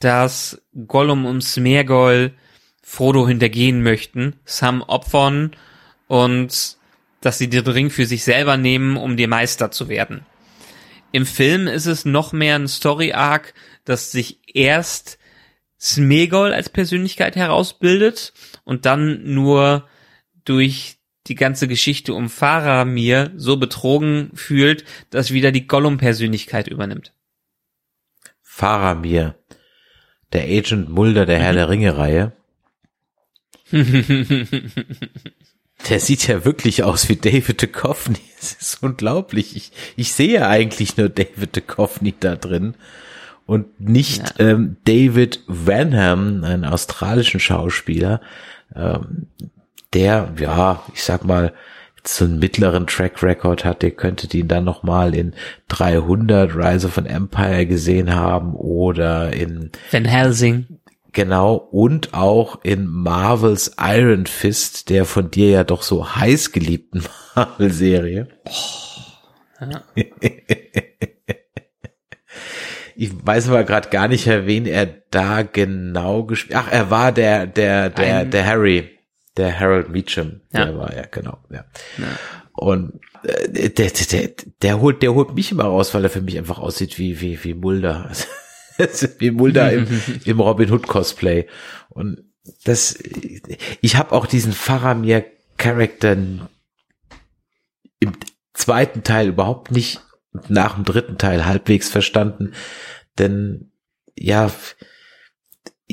dass Gollum und Smeagol Frodo hintergehen möchten, Sam opfern und dass sie den Ring für sich selber nehmen, um der Meister zu werden. Im Film ist es noch mehr ein Story-Arc, dass sich erst Smegol als Persönlichkeit herausbildet und dann nur durch die ganze Geschichte um Faramir so betrogen fühlt, dass wieder die Gollum-Persönlichkeit übernimmt. Faramir, der Agent Mulder der Herr der Ringe-Reihe. Der sieht ja wirklich aus wie David Duchovny. Es ist unglaublich. Ich, ich sehe eigentlich nur David Duchovny da drin und nicht ja. ähm, David Vanham, einen australischen Schauspieler, ähm, der, ja, ich sag mal, so einen mittleren Track Record hat, der könnte ihn dann noch mal in 300 Rise of an Empire gesehen haben oder in Van Helsing. Genau, und auch in Marvels Iron Fist, der von dir ja doch so heiß geliebten Marvel-Serie. Oh, ja. ich weiß aber gerade gar nicht, wen er da genau gespielt. Ach, er war der, der, der, Ein der Harry, der Harold Meacham. Ja. Der war ja, genau, ja. ja. Und äh, der, der, der, holt, der holt mich immer raus, weil er für mich einfach aussieht wie, wie, wie Mulder. wie Mulder im, im Robin Hood Cosplay. Und das, ich habe auch diesen Faramir Charakter im zweiten Teil überhaupt nicht nach dem dritten Teil halbwegs verstanden, denn ja,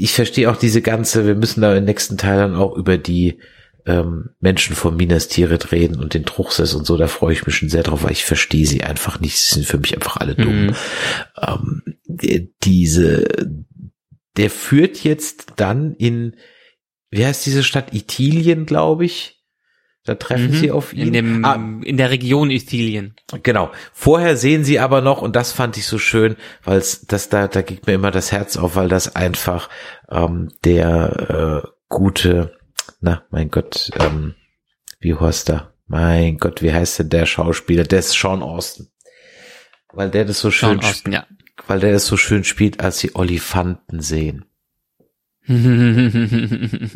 ich verstehe auch diese ganze, wir müssen da im nächsten Teil dann auch über die ähm, Menschen von Minas Tirith reden und den Truchsess und so, da freue ich mich schon sehr drauf, weil ich verstehe sie einfach nicht. Sie sind für mich einfach alle dumm. Mhm. Ähm, diese, der führt jetzt dann in, wie heißt diese Stadt? Itilien, glaube ich. Da treffen mhm. sie auf ihn. In, dem, ah, in der Region Itilien. Genau. Vorher sehen sie aber noch, und das fand ich so schön, weil das da, da geht mir immer das Herz auf, weil das einfach ähm, der äh, gute na, mein Gott, ähm, wie heißt er? Mein Gott, wie heißt denn der Schauspieler? Der ist Sean Austin. Weil der das so schön, Austin, ja. weil der das so schön spielt, als sie Olifanten sehen.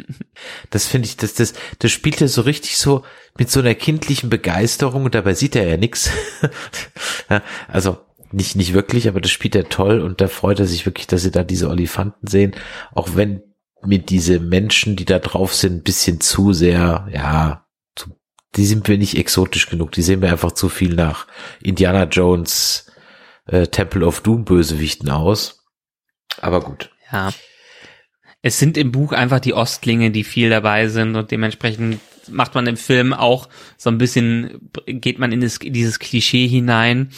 das finde ich, das, das, das spielt er so richtig so mit so einer kindlichen Begeisterung und dabei sieht er ja nix. ja, also nicht, nicht wirklich, aber das spielt er toll und da freut er sich wirklich, dass sie da diese Olifanten sehen, auch wenn mir diese Menschen, die da drauf sind, ein bisschen zu sehr, ja, zu, die sind mir nicht exotisch genug. Die sehen mir einfach zu viel nach Indiana Jones äh, Temple of Doom Bösewichten aus. Aber gut. Ja. Es sind im Buch einfach die Ostlinge, die viel dabei sind und dementsprechend macht man im Film auch so ein bisschen, geht man in, das, in dieses Klischee hinein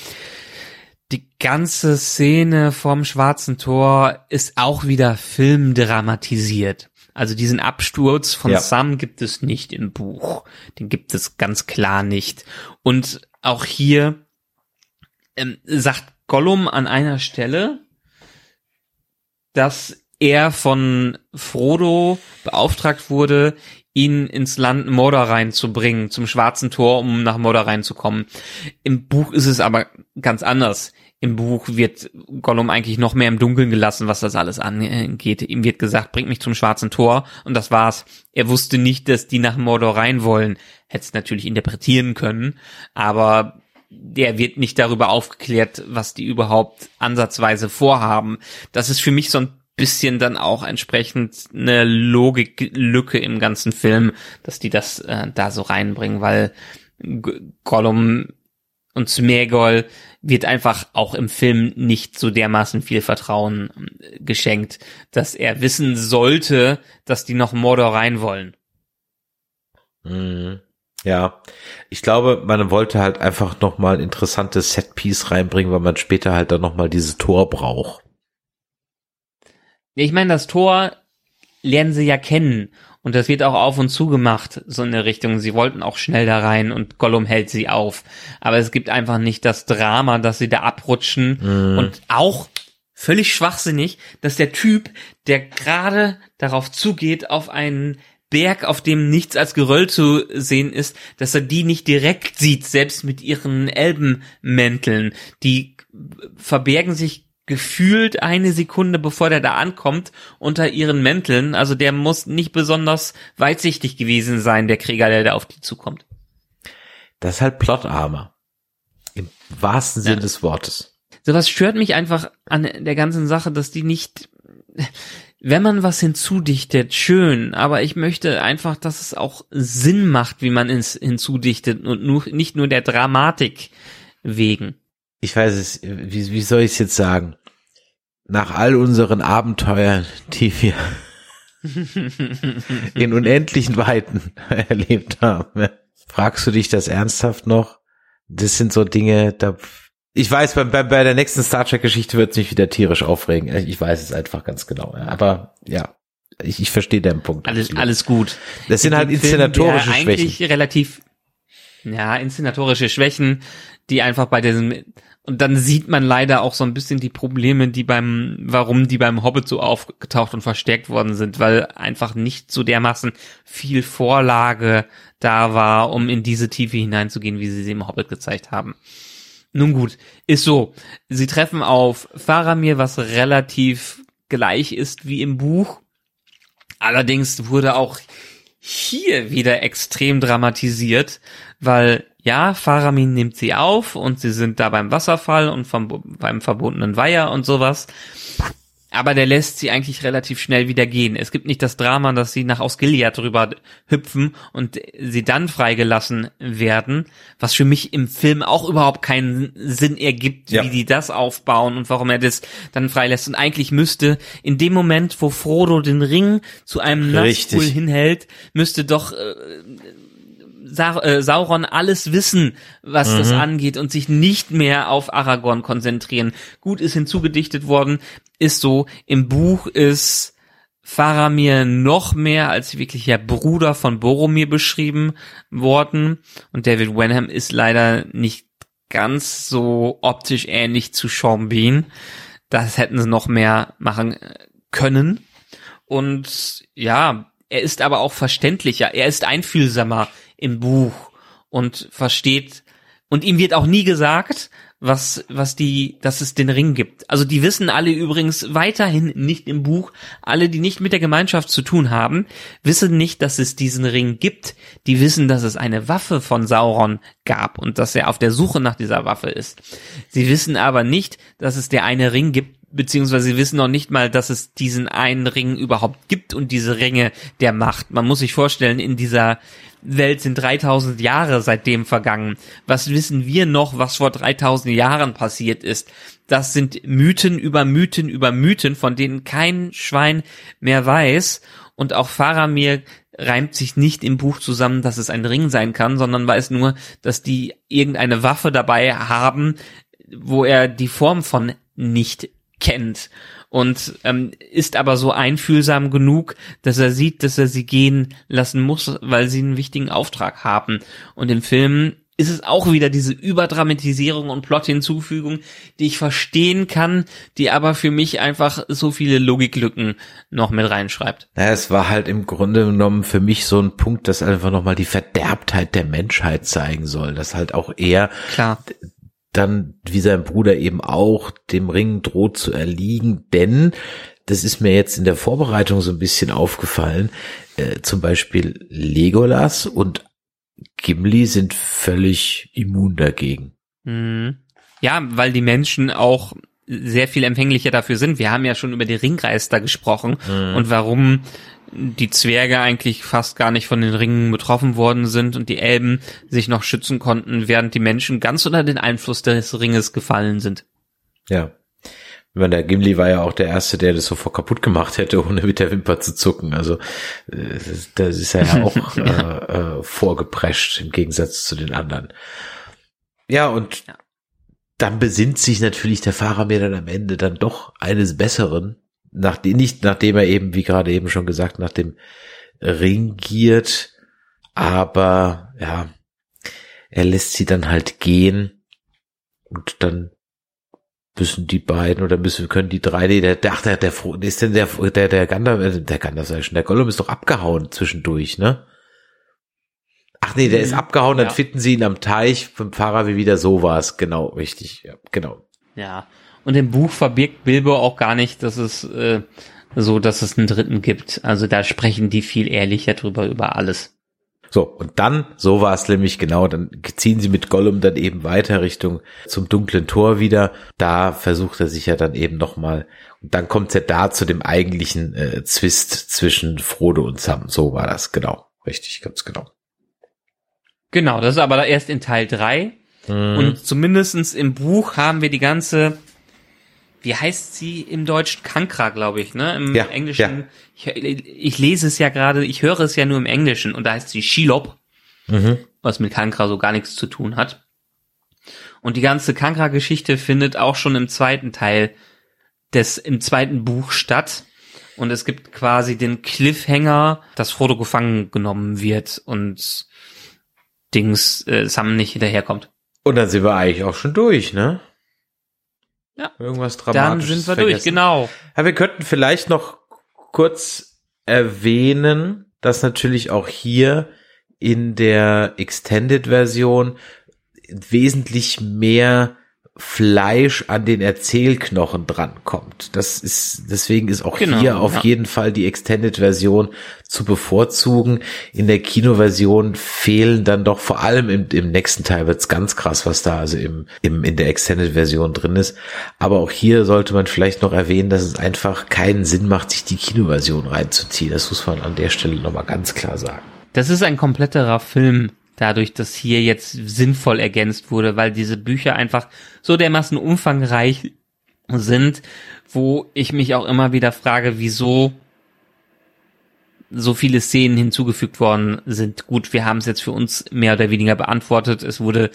die ganze Szene vom Schwarzen Tor ist auch wieder filmdramatisiert. Also diesen Absturz von ja. Sam gibt es nicht im Buch. Den gibt es ganz klar nicht. Und auch hier ähm, sagt Gollum an einer Stelle, dass er von Frodo beauftragt wurde, ihn ins Land Mordor reinzubringen, zum Schwarzen Tor, um nach Mordor reinzukommen. Im Buch ist es aber ganz anders im Buch wird Gollum eigentlich noch mehr im Dunkeln gelassen, was das alles angeht. Ihm wird gesagt, bringt mich zum schwarzen Tor und das war's. Er wusste nicht, dass die nach Mordor rein wollen. Hätte es natürlich interpretieren können, aber der wird nicht darüber aufgeklärt, was die überhaupt ansatzweise vorhaben. Das ist für mich so ein bisschen dann auch entsprechend eine Logiklücke im ganzen Film, dass die das äh, da so reinbringen, weil Gollum und Smeagol wird einfach auch im Film nicht so dermaßen viel Vertrauen äh, geschenkt, dass er wissen sollte, dass die noch Mordor rein wollen. Mhm. Ja, ich glaube, man wollte halt einfach noch mal ein interessantes Setpiece reinbringen, weil man später halt dann noch mal dieses Tor braucht. Ich meine, das Tor lernen sie ja kennen und das wird auch auf und zu gemacht, so in der Richtung. Sie wollten auch schnell da rein und Gollum hält sie auf. Aber es gibt einfach nicht das Drama, dass sie da abrutschen. Mm. Und auch völlig schwachsinnig, dass der Typ, der gerade darauf zugeht, auf einen Berg, auf dem nichts als Geröll zu sehen ist, dass er die nicht direkt sieht, selbst mit ihren Elbenmänteln. Die verbergen sich gefühlt eine Sekunde, bevor der da ankommt, unter ihren Mänteln. Also der muss nicht besonders weitsichtig gewesen sein, der Krieger, der da auf die zukommt. Das ist halt Plot-Armor. Im wahrsten Sinne Ja. des Wortes. Sowas stört mich einfach an der ganzen Sache, dass die nicht, wenn man was hinzudichtet, schön, aber ich möchte einfach, dass es auch Sinn macht, wie man es hinzudichtet und nur, nicht nur der Dramatik wegen. Ich weiß es, wie, wie soll ich es jetzt sagen? Nach all unseren Abenteuern, die wir in unendlichen Weiten erlebt haben, fragst du dich das ernsthaft noch? Das sind so Dinge, da ich weiß, bei, bei, bei der nächsten Star Trek Geschichte wird es mich wieder tierisch aufregen. Ich weiß es einfach ganz genau. Aber ja, ich, ich verstehe deinen Punkt. Alles, absolut. alles gut. Das sind In halt dem Film, inszenatorische der eigentlich Schwächen. relativ, ja, inszenatorische Schwächen, die einfach bei diesem, und dann sieht man leider auch so ein bisschen die Probleme, die beim, warum die beim Hobbit so aufgetaucht und verstärkt worden sind, weil einfach nicht so dermaßen viel Vorlage da war, um in diese Tiefe hineinzugehen, wie sie sie im Hobbit gezeigt haben. Nun gut, ist so. Sie treffen auf Faramir, was relativ gleich ist wie im Buch. Allerdings wurde auch hier wieder extrem dramatisiert, weil ja, Faramin nimmt sie auf und sie sind da beim Wasserfall und vom, beim verbotenen Weiher und sowas. Aber der lässt sie eigentlich relativ schnell wieder gehen. Es gibt nicht das Drama, dass sie nach Osgiliath drüber hüpfen und sie dann freigelassen werden, was für mich im Film auch überhaupt keinen Sinn ergibt, Ja. wie die das aufbauen und warum er das dann freilässt. Und eigentlich müsste in dem Moment, wo Frodo den Ring zu einem Nazgul hinhält, müsste doch äh, Sa äh, Sauron alles wissen, was das angeht und sich nicht mehr auf Aragorn konzentrieren. Gut ist hinzugedichtet worden, ist so. Im Buch ist Faramir noch mehr als wirklicher Bruder von Boromir beschrieben worden und David Wenham ist leider nicht ganz so optisch ähnlich zu Sean Bean. Das hätten sie noch mehr machen äh, können. Und ja, er ist aber auch verständlicher. Er ist einfühlsamer im Buch und versteht. Und ihm wird auch nie gesagt, was, was die, dass es den Ring gibt. Also die wissen alle übrigens weiterhin nicht im Buch. Alle, die nicht mit der Gemeinschaft zu tun haben, wissen nicht, dass es diesen Ring gibt. Die wissen, dass es eine Waffe von Sauron gab und dass er auf der Suche nach dieser Waffe ist. Sie wissen aber nicht, dass es der eine Ring gibt, beziehungsweise sie wissen noch nicht mal, dass es diesen einen Ring überhaupt gibt und diese Ringe der Macht. Man muss sich vorstellen, in dieser Welt sind 3000 Jahre seitdem vergangen. Was wissen wir noch, was vor 3000 Jahren passiert ist? Das sind Mythen über Mythen über Mythen, von denen kein Schwein mehr weiß. Und auch Faramir reimt sich nicht im Buch zusammen, dass es ein Ring sein kann, sondern weiß nur, dass die irgendeine Waffe dabei haben, wo er die Form von nicht kennt und ähm, ist aber so einfühlsam genug, dass er sieht, dass er sie gehen lassen muss, weil sie einen wichtigen Auftrag haben. Und im Film ist es auch wieder diese Überdramatisierung und Plot-Hinzufügung, die ich verstehen kann, die aber für mich einfach so viele Logiklücken noch mit reinschreibt. Ja, es war halt im Grunde genommen für mich so ein Punkt, das einfach nochmal die Verderbtheit der Menschheit zeigen soll, dass halt auch er Klar. Dann, wie sein Bruder eben auch, dem Ring droht zu erliegen, denn das ist mir jetzt in der Vorbereitung so ein bisschen aufgefallen, äh, zum Beispiel Legolas und Gimli sind völlig immun dagegen. Mhm. Ja, weil die Menschen auch sehr viel empfänglicher dafür sind. Wir haben ja schon über die Ringreister gesprochen und warum die Zwerge eigentlich fast gar nicht von den Ringen betroffen worden sind und die Elben sich noch schützen konnten, während die Menschen ganz unter den Einfluss des Ringes gefallen sind. Ja. Ich meine, der Gimli war ja auch der Erste, der das sofort kaputt gemacht hätte, ohne mit der Wimper zu zucken. Also äh, das ist er ja auch äh, äh, vorgeprescht im Gegensatz zu den anderen. Ja, und Ja. dann besinnt sich natürlich der Fahrer mir dann am Ende dann doch eines Besseren, nachdem, nicht nachdem er eben, wie gerade eben schon gesagt, nach dem Ring giert, aber ja, er lässt sie dann halt gehen und dann müssen die beiden oder müssen können die drei, nee, der, der, ach, der, der, ist denn der, der, der Gandalf, äh, der Gandalf sei schon, der Gollum ist doch abgehauen zwischendurch, ne? Ach nee, der ist abgehauen, dann Ja. finden sie ihn am Teich vom Fahrer wie wieder so war's, genau, richtig, ja, genau. Ja. Und im Buch verbirgt Bilbo auch gar nicht, dass es äh, so, dass es einen dritten gibt. Also da sprechen die viel ehrlicher drüber über alles. So, und dann, so war es nämlich genau, dann ziehen sie mit Gollum dann eben weiter Richtung zum dunklen Tor wieder. Da versucht er sich ja dann eben nochmal, und dann kommt ja da zu dem eigentlichen äh, Zwist zwischen Frodo und Sam. So war das, genau. Richtig, ganz genau. Genau, das ist aber erst in Teil drei Mhm. Und zumindestens im Buch haben wir die ganze, wie heißt sie im Deutschen? Kankra, glaube ich, ne? Im Ja, Englischen. Ich, ich lese es ja gerade, ich höre es ja nur im Englischen und da heißt sie Shelob, Mhm. was mit Kankra so gar nichts zu tun hat. Und die ganze Kankra-Geschichte findet auch schon im zweiten Teil des, im zweiten Buch statt. Und es gibt quasi den Cliffhanger, dass Frodo gefangen genommen wird und Dings äh, Sam nicht hinterherkommt. Und dann sind wir eigentlich auch schon durch, ne? Ja. Irgendwas Dann Dramatisches sind wir durch, vergessen. genau. Ja, wir könnten vielleicht noch kurz erwähnen, dass natürlich auch hier in der Extended-Version wesentlich mehr Fleisch an den Erzählknochen drankommt. Das ist, deswegen ist auch Genau, hier auf ja. jeden Fall die Extended-Version zu bevorzugen. In der Kinoversion fehlen dann doch vor allem im, im nächsten Teil wird's ganz krass, was da also im, im, in der Extended-Version drin ist. Aber auch hier sollte man vielleicht noch erwähnen, dass es einfach keinen Sinn macht, sich die Kinoversion reinzuziehen. Das muss man an der Stelle nochmal ganz klar sagen. Das ist ein kompletterer Film, dadurch, dass hier jetzt sinnvoll ergänzt wurde, weil diese Bücher einfach so dermaßen umfangreich sind, wo ich mich auch immer wieder frage, wieso so viele Szenen hinzugefügt worden sind. Gut, wir haben es jetzt für uns mehr oder weniger beantwortet. Es wurde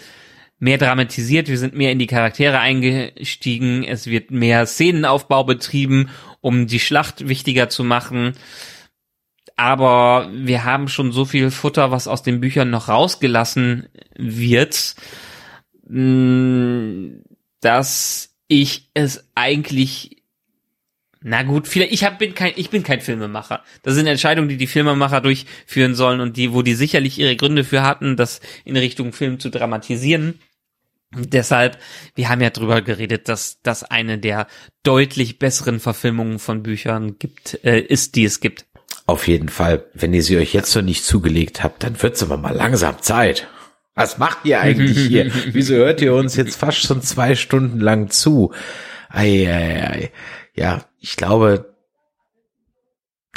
mehr dramatisiert, wir sind mehr in die Charaktere eingestiegen, es wird mehr Szenenaufbau betrieben, um die Schlacht wichtiger zu machen. Aber wir haben schon so viel Futter, was aus den Büchern noch rausgelassen wird, mh, dass ich es eigentlich na gut, vielleicht ich hab, bin kein ich bin kein Filmemacher. Das sind Entscheidungen, die die Filmemacher durchführen sollen und die wo die sicherlich ihre Gründe für hatten, das in Richtung Film zu dramatisieren. Deshalb, wir haben ja drüber geredet, dass das eine der deutlich besseren Verfilmungen von Büchern gibt, äh, ist, die es gibt. Auf jeden Fall, wenn ihr sie euch jetzt noch nicht zugelegt habt, dann wird's aber mal langsam Zeit. Was macht ihr eigentlich hier? Wieso hört ihr uns jetzt fast schon zwei Stunden lang zu? Ei, ei, ei. Ja, ich glaube,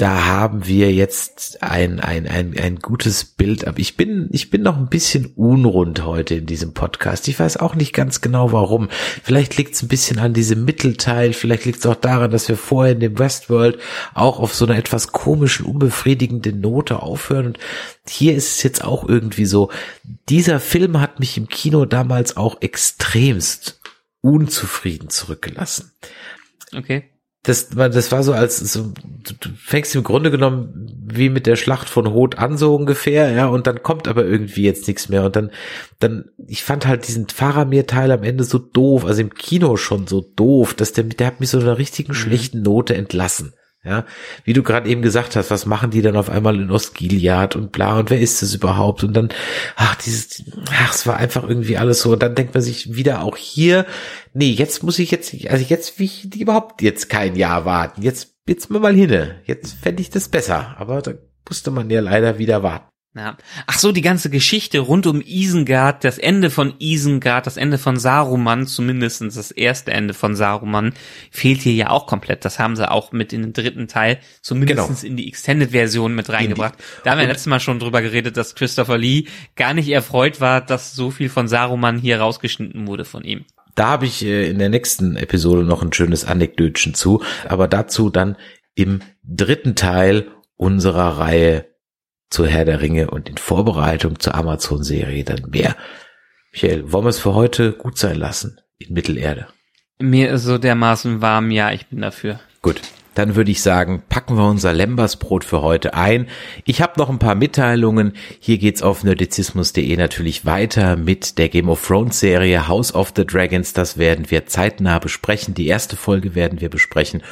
da haben wir jetzt ein, ein, ein, ein gutes Bild. Aber ich bin, ich bin noch ein bisschen unrund heute in diesem Podcast. Ich weiß auch nicht ganz genau warum. Vielleicht liegt es ein bisschen an diesem Mittelteil. Vielleicht liegt es auch daran, dass wir vorher in dem Westworld auch auf so einer etwas komischen, unbefriedigenden Note aufhören. Und hier ist es jetzt auch irgendwie so. Dieser Film hat mich im Kino damals auch extremst unzufrieden zurückgelassen Okay. Das war, das war so als so, du, fängst im Grunde genommen wie mit der Schlacht von Hoth an so ungefähr, ja, und dann kommt aber irgendwie jetzt nichts mehr und dann, dann, ich fand halt diesen Faramir-Teil am Ende so doof, also im Kino schon so doof, dass der, der hat mich so einer richtigen schlechten Note entlassen. Ja, wie du gerade eben gesagt hast, was machen die dann auf einmal in Ostgiliad und bla und wer ist das überhaupt? Und dann, ach, dieses, ach, es war einfach irgendwie alles so. Und dann denkt man sich wieder auch hier, nee, jetzt muss ich jetzt, also jetzt will ich überhaupt jetzt kein Jahr warten. Jetzt, jetzt mal hinne. Jetzt fände ich das besser. Aber da musste man ja leider wieder warten. Ja. Ach so, die ganze Geschichte rund um Isengard, das Ende von Isengard, das Ende von Saruman, zumindestens das erste Ende von Saruman, fehlt hier ja auch komplett. Das haben sie auch mit in den dritten Teil, zumindestens in die Extended-Version mit reingebracht. Da haben wir letztes Mal schon drüber geredet, dass Christopher Lee gar nicht erfreut war, dass so viel von Saruman hier rausgeschnitten wurde von ihm. Da habe ich äh, in der nächsten Episode noch ein schönes Anekdötchen zu, aber dazu dann im dritten Teil unserer Reihe zu Herr der Ringe und in Vorbereitung zur Amazon-Serie dann mehr. Michael, wollen wir es für heute gut sein lassen in Mittelerde? Mir ist so dermaßen warm, ja, ich bin dafür. Gut, dann würde ich sagen, packen wir unser Lembersbrot für heute ein. Ich habe noch ein paar Mitteilungen. Hier geht's auf nerdizismus.de natürlich weiter mit der Game of Thrones Serie House of the Dragons. Das werden wir zeitnah besprechen. Die erste Folge werden wir besprechen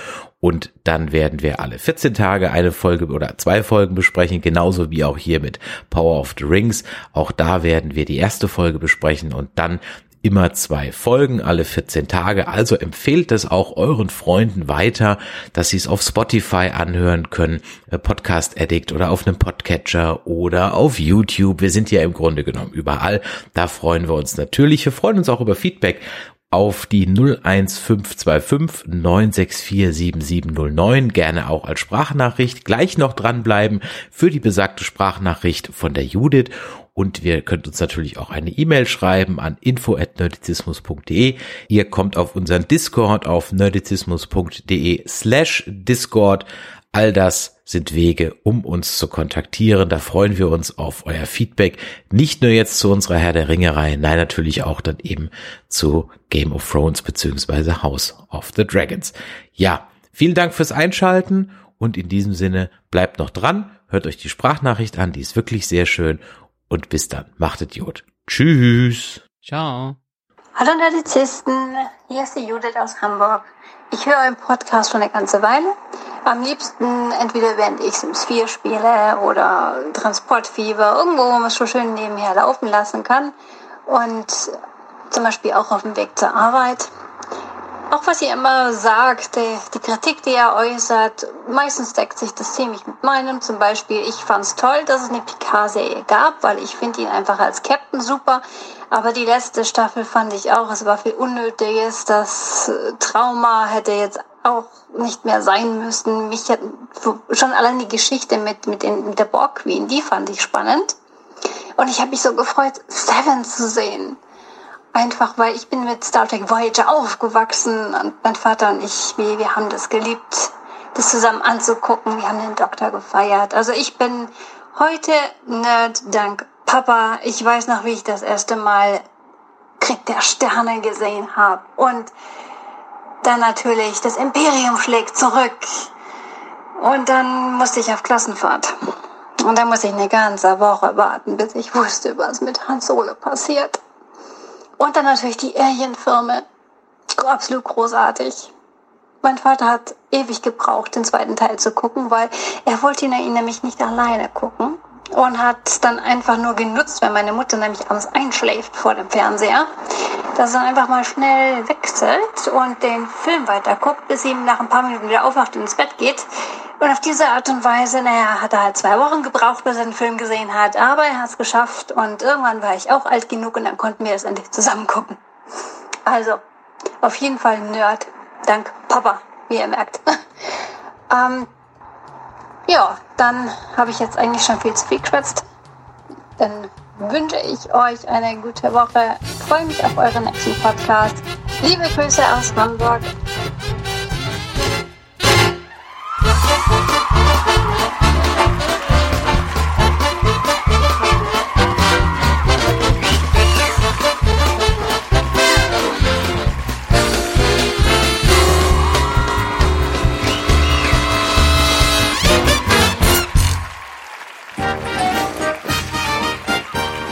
und dann werden wir alle 14 Tage eine Folge oder zwei Folgen besprechen, genauso wie auch hier mit Power of the Rings. Auch da werden wir die erste Folge besprechen und dann immer zwei Folgen alle 14 Tage. Also empfehlt es auch euren Freunden weiter, dass sie es auf Spotify anhören können, äh, Podcast Addict oder auf einem Podcatcher oder auf YouTube. Wir sind ja im Grunde genommen überall. Da freuen wir uns natürlich. Wir freuen uns auch über Feedback auf die 01525 964 7709 gerne auch als Sprachnachricht gleich noch dranbleiben für die besagte Sprachnachricht von der Judith und wir könnt uns natürlich auch eine E-Mail schreiben an info@nerdizismus.de. Ihr kommt auf unseren Discord auf nerdizismus.de slash Discord. All das sind Wege, um uns zu kontaktieren. Da freuen wir uns auf euer Feedback. Nicht nur jetzt zu unserer Herr der Ringerei, nein, natürlich auch dann eben zu Game of Thrones beziehungsweise House of the Dragons. Ja, vielen Dank fürs Einschalten und in diesem Sinne bleibt noch dran, hört euch die Sprachnachricht an, die ist wirklich sehr schön und bis dann. Macht Idiot. Tschüss. Ciao. Hallo Nerdizisten, hier ist die Judith aus Hamburg. Ich höre euren Podcast schon eine ganze Weile. Am liebsten entweder während ich Sims 4 spiele oder Transportfieber, irgendwo, wo man es so schön nebenher laufen lassen kann. Und zum Beispiel auch auf dem Weg zur Arbeit. Auch was ihr immer sagt, die, die Kritik, die ihr äußert, meistens deckt sich das ziemlich mit meinem. Zum Beispiel, ich fand es toll, dass es eine Picard-Serie gab, weil ich finde ihn einfach als Captain super. Aber die letzte Staffel fand ich auch, es war viel Unnötiges. Das Trauma hätte jetzt auch nicht mehr sein müssen. Mich hat schon allein die Geschichte mit, mit, den, mit der Borg Queen, die fand ich spannend. Und ich habe mich so gefreut, Seven zu sehen. Einfach weil ich bin mit Star Trek Voyager aufgewachsen und mein Vater und ich, wir, wir haben das geliebt, das zusammen anzugucken. Wir haben den Doktor gefeiert. Also ich bin heute Nerd dank Papa. Ich weiß noch, wie ich das erste Mal Krieg der Sterne gesehen habe. Und dann natürlich, das Imperium schlägt zurück. Und dann musste ich auf Klassenfahrt. Und dann musste ich eine ganze Woche warten, bis ich wusste, was mit Hans Solo passiert. Und dann natürlich die Alien-Filme. Absolut großartig. Mein Vater hat ewig gebraucht, den zweiten Teil zu gucken, weil er wollte ihn nämlich nicht alleine gucken und hat dann einfach nur genutzt, wenn meine Mutter nämlich abends einschläft vor dem Fernseher, dass er einfach mal schnell wechselt und den Film weiter guckt, bis sie nach ein paar Minuten wieder aufwacht und ins Bett geht. Und auf diese Art und Weise, naja, hat er halt zwei Wochen gebraucht, bis er den Film gesehen hat, aber er hat es geschafft und irgendwann war ich auch alt genug und dann konnten wir es endlich zusammen gucken. Also, auf jeden Fall Nerd, dank Papa, wie ihr merkt. ähm, ja, dann habe ich jetzt eigentlich schon viel zu viel geschwätzt. Dann wünsche ich euch eine gute Woche. Freue mich auf euren nächsten Podcast. Liebe Grüße aus Hamburg.